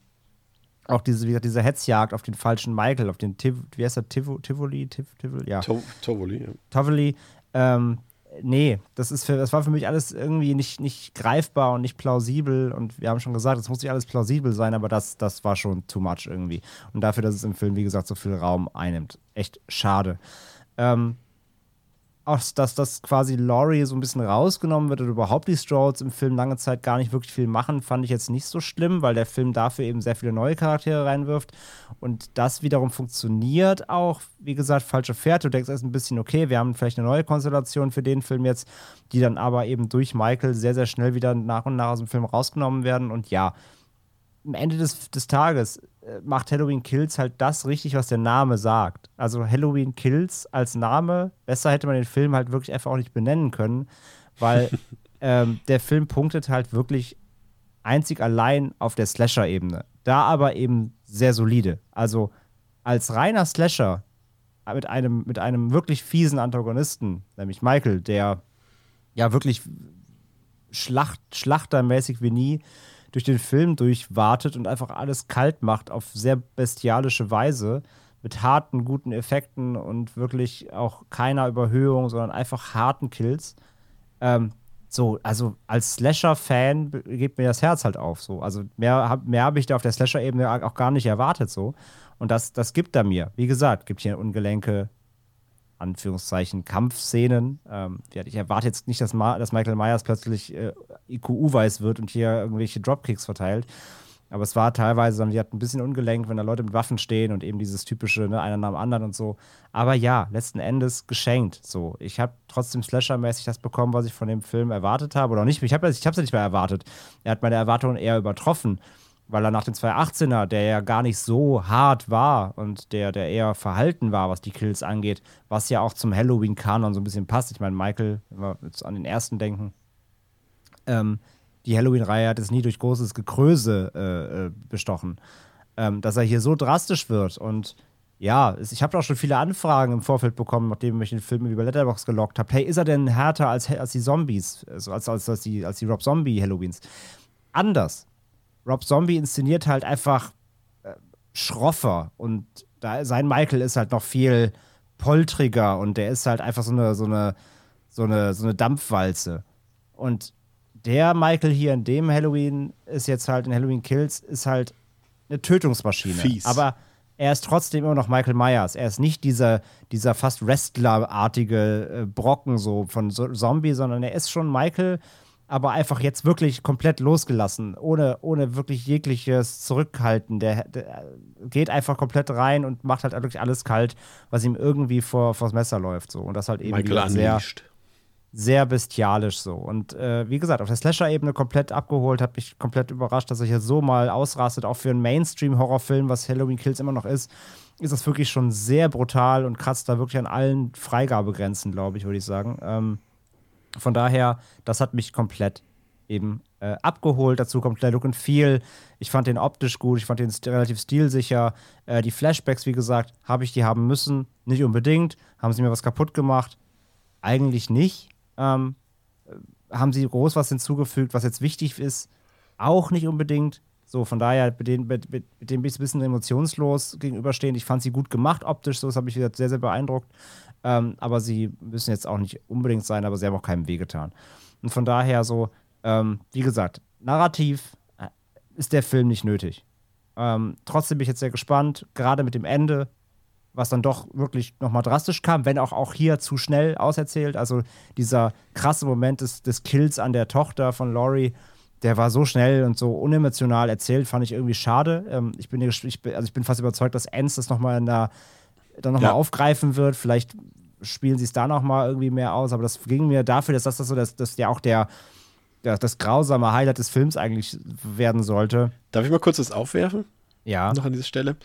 auch diese, wie gesagt, diese Hetzjagd auf den falschen Michael, auf den Tiv wie heißt der Tiv Tivoli? Tiv Tivoli? Ja. Tovoli, ja. Tovoli. Ähm, nee, das, ist für, das war für mich alles irgendwie nicht, nicht greifbar und nicht plausibel. Und wir haben schon gesagt, es muss nicht alles plausibel sein, aber das, das war schon too much irgendwie. Und dafür, dass es im Film, wie gesagt, so viel Raum einnimmt. Echt schade. Ähm, auch, dass das quasi Laurie so ein bisschen rausgenommen wird oder überhaupt die Strolls im Film lange Zeit gar nicht wirklich viel machen, fand ich jetzt nicht so schlimm, weil der Film dafür eben sehr viele neue Charaktere reinwirft. Und das wiederum funktioniert auch, wie gesagt, falsche Fährte. Du denkst erst ein bisschen, okay, wir haben vielleicht eine neue Konstellation für den Film jetzt, die dann aber eben durch Michael sehr, sehr schnell wieder nach und nach aus dem Film rausgenommen werden. Und ja, am Ende des, des Tages macht Halloween Kills halt das richtig, was der Name sagt. Also Halloween Kills als Name, besser hätte man den Film halt wirklich einfach auch nicht benennen können, weil ähm, der Film punktet halt wirklich einzig allein auf der Slasher-Ebene. Da aber eben sehr solide. Also als reiner Slasher mit einem, mit einem wirklich fiesen Antagonisten, nämlich Michael, der ja wirklich Schlacht, schlachtermäßig wie nie durch den Film durchwartet und einfach alles kalt macht auf sehr bestialische Weise mit harten, guten Effekten und wirklich auch keiner Überhöhung, sondern einfach harten Kills. Ähm, so, also als Slasher-Fan geht mir das Herz halt auf. So. Also mehr, mehr habe ich da auf der Slasher-Ebene auch gar nicht erwartet. So. Und das, das gibt er mir. Wie gesagt, gibt hier Ungelenke, Anführungszeichen Kampfszenen. Ähm, ich erwarte jetzt nicht, dass, Ma dass Michael Myers plötzlich äh, IQU-weiß wird und hier irgendwelche Dropkicks verteilt. Aber es war teilweise, die hat ein bisschen ungelenkt, wenn da Leute mit Waffen stehen und eben dieses typische, ne, einer nach dem anderen und so. Aber ja, letzten Endes geschenkt. So, ich habe trotzdem Slasher-mäßig das bekommen, was ich von dem Film erwartet habe. Oder nicht, ich habe es ich nicht mehr erwartet. Er hat meine Erwartungen eher übertroffen weil er nach dem 218er, der ja gar nicht so hart war und der, der eher verhalten war, was die Kills angeht, was ja auch zum Halloween-Kanon so ein bisschen passt. Ich meine, Michael, wenn wir jetzt an den ersten denken, ähm, die Halloween-Reihe hat es nie durch großes Gekröse äh, äh, bestochen. Ähm, dass er hier so drastisch wird und ja, ich habe auch schon viele Anfragen im Vorfeld bekommen, nachdem ich den Film über Letterbox gelockt habe. Hey, ist er denn härter als, als die Zombies, also als, als, als, die, als die Rob Zombie Halloweens? Anders Rob Zombie inszeniert halt einfach äh, schroffer und da, sein Michael ist halt noch viel poltriger und der ist halt einfach so eine, so eine, so eine, so eine Dampfwalze. Und der Michael hier in dem Halloween ist jetzt halt in Halloween Kills, ist halt eine Tötungsmaschine. Fies. Aber er ist trotzdem immer noch Michael Myers. Er ist nicht dieser, dieser fast Wrestler-artige äh, Brocken so von Zombie, sondern er ist schon Michael, aber einfach jetzt wirklich komplett losgelassen, ohne, ohne wirklich jegliches Zurückhalten. Der, der geht einfach komplett rein und macht halt wirklich alles kalt, was ihm irgendwie vor, vors Messer läuft. So. Und das halt eben sehr, sehr bestialisch so. Und äh, wie gesagt, auf der Slasher-Ebene komplett abgeholt, hat mich komplett überrascht, dass er hier so mal ausrastet, auch für einen Mainstream-Horrorfilm, was Halloween Kills immer noch ist, ist das wirklich schon sehr brutal und kratzt da wirklich an allen Freigabegrenzen, glaube ich, würde ich sagen. Ähm, von daher, das hat mich komplett eben äh, abgeholt. Dazu kommt der Look and Feel. Ich fand den optisch gut, ich fand den st relativ stilsicher. Äh, die Flashbacks, wie gesagt, habe ich die haben müssen. Nicht unbedingt. Haben sie mir was kaputt gemacht? Eigentlich nicht. Ähm, äh, haben sie groß was hinzugefügt, was jetzt wichtig ist? Auch nicht unbedingt. So, von daher, mit denen, mit, mit, dem bin ich ein bisschen emotionslos gegenüberstehend. Ich fand sie gut gemacht optisch, so das hat mich wieder sehr, sehr beeindruckt. Ähm, aber sie müssen jetzt auch nicht unbedingt sein, aber sie haben auch keinem wehgetan. Und von daher so, ähm, wie gesagt, narrativ äh, ist der Film nicht nötig. Ähm, trotzdem bin ich jetzt sehr gespannt, gerade mit dem Ende, was dann doch wirklich nochmal drastisch kam, wenn auch, auch hier zu schnell auserzählt. Also dieser krasse Moment des, des Kills an der Tochter von Laurie, der war so schnell und so unemotional erzählt, fand ich irgendwie schade. Ähm, ich, bin, ich, bin, also ich bin fast überzeugt, dass Enz das nochmal in der, dann nochmal Ja. aufgreifen wird. Vielleicht spielen sie es da nochmal irgendwie mehr aus, aber das ging mir dafür, dass das, das so, dass, dass ja auch der, der, das grausame Highlight des Films eigentlich werden sollte. Darf ich mal kurz was aufwerfen? Ja. Noch an dieser Stelle.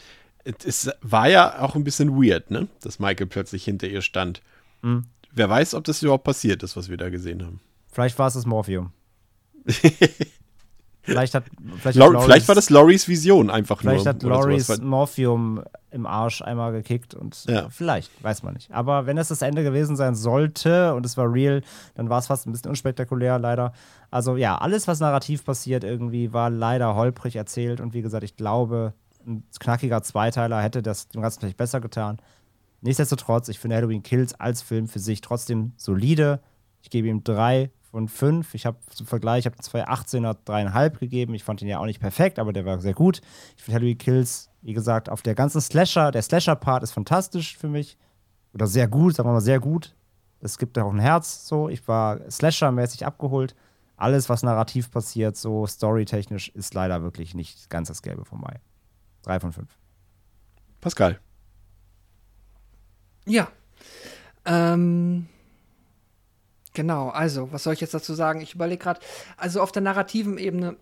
Es war ja auch ein bisschen weird, ne? Dass Michael plötzlich hinter ihr stand. Mhm. Wer weiß, ob das überhaupt passiert ist, was wir da gesehen haben. Vielleicht war es das Morphium. Vielleicht hat, vielleicht, hat Loris- vielleicht war das Loris Vision einfach Vielleicht nur. hat oder sowas. Loris Morphium im Arsch einmal gekickt und Ja. vielleicht, weiß man nicht. Aber wenn es das Ende gewesen sein sollte und es war real, dann war es fast ein bisschen unspektakulär, leider. Also ja, alles, was narrativ passiert, irgendwie war leider holprig erzählt und wie gesagt, ich glaube, ein knackiger Zweiteiler hätte das dem Ganzen vielleicht besser getan. Nichtsdestotrotz, ich finde Halloween Kills als Film für sich trotzdem solide. Ich gebe ihm drei von fünf. Ich habe zum Vergleich, ich habe 2018er dreieinhalb gegeben. Ich fand ihn ja auch nicht perfekt, aber der war sehr gut. Ich finde Halloween Kills, wie gesagt, auf der ganzen Slasher, der Slasher-Part ist fantastisch für mich. Oder sehr gut, sagen wir mal sehr gut. Es gibt da auch ein Herz, so. Ich war Slasher-mäßig abgeholt. Alles, was narrativ passiert, so storytechnisch, ist leider wirklich nicht ganz das Gelbe vom Mai. Drei von fünf. Pascal. Ja. Ähm, genau, also, was soll ich jetzt dazu sagen? Ich überlege gerade, also auf der narrativen Ebene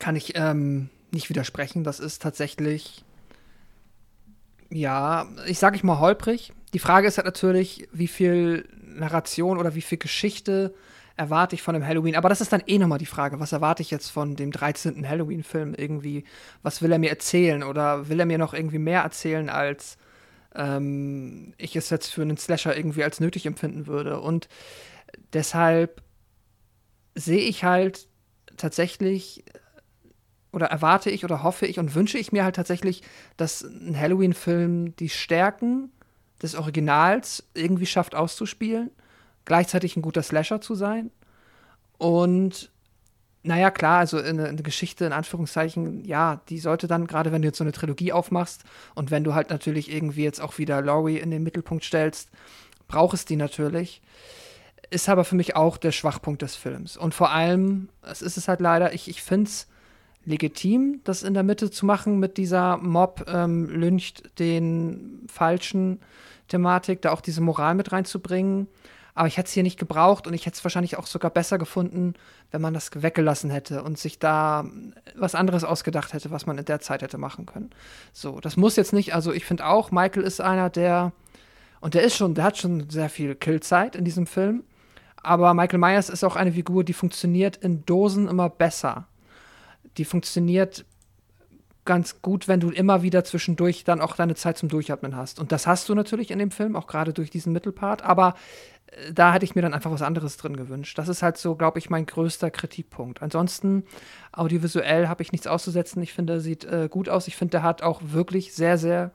kann ich ähm, nicht widersprechen. Das ist tatsächlich, ja, ich sage ich mal holprig. Die Frage ist halt natürlich, wie viel Narration oder wie viel Geschichte erwarte ich von dem Halloween. Aber das ist dann eh nochmal die Frage, was erwarte ich jetzt von dem 13. Halloween-Film irgendwie? Was will er mir erzählen? Oder will er mir noch irgendwie mehr erzählen, als ähm, ich es jetzt für einen Slasher irgendwie als nötig empfinden würde? Und deshalb sehe ich halt tatsächlich oder erwarte ich oder hoffe ich und wünsche ich mir halt tatsächlich, dass ein Halloween-Film die Stärken des Originals irgendwie schafft auszuspielen, gleichzeitig ein guter Slasher zu sein und naja, klar, also eine, eine Geschichte in Anführungszeichen, ja, die sollte dann, gerade wenn du jetzt so eine Trilogie aufmachst und wenn du halt natürlich irgendwie jetzt auch wieder Laurie in den Mittelpunkt stellst, brauchst die natürlich. Ist aber für mich auch der Schwachpunkt des Films. Und vor allem, es ist es halt leider, ich, ich finde es legitim, das in der Mitte zu machen mit dieser Mob ähm, lyncht den falschen Thematik, da auch diese Moral mit reinzubringen. Aber ich hätte es hier nicht gebraucht und ich hätte es wahrscheinlich auch sogar besser gefunden, wenn man das weggelassen hätte und sich da was anderes ausgedacht hätte, was man in der Zeit hätte machen können. So, das muss jetzt nicht, also ich finde auch, Michael ist einer, der, und der ist schon, der hat schon sehr viel Killzeit in diesem Film. Aber Michael Myers ist auch eine Figur, die funktioniert in Dosen immer besser. Die funktioniert ganz gut, wenn du immer wieder zwischendurch dann auch deine Zeit zum Durchatmen hast. Und das hast du natürlich in dem Film, auch gerade durch diesen Mittelpart. Aber äh, da hätte ich mir dann einfach was anderes drin gewünscht. Das ist halt so, glaube ich, mein größter Kritikpunkt. Ansonsten, audiovisuell habe ich nichts auszusetzen. Ich finde, er sieht äh, gut aus. Ich finde, er hat auch wirklich sehr, sehr,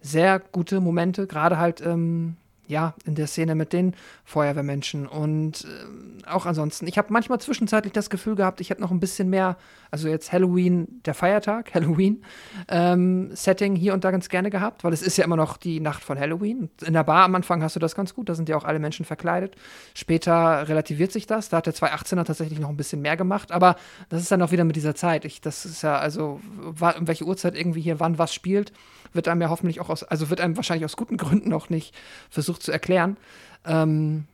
sehr gute Momente. Gerade halt, ähm, ja, in der Szene mit den Feuerwehrmenschen und äh, auch ansonsten. Ich habe manchmal zwischenzeitlich das Gefühl gehabt, ich hätte noch ein bisschen mehr, also jetzt Halloween, der Feiertag, Halloween, ähm, Setting hier und da ganz gerne gehabt, weil es ist ja immer noch die Nacht von Halloween. In der Bar am Anfang hast du das ganz gut, da sind ja auch alle Menschen verkleidet. Später relativiert sich das, da hat der 218er tatsächlich noch ein bisschen mehr gemacht, aber das ist dann auch wieder mit dieser Zeit. Ich, das ist ja, also, um welche Uhrzeit irgendwie hier wann was spielt, wird einem ja hoffentlich auch aus, also wird einem wahrscheinlich aus guten Gründen auch nicht versucht zu erklären. Ähm,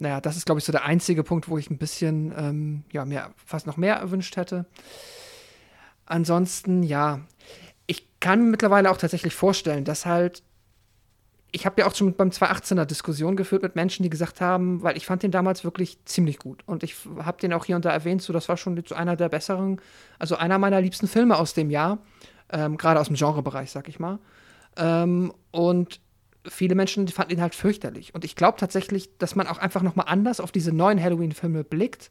naja, das ist, glaube ich, so der einzige Punkt, wo ich ein bisschen, ähm, ja, mir fast noch mehr erwünscht hätte. Ansonsten, ja, ich kann mir mittlerweile auch tatsächlich vorstellen, dass halt, ich habe ja auch schon beim 218er Diskussion geführt mit Menschen, die gesagt haben, weil ich fand den damals wirklich ziemlich gut. Und ich habe den auch hier und da erwähnt, so das war schon so einer der besseren, also einer meiner liebsten Filme aus dem Jahr, ähm, gerade aus dem Genrebereich, sag ich mal. Ähm, und viele Menschen fanden ihn halt fürchterlich. Und ich glaube tatsächlich, dass man auch einfach noch mal anders auf diese neuen Halloween-Filme blickt,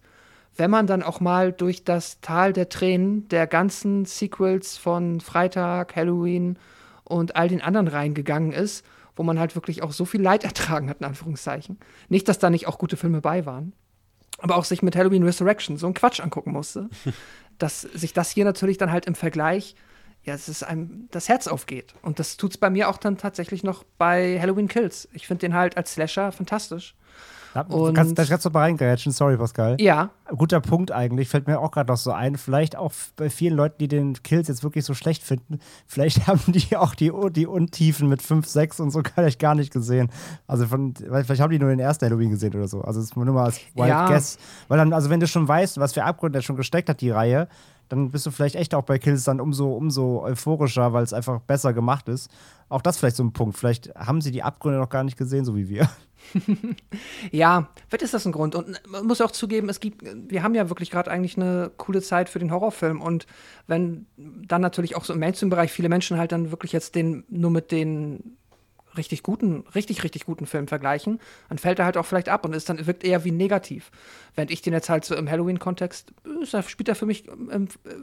wenn man dann auch mal durch das Tal der Tränen der ganzen Sequels von Freitag, Halloween und all den anderen reingegangen ist, wo man halt wirklich auch so viel Leid ertragen hat, in Anführungszeichen. Nicht, dass da nicht auch gute Filme bei waren, aber auch sich mit Halloween Resurrection so einen Quatsch angucken musste, dass sich das hier natürlich dann halt im Vergleich ja, es ist einem das Herz aufgeht. Und das tut es bei mir auch dann tatsächlich noch bei Halloween Kills. Ich finde den halt als Slasher fantastisch. Ja, und kannst, da kannst du mal reingrätschen, sorry Pascal. Ja. Guter Punkt eigentlich, fällt mir auch gerade noch so ein. Vielleicht auch bei vielen Leuten, die den Kills jetzt wirklich so schlecht finden, vielleicht haben die auch die, die Untiefen mit 5, 6 und so vielleicht gar nicht gesehen. Also von, vielleicht haben die nur den ersten Halloween gesehen oder so. Also das ist nur mal als Wild ja. Guess. Weil dann, also wenn du schon weißt, was für Abgründe er schon gesteckt hat, die Reihe, dann bist du vielleicht echt auch bei Kills dann umso, umso euphorischer, weil es einfach besser gemacht ist. Auch das vielleicht so ein Punkt. Vielleicht haben sie die Abgründe noch gar nicht gesehen, so wie wir. ja, vielleicht ist das ein Grund. Und man muss auch zugeben, es gibt, wir haben ja wirklich gerade eigentlich eine coole Zeit für den Horrorfilm. Und wenn dann natürlich auch so im Mainstream-Bereich viele Menschen halt dann wirklich jetzt den nur mit den richtig guten, richtig, richtig guten Film vergleichen, dann fällt er halt auch vielleicht ab und ist dann wirkt eher wie negativ. Während ich den jetzt halt so im Halloween-Kontext, spielt er für mich,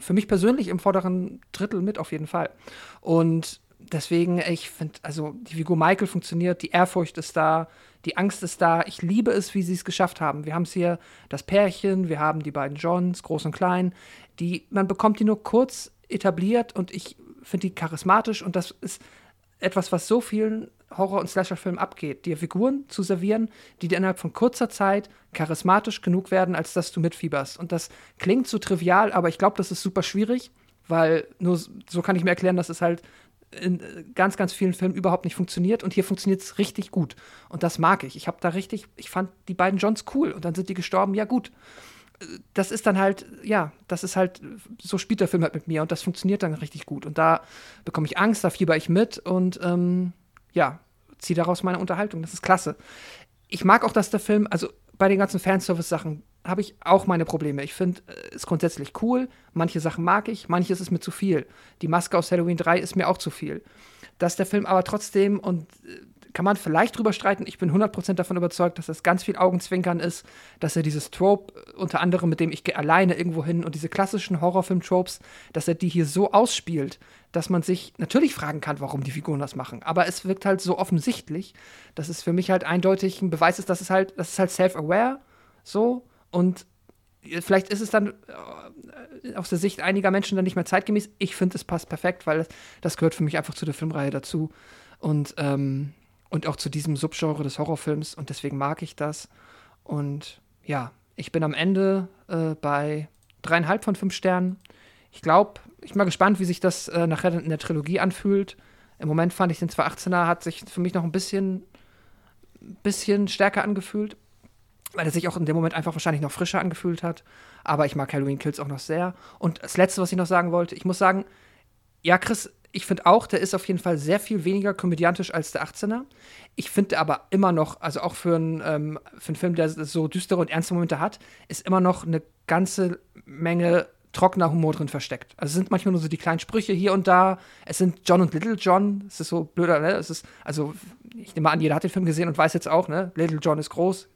für mich persönlich im vorderen Drittel mit, auf jeden Fall. Und deswegen, ich finde, also die Figur Michael funktioniert, die Ehrfurcht ist da, die Angst ist da. Ich liebe es, wie sie es geschafft haben. Wir haben es hier das Pärchen, wir haben die beiden Johns, groß und klein. Die, man bekommt die nur kurz etabliert und ich finde die charismatisch und das ist etwas, was so vielen Horror- und Slasher-Filmen abgeht, dir Figuren zu servieren, die dir innerhalb von kurzer Zeit charismatisch genug werden, als dass du mitfieberst. Und das klingt so trivial, aber ich glaube, das ist super schwierig, weil nur so kann ich mir erklären, dass es halt in ganz, ganz vielen Filmen überhaupt nicht funktioniert und hier funktioniert es richtig gut. Und das mag ich. Ich habe da richtig, ich fand die beiden Johns cool und dann sind die gestorben, ja gut. Das ist dann halt, ja, das ist halt, so spielt der Film halt mit mir und das funktioniert dann richtig gut. Und da bekomme ich Angst, da fieber ich mit und ähm, ja, ziehe daraus meine Unterhaltung. Das ist klasse. Ich mag auch, dass der Film, also bei den ganzen Fanservice-Sachen habe ich auch meine Probleme. Ich finde es äh, grundsätzlich cool. Manche Sachen mag ich, manches ist mir zu viel. Die Maske aus Halloween 3 ist mir auch zu viel. Dass der Film aber trotzdem, und äh, kann man vielleicht drüber streiten. Ich bin 100% davon überzeugt, dass das ganz viel Augenzwinkern ist, dass er dieses Trope, äh, unter anderem mit dem ich gehe alleine irgendwo hin und diese klassischen Horrorfilm-Tropes, dass er die hier so ausspielt, dass man sich natürlich fragen kann, warum die Figuren das machen. Aber es wirkt halt so offensichtlich, dass es für mich halt eindeutig ein Beweis ist, dass es halt, das ist halt self-aware so und vielleicht ist es dann äh, aus der Sicht einiger Menschen dann nicht mehr zeitgemäß. Ich finde, es passt perfekt, weil das gehört für mich einfach zu der Filmreihe dazu. Und ähm, und auch zu diesem Subgenre des Horrorfilms und deswegen mag ich das. Und ja, ich bin am Ende äh, bei dreieinhalb von fünf Sternen. Ich glaube, ich bin mal gespannt, wie sich das äh, nachher in der Trilogie anfühlt. Im Moment fand ich den 218er hat sich für mich noch ein bisschen, bisschen stärker angefühlt, weil er sich auch in dem Moment einfach wahrscheinlich noch frischer angefühlt hat. Aber ich mag Halloween Kills auch noch sehr. Und das Letzte, was ich noch sagen wollte, ich muss sagen, ja, Chris, ich finde auch, der ist auf jeden Fall sehr viel weniger komödiantisch als der 18er. Ich finde aber immer noch, also auch für, ein, ähm, für einen Film, der so düstere und ernste Momente hat, ist immer noch eine ganze Menge trockener Humor drin versteckt. Also es sind manchmal nur so die kleinen Sprüche hier und da. Es sind John und Little John. Es ist so blöder, ne? Es ist, also, ich nehme an, jeder hat den Film gesehen und weiß jetzt auch, ne? Little John ist groß,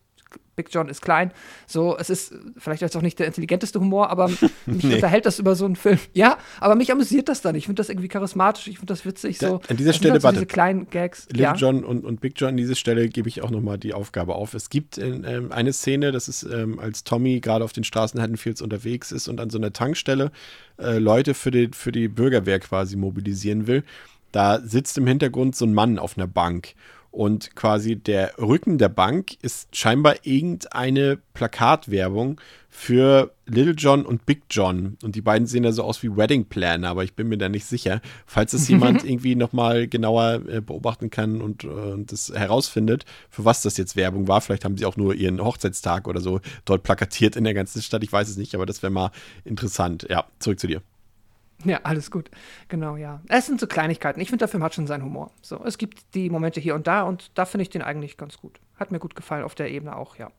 Big John ist klein. So, es ist vielleicht jetzt auch nicht der intelligenteste Humor, aber mich nee. unterhält das über so einen Film. Ja, aber mich amüsiert das dann. Ich finde das irgendwie charismatisch, ich finde das witzig. Da, so. An dieser Stelle, halt so diese kleinen Gags. Little ja? John und, und Big John, an dieser Stelle gebe ich auch nochmal die Aufgabe auf. Es gibt in, ähm, eine Szene, das ist, ähm, als Tommy gerade auf den Straßen Haddonfields unterwegs ist und an so einer Tankstelle äh, Leute für die, für die Bürgerwehr quasi mobilisieren will. Da sitzt im Hintergrund so ein Mann auf einer Bank und quasi der Rücken der Bank ist scheinbar irgendeine Plakatwerbung für Little John und Big John. Und die beiden sehen da so aus wie Wedding Planner, aber ich bin mir da nicht sicher. Falls es jemand irgendwie nochmal genauer äh, beobachten kann und, äh, und das herausfindet, für was das jetzt Werbung war, vielleicht haben sie auch nur ihren Hochzeitstag oder so dort plakatiert in der ganzen Stadt. Ich weiß es nicht, aber das wäre mal interessant. Ja, zurück zu dir. Ja, alles gut. Genau, ja. Es sind so Kleinigkeiten. Ich finde, der Film hat schon seinen Humor. So, es gibt die Momente hier und da und da finde ich den eigentlich ganz gut. Hat mir gut gefallen auf der Ebene auch, ja.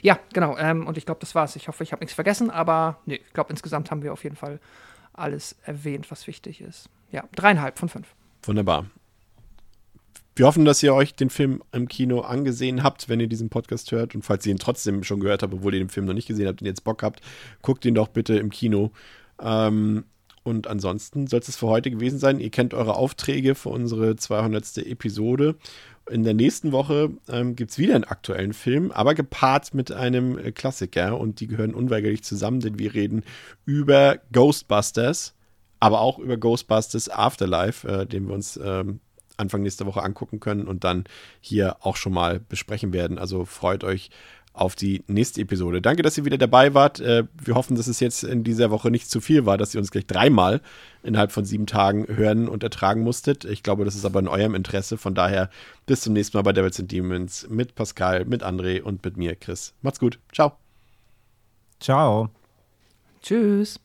Ja, genau. Ähm, und ich glaube, das war's. Ich hoffe, ich habe nichts vergessen, aber nee, ich glaube, insgesamt haben wir auf jeden Fall alles erwähnt, was wichtig ist. Ja, dreieinhalb von fünf. Wunderbar. Wir hoffen, dass ihr euch den Film im Kino angesehen habt, wenn ihr diesen Podcast hört. Und falls ihr ihn trotzdem schon gehört habt, obwohl ihr den Film noch nicht gesehen habt und jetzt Bock habt, guckt ihn doch bitte im Kino. Ähm, und ansonsten soll es für heute gewesen sein. Ihr kennt eure Aufträge für unsere 200. Episode. In der nächsten Woche ähm, gibt es wieder einen aktuellen Film, aber gepaart mit einem äh, Klassiker. Und die gehören unweigerlich zusammen, denn wir reden über Ghostbusters, aber auch über Ghostbusters Afterlife, äh, den wir uns ähm, Anfang nächster Woche angucken können und dann hier auch schon mal besprechen werden. Also freut euch auf die nächste Episode. Danke, dass ihr wieder dabei wart. Äh, wir hoffen, dass es jetzt in dieser Woche nicht zu viel war, dass ihr uns gleich dreimal innerhalb von sieben Tagen hören und ertragen musstet. Ich glaube, das ist aber in eurem Interesse. Von daher bis zum nächsten Mal bei Devils and Demons mit Pascal, mit André und mit mir, Chris. Macht's gut. Ciao. Ciao. Tschüss.